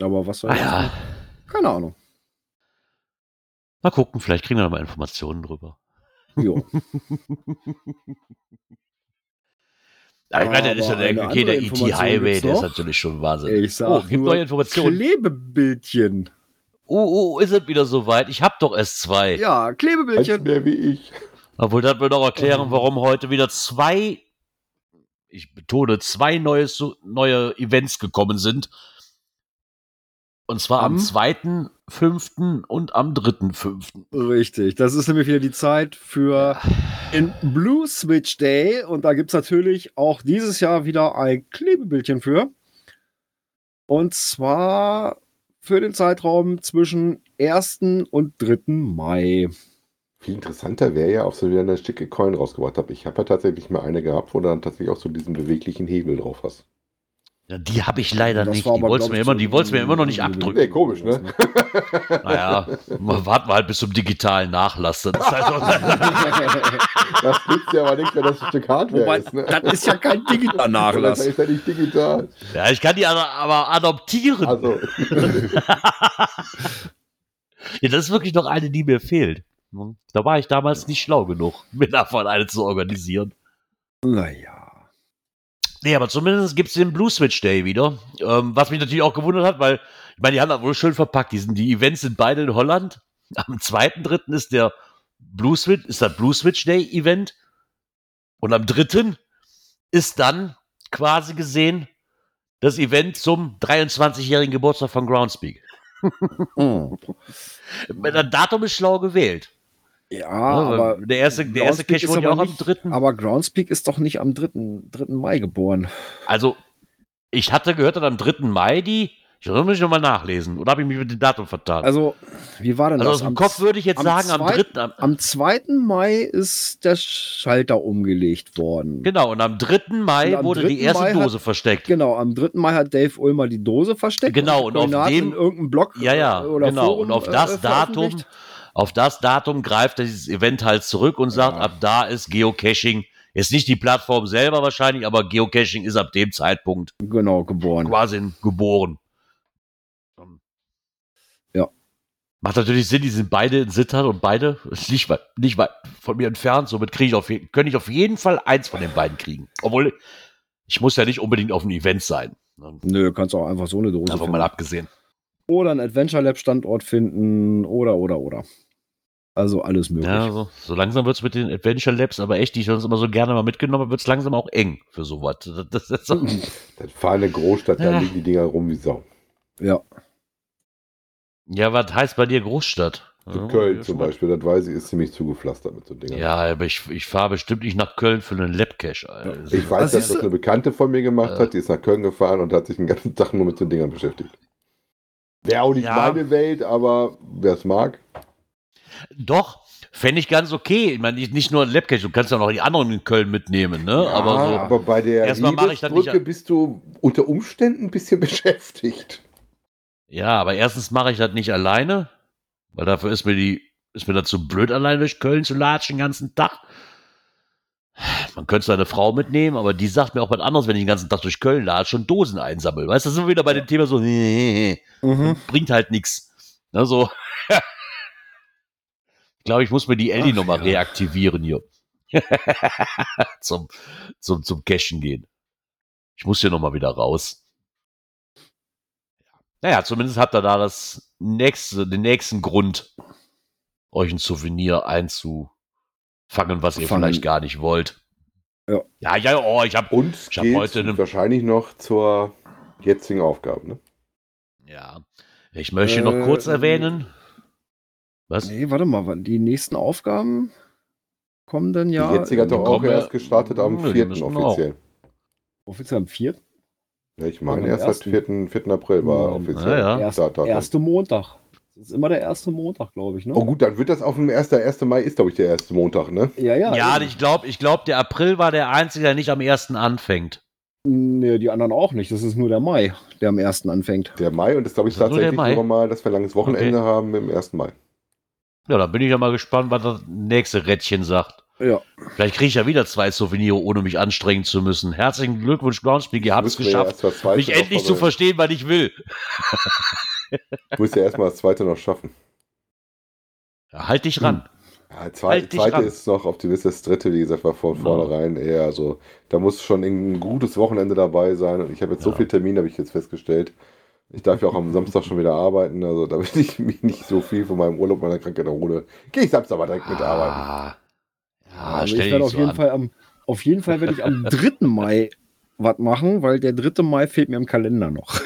Aber was soll Ah ja. Keine Ahnung. Mal gucken, vielleicht kriegen wir noch mal Informationen drüber. Jo. *laughs* Ja, ich meine, das ist ja der, okay, der andere ET Information Highway, gibt's der ist natürlich schon Wahnsinn. Ich sag oh, gibt nur neue Informationen. Klebebildchen. Oh, oh, ist es wieder soweit? Ich hab doch erst zwei. Ja, Klebebildchen. mehr wie ich. Obwohl, das wird auch Oh. erklären, warum heute wieder zwei, ich betone, zwei neue, neue Events gekommen sind. Und zwar am Am? 2.5. und am 3.5. Richtig, das ist nämlich wieder die Zeit für den Blue Switch Day und da gibt es natürlich auch dieses Jahr wieder ein Klebebildchen für. Und zwar für den Zeitraum zwischen 1. und 3. Mai. Viel interessanter wäre ja, ob sie wieder eine schicke Coin rausgebracht haben. Ich habe ja tatsächlich mal eine gehabt, wo du dann tatsächlich auch so diesen beweglichen Hebel drauf hast. Ja, die habe ich leider Das nicht. Die glaub mir immer, die wollt's mir immer noch nicht abdrücken. Nee, komisch, ne? *laughs* Naja, mal warten wir halt bis zum digitalen Nachlass. Das ist halt so, *laughs* Das nützt ja aber nichts, wenn das ein Stück Hardware Wobei, ist. Ne? das ist ja kein digitaler *laughs* Das Nachlass. ist ja nicht digital. ja, ich kann die aber, aber adoptieren. Also, Ja, das ist wirklich noch eine, die mir fehlt. Da war ich damals nicht schlau genug, mir davon eine zu organisieren. Naja. Nee, aber zumindest gibt's den Blue Switch Day wieder. Ähm, was mich natürlich auch gewundert hat, weil, ich meine, die haben das wohl schön verpackt. Die, sind, die Events sind beide in Holland. Am 2.3. ist der Blue Switch, ist das Blue Switch Day Event. Und am 3. ist dann quasi gesehen das Event zum 23-jährigen Geburtstag von Groundspeak. *laughs* Das Datum ist schlau gewählt. Ja, Ja, aber der erste, der erste Cache wurde ja auch aber am nicht- 3. Aber Groundspeak ist doch nicht am 3. 3. Mai geboren. Also, ich hatte gehört, dass am 3. Mai die. Ich muss mich nochmal nachlesen. Oder habe ich mich mit dem Datum vertan? Also, wie war denn Also das? aus dem Kopf würde ich jetzt am sagen, am 3. Am, Am 2. Mai ist der Schalter umgelegt worden. genau, und am 3. Mai Und am wurde die 3. erste Mai hat- Dose versteckt. Genau, am 3. Mai hat Dave Ulmer die Dose versteckt. Genau, und auf Koordinaten dem- in irgendeinem Blog Ja, ja, äh, oder genau. Forum, und auf äh, das Datum, veröffentlicht. Auf das Datum greift dieses Event halt zurück und sagt, Ja. ab da ist Geocaching. Ist nicht die Plattform selber wahrscheinlich, aber Geocaching ist ab dem Zeitpunkt Genau, geboren. quasi geboren. Ja. Macht natürlich Sinn, die sind beide in Sittard und beide nicht weit, nicht weit von mir entfernt. Somit kriege ich auf, könnte ich auf jeden Fall eins von den beiden kriegen. Obwohl, ich muss ja nicht unbedingt auf einem Event sein. Nö, kannst auch einfach so eine Dose Davon mal abgesehen. Oder einen Adventure Lab Standort finden oder, oder, oder. Also alles möglich. Ja, so, so langsam wird es mit den Adventure Labs, aber echt, die ich sonst immer so gerne mal mitgenommen habe, wird es langsam auch eng für sowas. *laughs* Das, das, das, so- dann fahr in eine Großstadt, da Ja. liegen die Dinger rum wie Sau. Ja. ja, was heißt bei dir Großstadt? Ja, Köln ja, zum. Beispiel, das weiß ich, ist ziemlich zugepflastert mit so Dingern. Ja, aber ich, ich fahre bestimmt nicht nach Köln für einen Labcache. Alter. Ich weiß, Was dass das eine Bekannte von mir gemacht Äh. hat, die ist nach Köln gefahren und hat sich den ganzen Tag nur mit so Dingern beschäftigt. Wäre auch nicht Ja. meine Welt, aber wer es mag. Doch, fände ich ganz okay. Ich meine, nicht nur Labcache, du kannst ja noch die anderen in Köln mitnehmen, ne? Ja, aber so. aber bei der Erstmal mache ich das Liebesbrücke bist du unter Umständen ein bisschen *laughs* beschäftigt. Ja, aber erstens mache ich das nicht alleine, weil dafür ist mir die, ist mir das zu blöd, allein durch Köln zu latschen den ganzen Tag. Man könnte seine Frau mitnehmen, aber die sagt mir auch was anderes, wenn ich den ganzen Tag durch Köln latsche und Dosen einsammel. Weißt du, das sind wir wieder bei dem Thema so, Mhm. bringt halt nichts. Also, ich glaube, ich muss mir die Ellie nochmal ja. reaktivieren hier. *laughs* zum, zum, zum Cashen gehen. Ich muss hier nochmal wieder raus. Naja, zumindest habt ihr da das nächste, den nächsten Grund, euch ein Souvenir einzufangen, was ihr Fangen. vielleicht gar nicht wollt. Ja. Ja, ja, oh, ich hab, Und Ich hab heute eine- wahrscheinlich noch zur jetzigen Aufgabe. Ne? ja. Ich möchte noch Äh, kurz erwähnen. Was? Nee, warte mal, wann- die nächsten Aufgaben kommen dann ja die jetzige hat doch auch ja- erst gestartet am Nö, die 4. müssen auch. offiziell. offiziell am 4. Ja, ich meine, Am erst seit ersten. 4. 4. April war Ja, offiziell. ja. Erst, Startdatum. erste Montag. Das ist immer der erste Montag, glaube ich, ne? Oh gut, dann wird das auf dem 1. 1. Mai ist, glaube ich, der erste Montag, ne? Ja, ja. Ja, eben. ich glaube, ich glaub, der April war der einzige, der nicht am ersten anfängt. Nee, die anderen auch nicht. Das ist nur der Mai, der am 1. anfängt. Der Mai und das glaube ich das nur tatsächlich Mai? nochmal, dass wir ein langes Wochenende Okay. haben im 1. Mai. Ja, da bin ich ja mal gespannt, was das nächste Rädchen sagt. Ja. Vielleicht kriege ich ja wieder zwei Souvenire, ohne mich anstrengen zu müssen. Herzlichen Glückwunsch, Groundspeak, ihr habt es geschafft, mich endlich zu verstehen, was ich will. *laughs* Du musst ja erstmal das zweite noch schaffen. Ja, halt dich ran. Ja, zwei, Halt dich zweite ran. ist noch optimistisch, das dritte, wie gesagt, war von Genau. vornherein eher so. Da muss schon ein gutes Wochenende dabei sein. Und ich habe jetzt so Ja. viele Termine, habe ich jetzt festgestellt. Ich darf ja auch am *laughs* Samstag schon wieder arbeiten, also da will ich mich nicht so viel von meinem Urlaub meiner Krankheit erhole. Gehe ich Samstag mal direkt mitarbeiten. Ah, ja, also stell ich dich werde auf so jeden an. Fall am, auf jeden Fall werde ich am *laughs* 3. Mai was machen, weil der 3. Mai fehlt mir im Kalender noch.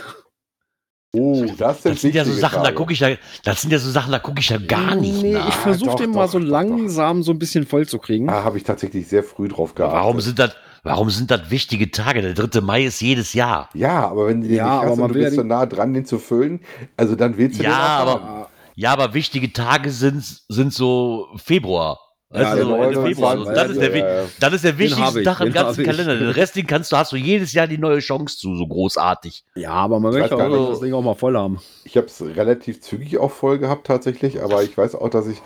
Oh, das sind, Das sind ja so Sachen, da Tage. gucke ich ja, das sind ja so Sachen, da gucke ich ja gar nicht Nee, nach. ich versuche doch, den mal doch, so doch, langsam so ein bisschen voll zu kriegen. Da habe ich tatsächlich sehr früh drauf geachtet. Warum sind das, warum sind das wichtige Tage? Der 3. Mai ist jedes Jahr. Ja, aber wenn du den Ja, nicht hast und du bist so die- nah dran, den zu füllen, also dann willst du Ja, den auch aber- haben. Ja, aber wichtige Tage sind, sind so Februar. Ja, Weißt du, der so Ende 29, Februar. Das ist der, ja, ja. das ist der wichtigste ich, Tag im ganzen. Kalender. Den Rest, den kannst du, hast du jedes Jahr die neue Chance zu, so großartig. Ja, aber man Ich möchte auch nicht. das Ding auch mal voll haben. Ich habe es relativ zügig auch voll gehabt tatsächlich, aber ich weiß auch, dass ich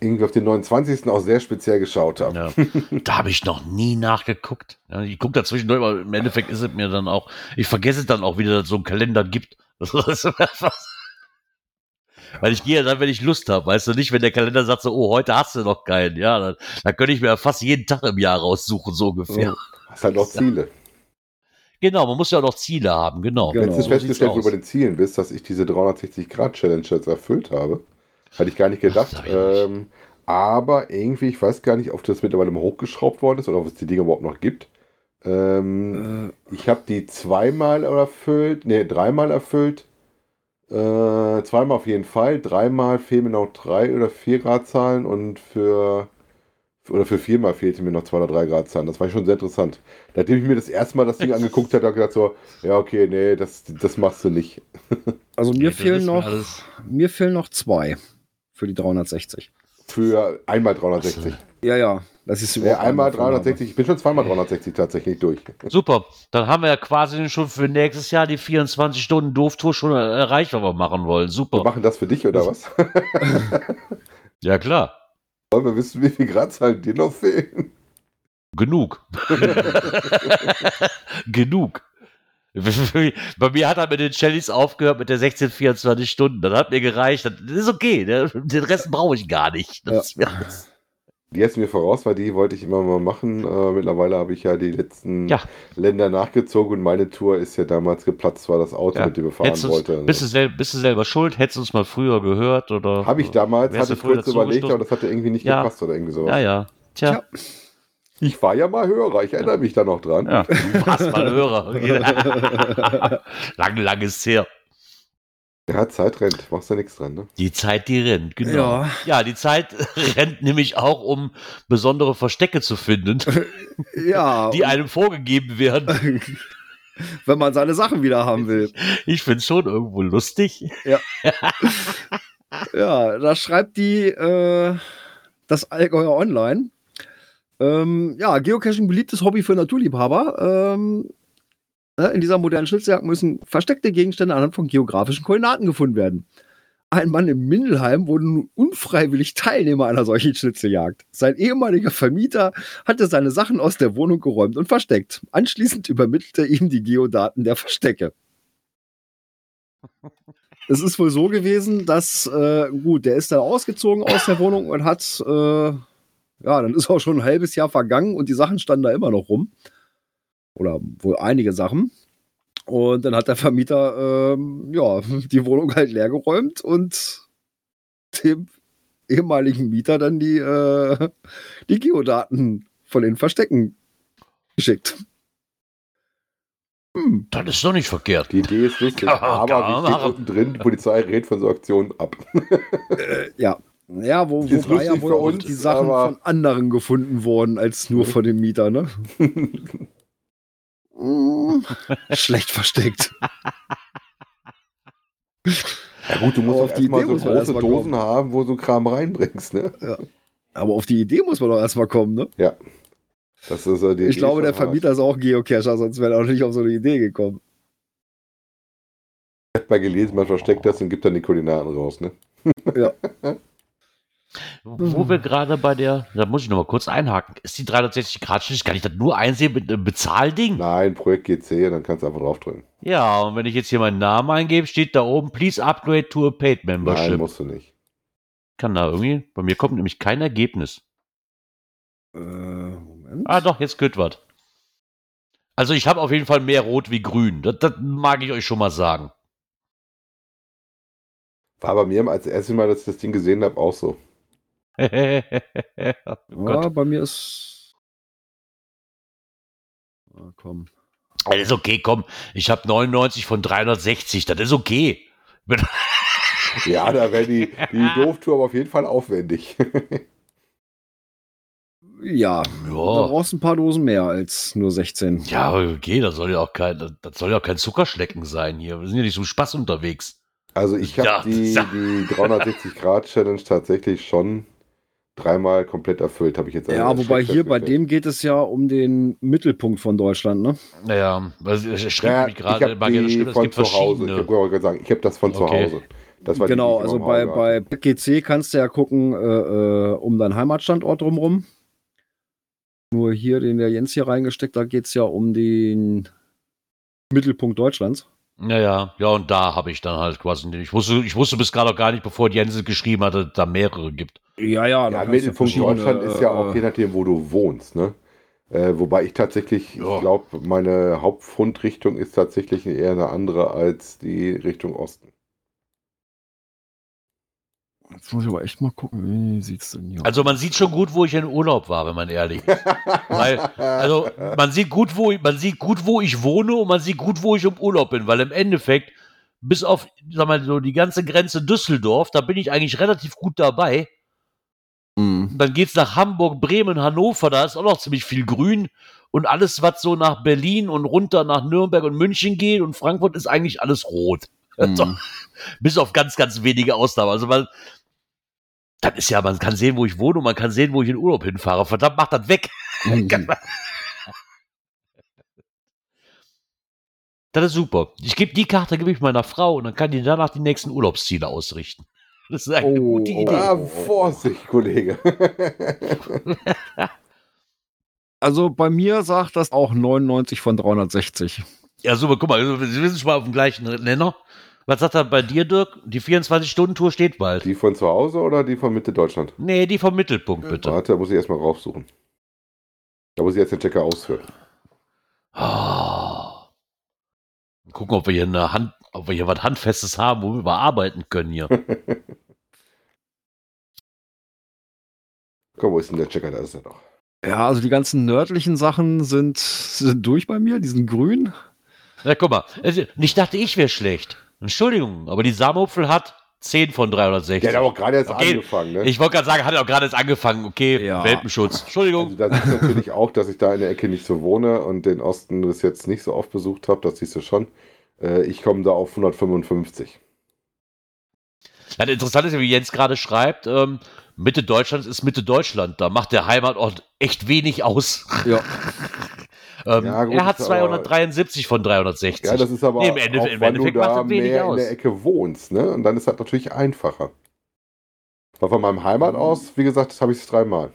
irgendwie auf den 29. auch sehr speziell geschaut habe. Ja. da habe ich noch nie nachgeguckt. Ja, ich gucke dazwischen durch, aber im Endeffekt ist es mir dann auch, ich vergesse es dann auch wieder, dass es so einen Kalender gibt. *laughs* Das ist einfach- Weil ich gehe ja dann, wenn ich Lust habe, weißt du nicht, wenn der Kalender sagt so, oh, heute hast du noch keinen, ja, dann, dann könnte ich mir ja fast jeden Tag im Jahr raussuchen, so ungefähr. Ja. Hast halt auch *laughs* Ziele. Genau, man muss ja auch noch Ziele haben, genau. Genau. Letztens So festgestellt, du bei den Zielen bist, dass ich diese 360-Grad-Challenge jetzt erfüllt habe. Hatte ich gar nicht gedacht. Nicht. ähm, aber irgendwie, ich weiß gar nicht, ob das mittlerweile mal hochgeschraubt worden ist oder ob es die Dinge überhaupt noch gibt. Ähm, Äh, Ich habe die zweimal erfüllt, nee, dreimal erfüllt. Äh, zweimal auf jeden Fall. Dreimal fehlen mir noch drei oder vier Gradzahlen und für oder für viermal fehlte mir noch zwei oder drei Gradzahlen. Das war schon sehr interessant. Nachdem ich mir das erste Mal das Ding *laughs* angeguckt habe, habe ich gedacht so, ja okay, nee, das, das machst du nicht. *laughs* also mir Das fehlen noch, alles- mir fehlen noch zwei für die 360. Für einmal 360. Ja, ja, das ist Ja, überhaupt einmal eine Vorgabe. 360. Ich bin schon zweimal 360 tatsächlich durch. Super, dann haben wir ja quasi schon für nächstes Jahr die 24 Stunden Dooftour schon erreicht, was wir machen wollen. Wir Super. machen das für dich oder was? *laughs* Ja, klar. Wollen wir wissen, wie viel Gradzahlen dir noch fehlen? Genug. *laughs* *laughs* Genug. Bei mir hat er mit den Challys aufgehört mit der 16, 24 Stunden. Das hat mir gereicht. Das ist okay. ne? Den Rest brauche ich gar nicht. Das ist mir alles- Die jetzt mir voraus, weil die wollte ich immer mal machen. Äh, mittlerweile habe ich ja die letzten Ja. Länder nachgezogen und meine Tour ist ja damals geplatzt, war das Auto, Ja. mit dem wir fahren Hättest du's- wollte. bist, du sel bist du selber schuld? Hättest du uns mal früher gehört? oder? Habe ich damals, hatte ich früher kurz überlegt, aber das hatte irgendwie nicht Ja. gepasst oder irgendwie sowas. Ja, ja. Tja. Tja. Ich war ja mal Hörer, ich erinnere mich da noch dran. Ja, du warst mal Hörer. *laughs* lang, lang ist her. Ja, Zeit rennt, machst da nichts dran, ne? Die Zeit, die rennt, genau. Ja. Ja, die Zeit *laughs* rennt nämlich auch, um besondere Verstecke zu finden, *laughs* Ja, die einem vorgegeben werden. *laughs* wenn man seine Sachen wieder haben will. Ich finde es schon irgendwo lustig. Ja, da schreibt die äh, das Allgäuer Online. Ähm, ja, Geocaching beliebtes Hobby für Naturliebhaber. Ähm, äh, in dieser modernen Schnitzeljagd müssen versteckte Gegenstände anhand von geografischen Koordinaten gefunden werden. Ein Mann in Mindelheim wurde nun unfreiwillig Teilnehmer einer solchen Schnitzeljagd. Sein ehemaliger Vermieter hatte seine Sachen aus der Wohnung geräumt und versteckt. Anschließend übermittelte er ihm die Geodaten der Verstecke. Es ist wohl so gewesen, dass, äh, gut, der ist dann ausgezogen aus der Wohnung und hat, äh, ja, dann ist auch schon ein halbes Jahr vergangen und die Sachen standen da immer noch rum. Oder wohl einige Sachen. Und dann hat der Vermieter, ähm, ja, *laughs* die Wohnung halt leer geräumt und dem ehemaligen Mieter dann die, äh, die Geodaten von den Verstecken geschickt. Hm. Das ist doch nicht verkehrt. Die Idee ist lustig, *laughs* kann aber machen. unten drin, die Polizei rät von so Aktionen ab. *laughs* Äh, ja. Ja, wo, Ist wobei ja wohl uns, die Sachen von anderen gefunden wurden, als nur von dem Mieter, ne? Mm, Schlecht versteckt. *laughs* Ja gut, du musst Aber auch auf die Idee so große Dosen kommen. haben, wo du Kram reinbringst, ne? Aber auf die Idee muss man doch erstmal kommen, ne? Ja. Das ist äh, die Ich Idee glaube, der. Vermieter ist auch Geocacher, sonst wäre er auch nicht auf so eine Idee gekommen. Ich hab mal gelesen, man versteckt das und gibt dann die Koordinaten raus, ne? *laughs* Wo wir gerade bei der, da muss ich noch mal kurz einhaken. Ist die 360 Grad Schnitt, kann ich das nur einsehen mit einem Bezahlding? Nein, Projekt GC, dann kannst du einfach draufdrücken. Ja, und wenn ich jetzt hier meinen Namen eingebe, steht da oben, please upgrade to a paid Nein, membership. musst du nicht. Kann da irgendwie, bei mir kommt nämlich kein Ergebnis. Äh, Moment. Ah, doch, jetzt geht was. Also ich habe auf jeden Fall mehr Rot wie Grün. Das, das mag ich euch schon mal sagen. War bei mir als erstes Mal, dass ich das Ding gesehen habe, auch so. *laughs* oh ja, bei mir ist. Ah, komm. Das ist okay, komm. Ich habe 99 von 360. Das ist okay. *laughs* Ja, da wäre die, die *laughs* Dooftour aber auf jeden Fall aufwendig. Ja, da Ja, brauchst du ein paar Dosen mehr als nur 16. ja, okay, das soll ja auch kein, das, soll ja auch kein Zuckerschlecken sein hier. Wir sind ja nicht zum Spaß unterwegs. Also ich habe Ja, die, die 360-Grad-Challenge tatsächlich schon dreimal komplett erfüllt, habe ich jetzt Ja, wobei hier bei dem geht es ja um den Mittelpunkt von Deutschland, ne? Naja, also es schrieb Ja, nämlich ich gerade, es von gibt zu Hause. Ich habe gerade gesagt, ich habe das von zu Okay. Hause. Das war genau, die ich also bei, bei. GC kannst du ja gucken äh, äh, um deinen Heimatstandort drumrum. Nur hier, den der Jens hier reingesteckt, da geht es ja um den Mittelpunkt Deutschlands. Naja, ja, und da habe ich dann halt quasi, ich wusste, ich wusste bis gerade auch gar nicht, bevor Jensen geschrieben hatte, dass da mehrere gibt. Ja, ja, Ja, Mittelpunkt Deutschland ist ja auch je nachdem, wo du wohnst, ne? Äh, wobei ich tatsächlich, Ja. ich glaube, meine Hauptfundrichtung ist tatsächlich eher eine andere als die Richtung Osten. Jetzt muss ich aber echt mal gucken, wie sieht's denn hier Also man sieht schon gut, wo ich in Urlaub war, wenn man ehrlich ist. *laughs* Weil, also man sieht gut, wo ich, man sieht gut, wo ich wohne und man sieht gut, wo ich im Urlaub bin, weil im Endeffekt, bis auf, sag mal, so die ganze Grenze Düsseldorf, da bin ich eigentlich relativ gut dabei. Mhm. Dann geht's nach Hamburg, Bremen, Hannover, da ist auch noch ziemlich viel Grün. Und alles, was so nach Berlin und runter nach Nürnberg und München geht und Frankfurt, ist eigentlich alles rot. Mhm. *laughs* Bis auf ganz, ganz wenige Ausnahmen. Also man, das ist ja, man kann sehen, wo ich wohne und man kann sehen, wo ich in Urlaub hinfahre. Verdammt, macht das weg. *laughs* Mhm. Das ist super. Ich gebe die Karte gebe ich meiner Frau und dann kann die danach die nächsten Urlaubsziele ausrichten. *laughs* Das ist eine Oh, gute Idee. Ah, Vorsicht, Kollege. Also bei mir sagt das auch 99 von 360. Ja, super, guck mal, wir sind schon mal auf dem gleichen Nenner. Was sagt er bei dir, Dirk? Die 24-Stunden-Tour steht bald. die von zu Hause oder die von Mitte Deutschland? Nee, die vom Mittelpunkt, bitte. Warte, da muss ich erstmal raussuchen. Da muss ich jetzt den Checker ausführen. Ah. Gucken, ob wir hier eine Hand, ob wir hier was Handfestes haben, wo wir arbeiten können hier. *laughs* Komm, wo ist denn der Checker? Da ist er doch. Ja, also die ganzen nördlichen Sachen sind, sind durch bei mir, die sind grün. Ja, guck mal, ich dachte, ich wäre schlecht. Entschuldigung, aber die Samopfel hat 10 von 360. Der hat aber auch gerade erst Okay, angefangen, ne? Ich wollte gerade sagen, hat er auch gerade jetzt angefangen. Okay, Ja. Welpenschutz. Entschuldigung. Also da siehst du natürlich auch, dass ich da in der Ecke nicht so wohne und den Osten bis jetzt nicht so oft besucht habe. Das siehst du schon. Äh, ich komme da auf 155. Ja, interessant ist ja, wie Jens gerade schreibt, ähm, Mitte Deutschlands ist Mitte Deutschland. Da macht der Heimatort echt wenig aus. Ja. *laughs* ähm, Ja, gut, er hat ist aber- 273 von 360. Ja, das ist aber Nee, im Ende- auch, im Endeffekt macht da das wenig mehr aus. in der Ecke wohnst, ne? Und dann ist das natürlich einfacher. Weil von meinem Heimat aus, wie gesagt, das habe ich es dreimal.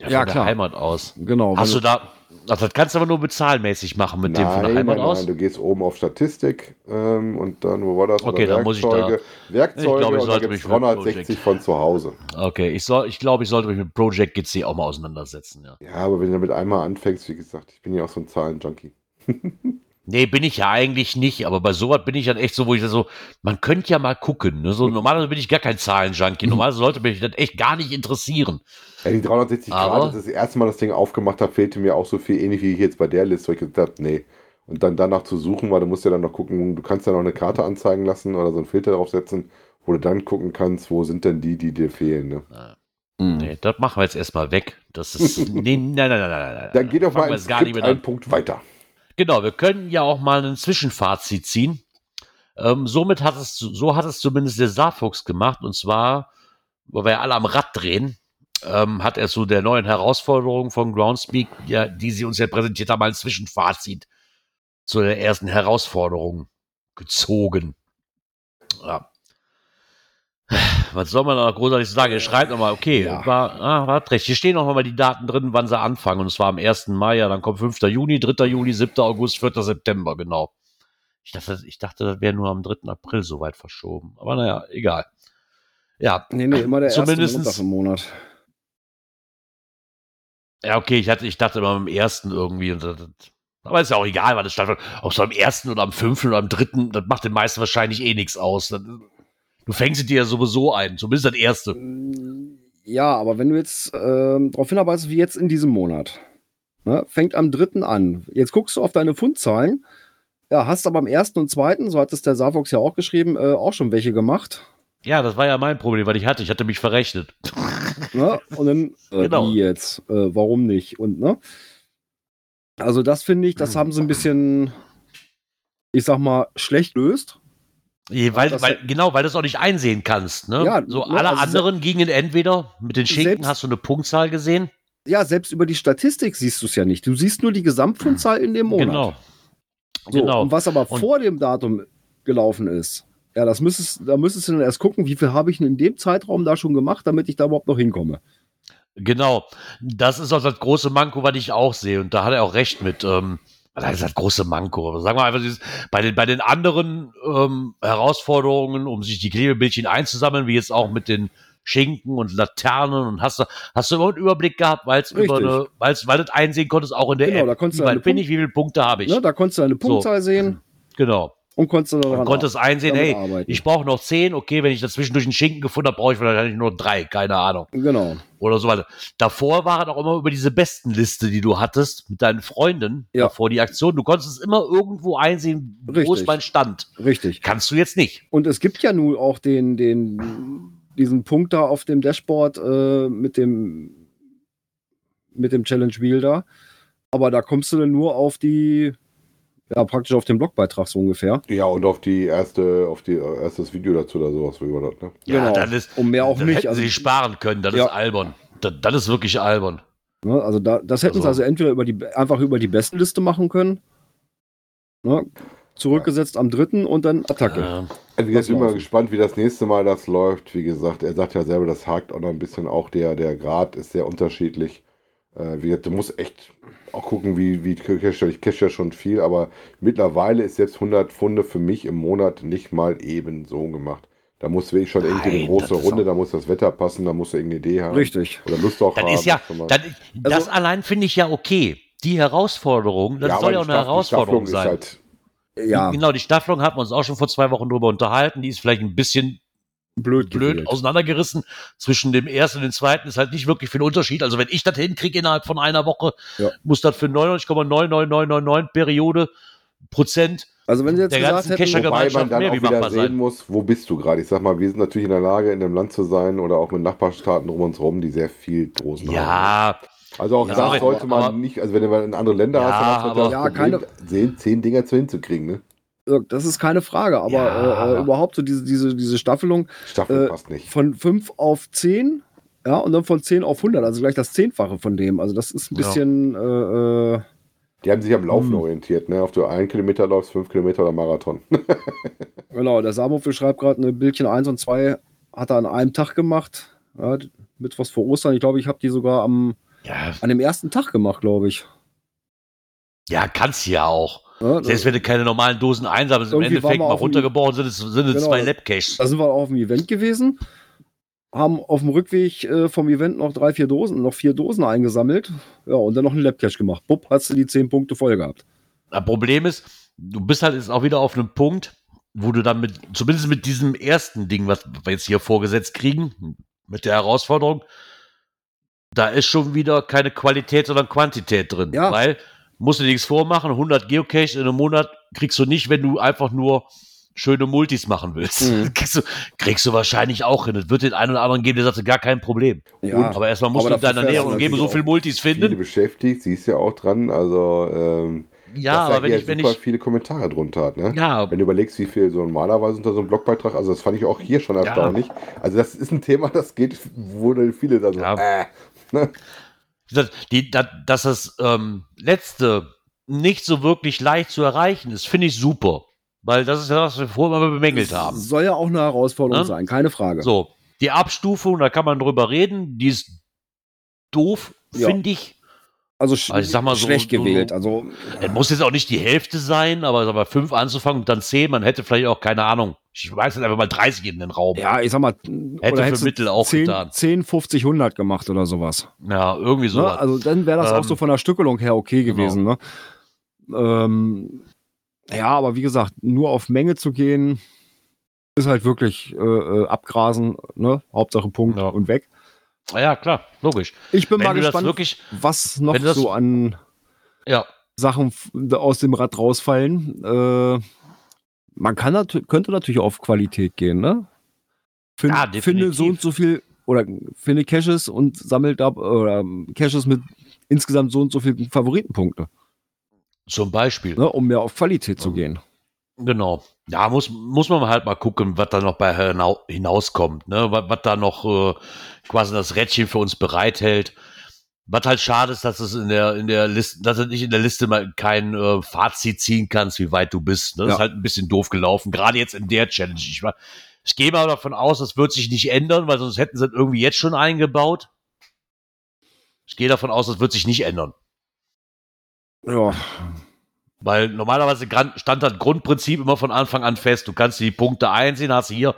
ja, Ja, von der klar. Heimat aus. Genau. Hast du da, ach, das kannst du aber nur bezahlmäßig machen mit dem von der Heimat aus? du gehst oben auf Statistik ähm, und dann, wo war das? Okay, dann muss ich da- Werkzeuge, Ich glaube, ich und sollte mich mit 360 Project- von zu Hause. Okay, ich, soll, ich glaube, ich sollte mich mit Project GC auch mal auseinandersetzen, ja. Ja, aber wenn du damit einmal anfängst, wie gesagt, ich bin ja auch so ein Zahlen-Junkie. *laughs* Nee, bin ich ja eigentlich nicht, aber bei sowas bin ich dann echt so, wo ich so, man könnte ja mal gucken. Ne? So, normalerweise bin ich gar kein Zahlenjunkie. Normalerweise sollte mich das echt gar nicht interessieren. Ja, die 360 Aber- Grad, als ich das erste Mal das Ding aufgemacht habe, fehlte mir auch so viel, ähnlich wie jetzt bei der Liste, wo ich gesagt habe, nee. Und dann danach zu suchen, weil du musst ja dann noch gucken, du kannst ja noch eine Karte anzeigen lassen oder so einen Filter draufsetzen, wo du dann gucken kannst, wo sind denn die, die dir fehlen. Ne? Mhm. Nee, das machen wir jetzt erstmal weg. Das ist. *laughs* Nee, nein, nein, nein, nein, nein. Dann geh doch mal jetzt gar nicht mehr einen. Punkt weiter. Genau, wir können ja auch mal ein Zwischenfazit ziehen. Ähm, somit hat es, so hat es zumindest der Saarfuchs gemacht. Und zwar, wo wir ja alle am Rad drehen, ähm, hat er so der neuen Herausforderung von Groundspeak, ja, die sie uns ja präsentiert haben, ein Zwischenfazit zu der ersten Herausforderung gezogen. Ja. Was soll man da noch großartig sagen? Er schreibt nochmal, okay, Ja. war, ah, war recht. Hier stehen noch mal die Daten drin, wann sie anfangen. Und zwar am 1. Mai, ja, dann kommt 5. Juni, 3. Juli, 7. August, 4. September, genau. Ich dachte, ich dachte, das wäre nur am 3. April soweit verschoben. Aber naja, egal. Ja, Nee, nee, immer der erste Zumindestens- Montag im Monat. Ja, okay, ich, hatte, ich dachte immer am 1. irgendwie. Und das, aber ist ja auch egal, wann das stattfindet. Ob es am 1. oder am 5. oder am 3., das macht den meisten wahrscheinlich eh nichts aus. Das, du fängst sie dir ja sowieso ein, zumindest das erste. Mm, Ja, aber wenn du jetzt ähm, darauf hinarbeitest, wie jetzt in diesem Monat, ne, fängt am 3. an. Jetzt guckst du auf deine Fundzahlen. Ja, hast aber am 1. und 2., so hat es der Savox ja auch geschrieben, äh, auch schon welche gemacht. Ja, das war ja mein Problem, weil ich hatte. Ich hatte mich verrechnet. Ne? Und dann, äh, Genau. wie jetzt? Äh, warum nicht? Und, ne? Also, das finde ich, das haben sie ein bisschen, ich sag mal, schlecht löst. Weil, das- weil, genau, weil du es auch nicht einsehen kannst. Ne? Ja, so ne, alle also anderen gingen entweder mit den Schinken, Selbst- hast du eine Punktzahl gesehen? Ja, selbst über die Statistik siehst du es ja nicht. Du siehst nur die Gesamtfundzahl in dem Monat. Genau. So, genau. Und was aber Und- vor dem Datum gelaufen ist, ja, das müsstest, da müsstest du dann erst gucken, wie viel habe ich denn in dem Zeitraum da schon gemacht, damit ich da überhaupt noch hinkomme. Genau. Das ist auch das große Manko, was ich auch sehe. Und da hat er auch recht mit. Ähm, das ist das große Manko. Aber sagen wir einfach, dieses, bei, den, bei den anderen ähm, Herausforderungen, um sich die Klebebildchen einzusammeln, wie jetzt auch mit den Schinken und Laternen und hast du, hast du immer einen Überblick gehabt, weil's über Richtig. eine, weil's, weil du das einsehen konntest, auch in der Genau, App. da konntest Wie du weit eine bin ich, wie viele Punkte habe ich? Ne, da konntest du deine Punktzahl sehen Genau. Und konntest du daran konntest einsehen, hey, arbeiten. ich brauche noch zehn, okay, wenn ich dazwischen durch einen Schinken gefunden habe, brauche ich wahrscheinlich nur drei, keine Ahnung. Genau. Oder so weiter. Davor waren auch immer über diese Bestenliste, die du hattest mit deinen Freunden, Ja. davor die Aktion. Du konntest es immer irgendwo einsehen, wo Richtig. ist mein Stand. Richtig. Kannst du jetzt nicht. Und es gibt ja nun auch den, den, diesen Punkt da auf dem Dashboard äh, mit dem mit dem Challenge Wheel da. Aber da kommst du dann nur auf die, ja, praktisch auf den Blogbeitrag so ungefähr. Ja, und auf die erste, auf die äh, erstes Video dazu oder sowas, wie war das, ne? Ja, dann ist, Und mehr auch dann nicht. hätten Also, sie sparen können, das Ja. ist albern. Das, das ist wirklich albern. ne, also da, das hätten sie Also- also entweder über die, einfach über die Bestenliste machen können. Ne, zurückgesetzt am dritten und dann Attacke. Ähm, Also, ich bin mal gespannt, wie das nächste Mal das läuft. Wie gesagt, er sagt ja selber, das hakt auch noch ein bisschen. Auch der, der Grad ist sehr unterschiedlich. Äh, wie gesagt, du musst echt auch gucken, wie, wie cash ich cash ja schon viel, aber mittlerweile ist selbst 100 Pfunde für mich im Monat nicht mal eben so gemacht. Da muss wirklich schon irgendwie eine große Runde, da muss das Wetter passen, da muss du irgendeine Idee haben. Richtig. Oder Lust auch das haben. ist ja, das, das Also- allein finde ich ja okay. Die Herausforderung, das Ja, soll ja auch eine Staff- Herausforderung sein. Halt, Ja, Genau, die Staffelung hatten wir uns auch schon vor zwei Wochen drüber unterhalten. Die ist vielleicht ein bisschen blöd, blöd gewählt. auseinandergerissen. Zwischen dem ersten und dem zweiten ist halt nicht wirklich viel Unterschied. Also wenn ich das hinkriege innerhalb von einer Woche, Ja. muss das für 99,99999 Periode Prozent Also wenn sie jetzt der gesagt ganzen hätten, Wobei man dann mehr auch wie wieder sehen sein. muss, wo bist du gerade? Ich sag mal, wir sind natürlich in der Lage, in einem Land zu sein oder auch mit Nachbarstaaten um uns rum, die sehr viel Dosen haben. Ja, Also auch Ja, das sollte man aber- nicht, also wenn du mal in andere Länder Ja, hast, dann hast du aber- das Ja, Problem, keine- zehn, zehn Dinger zu hinzukriegen, ne? Das ist keine Frage, aber Ja. äh, äh, überhaupt so diese, diese, diese Staffelung Staffel Äh, passt nicht. von 5 auf 10, ja, und dann von 10 auf 100, also gleich das Zehnfache von dem. Also das ist ein Ja. bisschen, äh, äh, Die haben sich am Laufen hm. orientiert, ne? Ob du einen Kilometer läufst, fünf Kilometer oder Marathon. *laughs* genau, der Samuel schreibt gerade, eine Bildchen 1 und 2 hat er an einem Tag gemacht, ja, Mittwochs vor Ostern. Ich glaube, ich habe die sogar am, ja, an dem ersten Tag gemacht, glaube ich. ja, kannst du ja auch. Ja, Selbst wenn du keine normalen Dosen einsammelst, im Endeffekt mal dem- runtergebrochen sind es, sind Genau, zwei Labcaches. Da sind wir auf dem Event gewesen, haben auf dem Rückweg äh, vom Event noch drei, vier Dosen, noch vier Dosen eingesammelt. Ja, und dann noch einen Labcache gemacht. Bupp, hast du die zehn Punkte voll gehabt. Das Problem ist, du bist halt jetzt auch wieder auf einem Punkt, wo du dann mit, zumindest mit diesem ersten Ding, was wir jetzt hier vorgesetzt kriegen, mit der Herausforderung, da ist schon wieder keine Qualität, sondern Quantität drin. Ja. Weil, musst du dir nichts vormachen, 100 Geocache in einem Monat kriegst du nicht, wenn du einfach nur schöne Multis machen willst. Mhm. *laughs* kriegst, du, kriegst du wahrscheinlich auch hin. Es wird den einen oder anderen geben, der sagt, gar kein Problem. Ja, Aber erstmal musst Aber du in deiner näheren Umgebung so viele Multis Viele finden. beschäftigt, sie ist ja auch dran, also ähm, Ja, aber wenn hier ich, wenn super ich, viele Kommentare drunter hat, ne? ja, Wenn du überlegst, wie viel so normalerweise unter so einem Blogbeitrag, also das fand ich auch hier schon erstaunlich. Also das ist ein Thema, das geht, wo dann viele da so, Ja. äh, ne? Das, die, das, dass das ähm, letzte nicht so wirklich leicht zu erreichen ist, finde ich super. Weil das ist ja, was wir vorher immer bemängelt haben. Soll ja auch eine Herausforderung Ne? sein, keine Frage. So, die Abstufung, da kann man drüber reden, die ist doof, Ja. finde ich. Also, sch Also ich sag mal so- schlecht gewählt. Also, Es muss jetzt auch nicht die Hälfte sein, aber sag mal, fünf anzufangen und dann zehn, man hätte vielleicht auch, keine Ahnung, ich weiß jetzt einfach mal 30 in den Raum. ja, ich sag mal, Hätte für Mittel auch 10, getan. 10, 50, 100 gemacht oder sowas. Ja, irgendwie so. Ne? Also dann wäre das auch Ähm, so von der Stückelung her okay genau. gewesen. Ne? Ähm, ja, aber wie gesagt, nur auf Menge zu gehen, ist halt wirklich äh, äh, abgrasen, ne? Hauptsache Punkt Ja. und weg. ja, klar, logisch. Ich bin Wenn mal gespannt, wirklich, was noch das- so an ja, Sachen aus dem Rad rausfallen. Äh, man kann nat könnte natürlich auf Qualität gehen, ne? Fin Ja, finde so und so viel oder finde Caches und sammelt ab oder Caches mit insgesamt so und so viel Favoritenpunkte, zum Beispiel. ne? um mehr auf Qualität zu gehen. Genau. Ja, muss, muss man halt mal gucken, was da noch bei hinau hinauskommt, ne? Was, was da noch äh, quasi das Rädchen für uns bereithält. Was halt schade ist, dass es in der, in der Liste, dass du nicht in der Liste mal kein äh, Fazit ziehen kannst, wie weit du bist. Ne? Das Ja. ist halt ein bisschen doof gelaufen, gerade jetzt in der Challenge. Ich, war- ich gehe mal davon aus, das wird sich nicht ändern, weil sonst hätten sie es irgendwie jetzt schon eingebaut. Ich gehe davon aus, das wird sich nicht ändern. Ja, Weil normalerweise stand das Grundprinzip immer von Anfang an fest. Du kannst die Punkte einsehen, hast hier.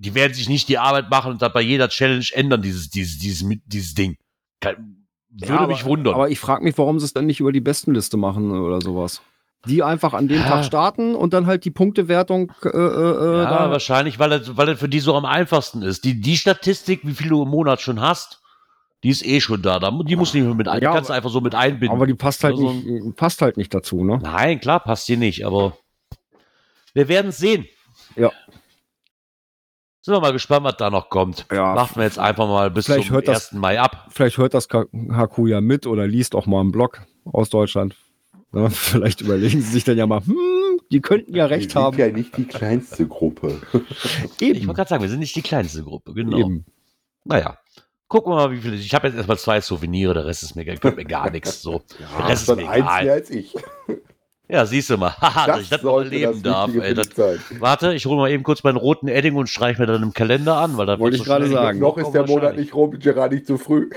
Die werden sich nicht die Arbeit machen und dann bei jeder Challenge ändern, dieses, dieses, dieses, dieses Ding. Kein, würde Ja, mich wundern. aber ich frage mich, warum sie es dann nicht über die Bestenliste machen oder sowas. Die einfach an dem Ja. Tag starten und dann halt die Punktewertung äh, äh, ja, da wahrscheinlich, weil das, weil das für die so am einfachsten ist. Die, die Statistik, wie viel du im Monat schon hast, die ist eh schon da. da die musst du nicht mehr mit ein, die Ja, kannst du einfach so mit einbinden. Aber die passt halt, Also- nicht, passt halt nicht dazu, ne? Nein, klar, passt dir nicht, aber wir werden es sehen. Ja. Sind wir mal gespannt, was da noch kommt. Ja. Warten wir jetzt einfach mal bis Vielleicht zum hört das- 1. Mai ab. Vielleicht hört das HQ ja mit oder liest auch mal einen Blog aus Deutschland. Ne? *laughs* Vielleicht überlegen sie sich dann ja mal, hm, die könnten ja recht Wir sind haben. ja nicht die kleinste Gruppe. *laughs* Ich wollte gerade sagen, wir sind nicht die kleinste Gruppe, genau. Eben. Naja. Gucken wir mal, wie viele. Ich habe jetzt erstmal zwei Souvenire, der Rest ist mir, mir gar *laughs* nichts. So. Der Rest ist mir eins egal. mehr als ich. Ja, siehst du mal. *laughs* Haha, dass ich das noch erleben darf. Ey, das, *laughs* warte, ich hole mal eben kurz meinen roten Edding und streiche mir dann im Kalender an, weil da Wollte ich gerade sagen. Noch ist der Monat nicht rum, Gerard nicht zu früh.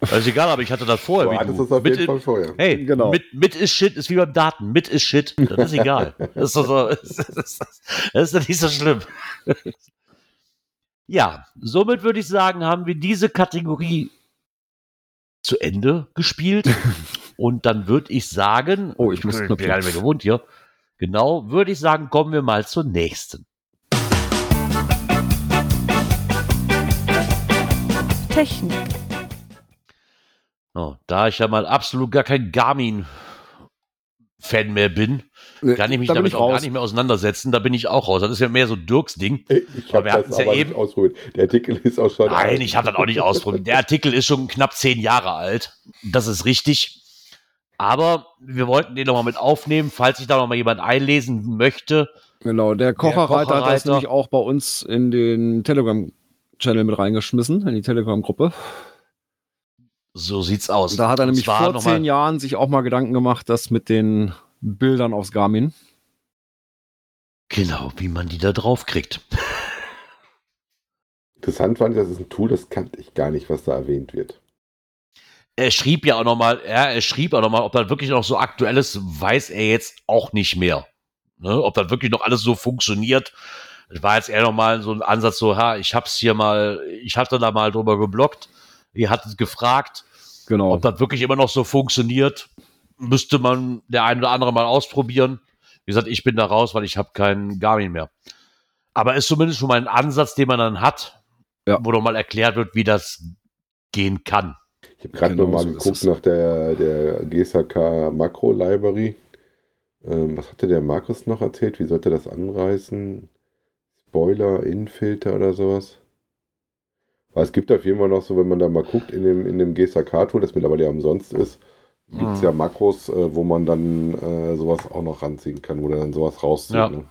Das *laughs* ist egal, aber ich hatte das vorher. Du wie hattest du. das auf Mit jeden Fall vorher. Hey, Genau. mit, mit ist Shit, ist wie beim Daten. Mit ist Shit. Das ist egal. Das ist, so, das ist, das ist doch nicht so schlimm. Ja, somit würde ich sagen, haben wir diese Kategorie zu Ende gespielt. Und dann würde ich sagen, Oh, ich muss bin gar nicht mehr gewohnt hier. Genau, würde ich sagen, kommen wir mal zur nächsten. Technik. Oh, da ich ja mal absolut gar kein Garmin-Fan mehr bin, kann ich mich Da damit ich auch gar raus. nicht mehr auseinandersetzen. Da bin ich auch raus. Das ist ja mehr so Dirks Ding. Ich habe das ja aber eben- nicht ausprobiert. Der Artikel ist auch schon. Nein, ich habe das auch nicht ausprobiert. Der Artikel ist schon knapp zehn Jahre alt. Das ist richtig. Aber wir wollten den nochmal mit aufnehmen, falls sich da nochmal jemand einlesen möchte. Genau, der Kocherreiter hat das Kocherreiter. nämlich auch bei uns in den Telegram-Channel mit reingeschmissen, in die Telegram-Gruppe. So sieht's aus. Da hat er nämlich vor zehn Jahren sich auch mal Gedanken gemacht, das mit den Bildern aufs Garmin. Genau, wie man die da drauf kriegt. Interessant fand ich, das ist ein Tool, das kannte ich gar nicht, was da erwähnt wird. Er schrieb ja auch nochmal, ja, er schrieb auch nochmal, ob das wirklich noch so aktuell ist, weiß er jetzt auch nicht mehr. Ne? Ob das wirklich noch alles so funktioniert. Das war jetzt eher nochmal so ein Ansatz, so, ha, ich hab's hier mal, ich hatte da mal drüber geblockt. Ihr hattet gefragt, Genau. ob das wirklich immer noch so funktioniert. Müsste man der ein oder andere mal ausprobieren. Wie gesagt, ich bin da raus, weil ich habe keinen Garmin mehr. Aber ist zumindest schon mal ein Ansatz, den man dann hat, Ja. wo doch mal erklärt wird, wie das gehen kann. Ich habe gerade Genau noch mal so ist geguckt nach der, der GSHK Makro Library. Ähm, was hatte der Markus noch erzählt? Wie sollte das anreißen? Spoiler, Infilter oder sowas? Weil es gibt auf jeden Fall noch so, wenn man da mal guckt in dem, in dem GSHK-Tool, das mittlerweile ja umsonst ist, gibt es ja Makros, äh, wo man dann äh, sowas auch noch ranziehen kann, wo dann sowas rauszieht. Ja. Ne?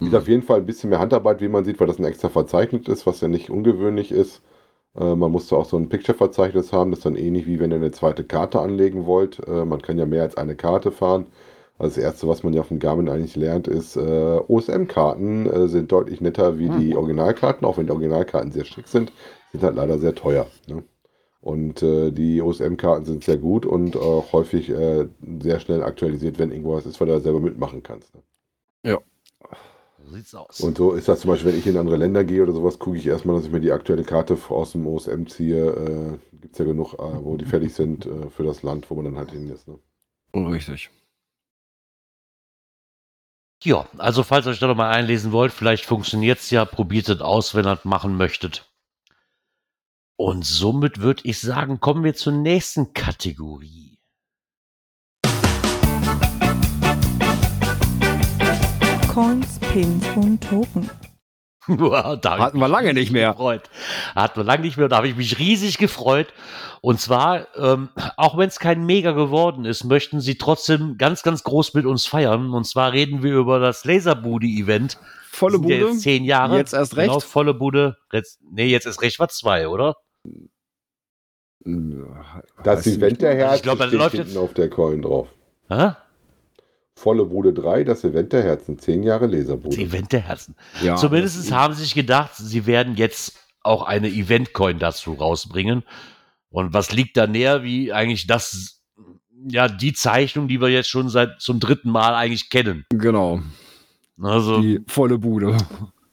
Ist auf jeden Fall ein bisschen mehr Handarbeit, wie man sieht, weil das ein extra Verzeichnis ist, was ja nicht ungewöhnlich ist. Äh, man musste auch so ein Picture-Verzeichnis haben, das ist dann ähnlich wie wenn ihr eine zweite Karte anlegen wollt. Äh, man kann ja mehr als eine Karte fahren. Also das Erste, was man ja von Garmin eigentlich lernt, ist, äh, OSM-Karten sind deutlich netter wie die Originalkarten, auch wenn die Originalkarten sehr strikt sind, sind halt leider sehr teuer. Ne? Und äh, die OSM-Karten sind sehr gut und auch häufig äh, sehr schnell aktualisiert, wenn irgendwo was ist, weil du da selber mitmachen kannst. Ne? So sieht's aus. Und so ist das zum Beispiel, wenn ich in andere Länder gehe oder sowas, gucke ich erstmal, dass ich mir die aktuelle Karte aus dem OSM ziehe. Äh, Gibt es ja genug, äh, wo die fertig sind äh, für das Land, wo man dann halt hin ist. Ne? Richtig. Ja, also falls ihr euch da noch mal einlesen wollt, vielleicht funktioniert's ja, probiert es aus, wenn ihr das machen möchtet. Und somit würde ich sagen, kommen wir zur nächsten Kategorie. Coins, Pins und Token. Wow, da Hatten wir lange nicht mehr. Gefreut. Hatten wir lange nicht mehr. Da habe ich mich riesig gefreut. Und zwar, ähm, auch wenn es kein Mega geworden ist, möchten sie trotzdem ganz, ganz groß mit uns feiern. Und zwar reden wir über das Laserbude-Event. Volle Bude. Jetzt zehn Jahre. Jetzt erst recht. Genau, volle Bude. Jetzt, nee, jetzt ist recht war zwei, oder? Das Event der Herzen Ich glaub, das steht läuft hinten jetzt- auf der Coin drauf. Hä? Volle Bude 3, das Event der Herzen, 10 Jahre Laserbude. Das Event der Herzen. Ja, Zumindest haben sie sich gedacht, sie werden jetzt auch eine Event-Coin dazu rausbringen. Und was liegt da näher, wie eigentlich das, ja, die Zeichnung, die wir jetzt schon seit zum dritten Mal eigentlich kennen. Genau. Also, Die volle Bude.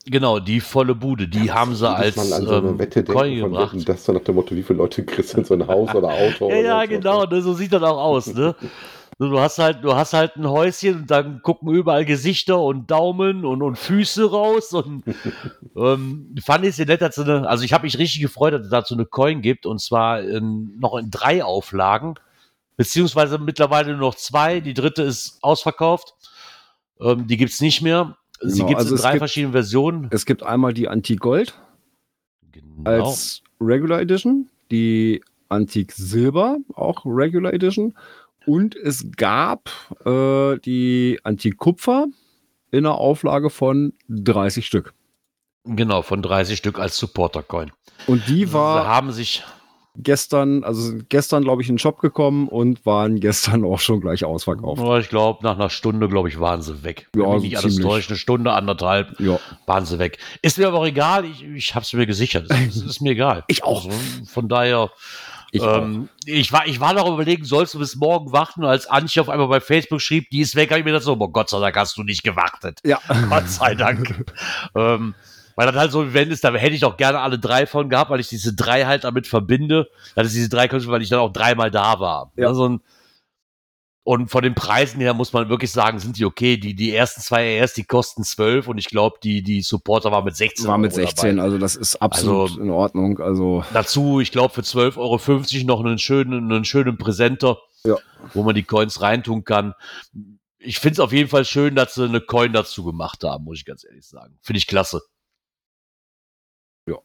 genau, die volle Bude, die haben sie als Mal an so eine ähm, Wette Coin gebracht. Wetten, das so nach dem Motto, wie viele Leute kriegst du in so ein Haus oder Auto? *laughs* Ja, oder ja, was, genau, ne, so sieht das auch aus, ne? *laughs* So, Du hast halt, du hast halt ein Häuschen und dann gucken überall Gesichter und Daumen und, und Füße raus und *laughs* ähm, fand ich es nett, dass sie eine, also ich habe mich richtig gefreut, dass es dazu eine Coin gibt und zwar in, noch in drei Auflagen, beziehungsweise mittlerweile nur noch zwei, die dritte ist ausverkauft, ähm, die gibt's nicht mehr. Sie Genau, gibt's also in es drei gibt- verschiedenen Versionen. Es gibt einmal die Antik-Gold Genau. als Regular Edition, die Antik-Silber, auch Regular Edition. Und es gab äh, die Antik-Kupfer in einer Auflage von 30 Stück. Genau, von 30 Stück als Supporter-Coin. Und die Sie war haben sich, gestern, also gestern, glaube ich, in den Shop gekommen und waren gestern *laughs* auch schon gleich ausverkauft. Ich glaube, nach einer Stunde, glaube ich, waren sie weg. Ja, Wenn mich nicht alles täuscht, eine Stunde, anderthalb, Ja, waren sie weg. Ist mir aber auch egal, ich, ich habe es mir gesichert. Es ist, ist mir egal. Ich auch. Also, von daher, ich ähm, ich, war, ich war noch überlegen, sollst du bis morgen warten? Als Antje auf einmal bei Facebook schrieb, die ist weg, habe ich mir das so, oh Gott sei Dank hast du nicht gewartet. Ja. *laughs* Gott sei Dank. ähm, weil das halt so ein Event ist, da hätte ich doch gerne alle drei von gehabt, weil ich diese drei halt damit verbinde. Das ist diese drei weil ich dann auch dreimal da war. Ja. Also, und von den Preisen her muss man wirklich sagen, sind die okay. Die, die ersten zwei ERs, die kosten 12 und ich glaube, die, die Supporter war mit 16 war mit Euro 16, Dabei. also das ist absolut Also- in Ordnung. Also Dazu, ich glaube, für 12,50 Euro noch einen schönen, einen schönen Präsenter, Ja. wo man die Coins reintun kann. Ich finde es auf jeden Fall schön, dass sie eine Coin dazu gemacht haben, muss ich ganz ehrlich sagen. Finde ich klasse. Ja.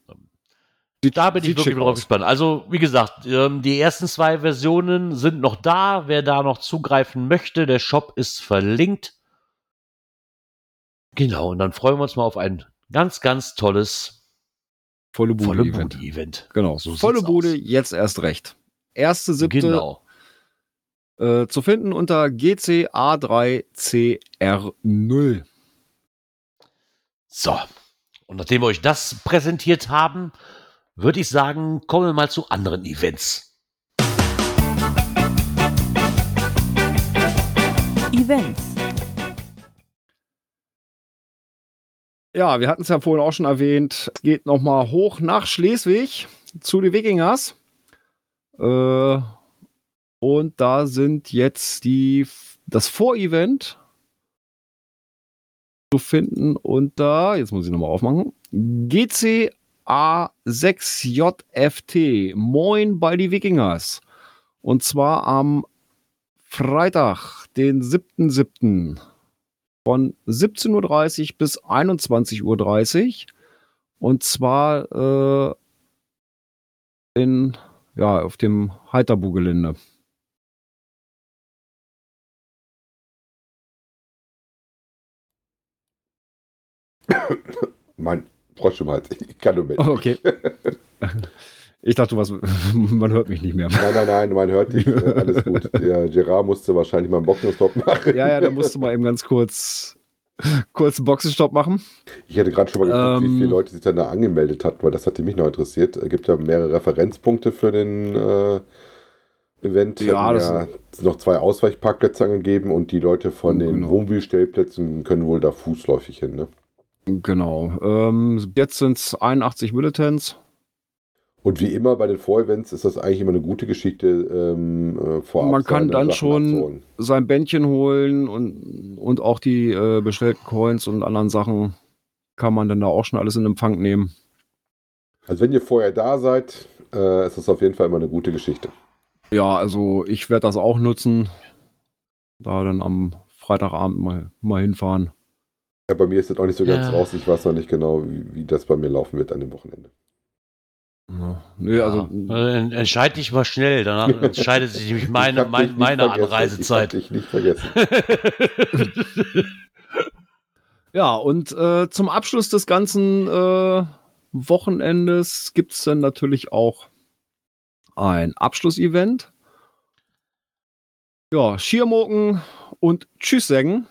Da bin ich sieht wirklich drauf gespannt. Also, wie gesagt, ähm, die ersten zwei Versionen sind noch da. Wer da noch zugreifen möchte, der Shop ist verlinkt. Genau, und dann freuen wir uns mal auf ein ganz, ganz tolles volle Bude. volle Event. Bude-Event. Genau, So volle Bude, aus. jetzt erst recht. Erste siebte Genau. äh, zu finden unter GCA3CR0. So, und nachdem wir euch das präsentiert haben, würde ich sagen, kommen wir mal zu anderen Events. Events. Ja, wir hatten es ja vorhin auch schon erwähnt. Geht nochmal hoch nach Schleswig zu den Wikingers. Äh, und da sind jetzt die, das Vorevent zu finden unter, jetzt muss ich nochmal aufmachen, GCA6JFT. Moin bei die Wikingers. Und zwar am Freitag, den 7.7. von 17.30 Uhr bis 21.30 Uhr. Und zwar äh, in, ja, auf dem Heiterbu-Gelände. *coughs* Mein Frosch im Hals. *laughs* Ich kann nur mit. Okay. Ich dachte, was, *laughs* man hört mich nicht mehr. Nein, nein, nein, man hört dich. *laughs* Alles gut. Der Gerard musste wahrscheinlich mal einen Boxenstopp machen. Ja, ja, da musst du mal eben ganz kurz kurzen Boxenstopp machen. Ich hätte gerade schon mal geguckt, wie Ähm. viele Leute sich dann da angemeldet hatten, weil das hatte mich noch interessiert. Es gibt ja mehrere Referenzpunkte für den äh, Event. Ja, das- ja noch zwei Ausweichparkplätze angegeben und die Leute von den Genau. Wohnmobilstellplätzen können wohl da fußläufig hin. Ne? Genau. Ähm, jetzt sind es 81 Militants. Und wie immer bei den Vorevents ist das eigentlich immer eine gute Geschichte ähm, äh, vorab. Man kann dann Sachen schon- abzuholen. Sein Bändchen holen und, und auch die äh, bestellten Coins und anderen Sachen kann man dann da auch schon alles in Empfang nehmen. Also wenn ihr vorher da seid, äh, ist das auf jeden Fall immer eine gute Geschichte. Ja, also ich werde das auch nutzen. Da dann am Freitagabend mal, mal hinfahren. Ja, bei mir ist das auch nicht so ganz Ja. raus. Ich weiß noch nicht genau, wie, wie das bei mir laufen wird an dem Wochenende. Ja. Nee, also Äh, entscheid dich mal schnell, danach *laughs* entscheidet sich nämlich meine, meine vergessen. Anreisezeit. Ich nicht vergessen. *laughs* Ja, und äh, zum Abschluss des ganzen äh, Wochenendes gibt es dann natürlich auch ein Abschlussevent. Ja, Schiermoken und Tschüss sagen.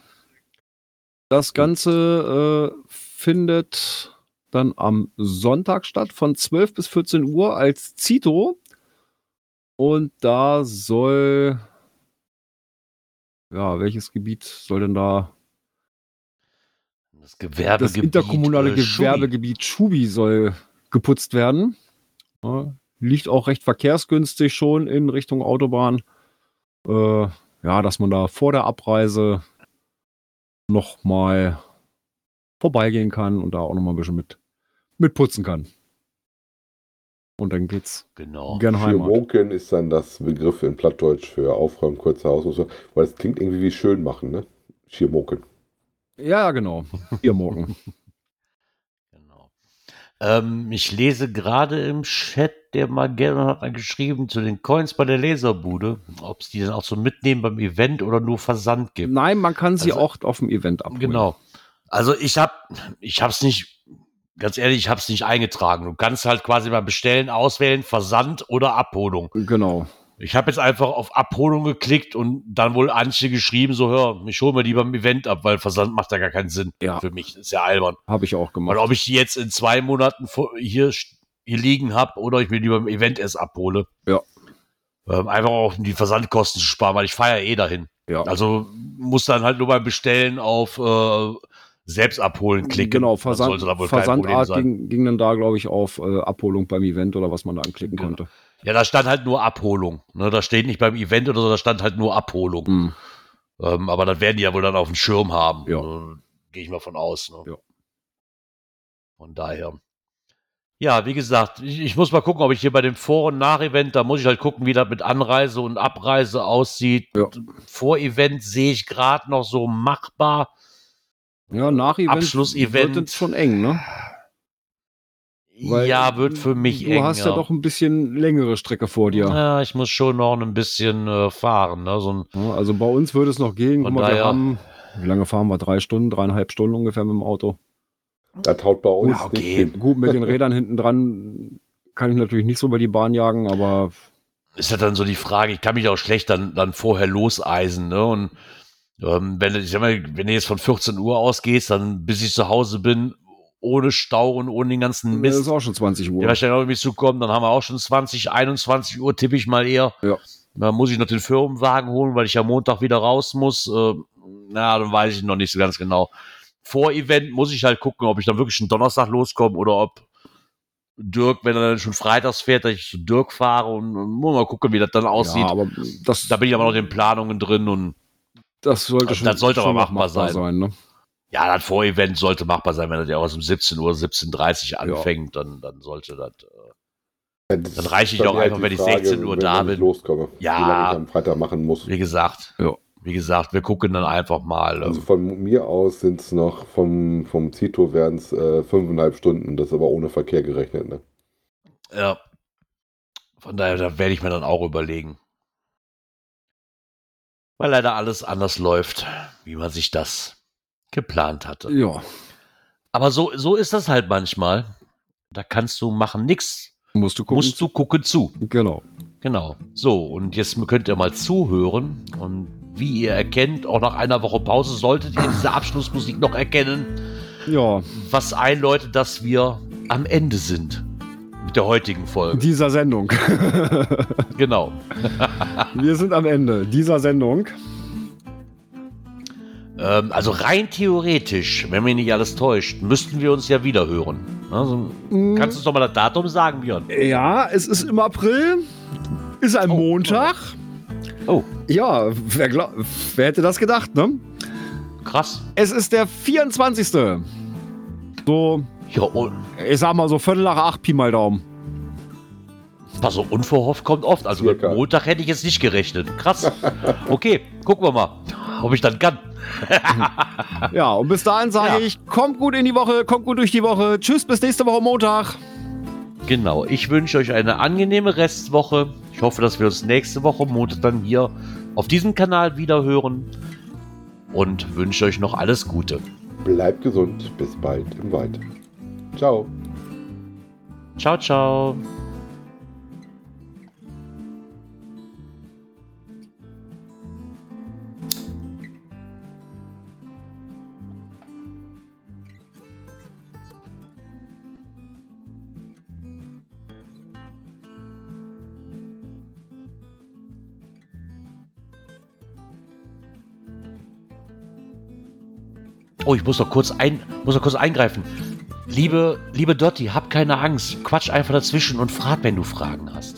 Das Ganze äh, findet dann am Sonntag statt von 12 bis 14 Uhr als Zito. Und da soll. Ja, welches Gebiet soll denn da Das Gewerbegebiet. das interkommunale äh. Gewerbegebiet Schubi soll geputzt werden. Ja, liegt auch recht verkehrsgünstig schon in Richtung Autobahn. Äh, ja, dass man da vor der Abreise noch mal vorbeigehen kann und da auch noch mal ein bisschen mit, mit putzen kann. Und dann geht's Genau. gerne Heimat. Schirmoken ist dann das Begriff in Plattdeutsch für Aufräumen, kurze Hausmuster, weil es klingt irgendwie wie schön machen, ne? Schirmoken. Ja, genau. Hier morgen. Genau. *laughs* Ähm, ich lese gerade im Chat, der gerne hat geschrieben zu den Coins bei der Laserbude, ob es die dann auch so mitnehmen beim Event oder nur Versand gibt. Nein, man kann sie Also- auch auf dem Event abholen. Genau. Also ich habe, ich habe es nicht, ganz ehrlich, ich habe es nicht eingetragen. Du kannst halt quasi mal bestellen, auswählen, Versand oder Abholung. Genau. Ich habe jetzt einfach auf Abholung geklickt und dann wohl Antje geschrieben, so hör, ich hole mir die beim Event ab, weil Versand macht ja gar keinen Sinn Ja. für mich. Ist ja albern. Habe ich auch gemacht. ob ich die jetzt in zwei Monaten hier, hier liegen habe oder ich mir die beim Event erst abhole. Ja. Ähm, einfach auch um die Versandkosten zu sparen, weil ich fahre ja eh dahin. Ja. Also muss dann halt nur beim Bestellen auf äh, selbst abholen klicken. Genau, Versand, da wohl Versandart ging, ging dann da, glaube ich, auf äh, Abholung beim Event oder was man da anklicken Genau. konnte. Ja, da stand halt nur Abholung. Ne, da steht nicht beim Event oder so, da stand halt nur Abholung. Hm. Ähm, aber das werden die ja wohl dann auf dem Schirm haben. Ja. Äh, Gehe ich mal von aus. Ne? Ja. Von daher. Ja, wie gesagt, ich, ich muss mal gucken, ob ich hier bei dem Vor- und Nach-Event, da muss ich halt gucken, wie das mit Anreise und Abreise aussieht. Ja. Vor-Event sehe ich gerade noch so machbar. Ja, nach Event Abschlussevent. wird es schon eng, ne? Weil ja, wird für mich du eng. hast ja. doch ein bisschen längere Strecke vor dir. Ja, ich muss schon noch ein bisschen äh, fahren. Ne? So ein, Ja, also bei uns würde es noch gehen. Guck mal, wir haben, wie lange fahren wir? Drei Stunden, dreieinhalb Stunden ungefähr mit dem Auto. Das haut bei uns Ja, okay. nicht. Gut, mit den Rädern hinten dran kann ich natürlich nicht so über die Bahn jagen, aber ist ja dann so die Frage, ich kann mich auch schlecht dann, dann vorher loseisen, ne? Und ähm, wenn, du- ich sag mal, wenn du jetzt von 14 Uhr ausgehst, dann bis ich zu Hause bin, ohne Stau und ohne den ganzen das ist Mist, auch schon 20 Uhr. der wahrscheinlich auch irgendwie zukommen, dann haben wir auch schon 20, 21 Uhr, tippe ich mal eher. Ja. Dann muss ich noch den Firmenwagen holen, weil ich ja Montag wieder raus muss. Äh, na, dann weiß ich noch nicht so ganz genau. Vor Event muss ich halt gucken, ob ich dann wirklich einen Donnerstag loskomme oder ob Dirk, wenn er dann schon freitags fährt, dass ich zu Dirk fahre und, und muss mal gucken, wie das dann aussieht. Ja, aber das, Da bin ich aber noch in den Planungen drin und das sollte das schon, sollte aber schon noch machbar sein. ne? Ja, das Vorevent sollte machbar sein, wenn das ja auch um 17 Uhr, 17.30 Uhr anfängt, dann, dann sollte das. Äh, Ja, das Dann reicht ist ich halt einfach, wenn ich Frage, 16 Uhr da ich bin. loskomme. Ja. Wie lange ich am Freitag machen muss. wie gesagt, Ja. wie gesagt, wir gucken dann einfach mal. Also Ähm, von mir aus sind es noch, vom, vom Zito werden es äh, fünfeinhalb Stunden, das ist aber ohne Verkehr gerechnet. Ne? ja. Von daher, da werde ich mir dann auch überlegen. Weil leider alles anders läuft, wie man sich das geplant hatte. Ja, Aber so, so ist das halt manchmal. Da kannst du machen nix. musst du gucken. Musst du gucken zu. Genau. Genau. So, und jetzt könnt ihr mal zuhören. Und wie ihr erkennt, auch nach einer Woche Pause solltet ihr diese Abschlussmusik noch erkennen, Ja, was einläutet, dass wir am Ende sind mit der heutigen Folge. dieser Sendung. *laughs* Genau. Wir sind am Ende dieser Sendung. Ähm, also rein theoretisch, wenn mich nicht alles täuscht, müssten wir uns ja wieder hören. Also, Kannst du uns doch mal das Datum sagen, Björn? Ja, es ist im April. Ist ein Oh, Montag. Oh, Ja, wer, glaub, wer hätte das gedacht, ne? krass. Es ist der 24. So, Ja, und ich sag mal so Viertel nach acht, Pi mal Daumen. Was so unverhofft kommt oft. Also mit. Montag hätte ich jetzt nicht gerechnet. Krass. *laughs* Okay, gucken wir mal, ob ich dann kann. Ja, und bis dahin sage Ja. ich, kommt gut in die Woche, kommt gut durch die Woche. Tschüss, bis nächste Woche Montag. Genau, ich wünsche euch eine angenehme Restwoche. Ich hoffe, dass wir uns nächste Woche Montag dann hier auf diesem Kanal wieder hören. Und wünsche euch noch alles Gute. Bleibt gesund. Bis bald im Wald. Ciao. Ciao, ciao. Oh, ich muss noch kurz ein, muss noch kurz eingreifen. Liebe, liebe Dotti, hab keine Angst. Quatsch einfach dazwischen und frag, wenn du Fragen hast.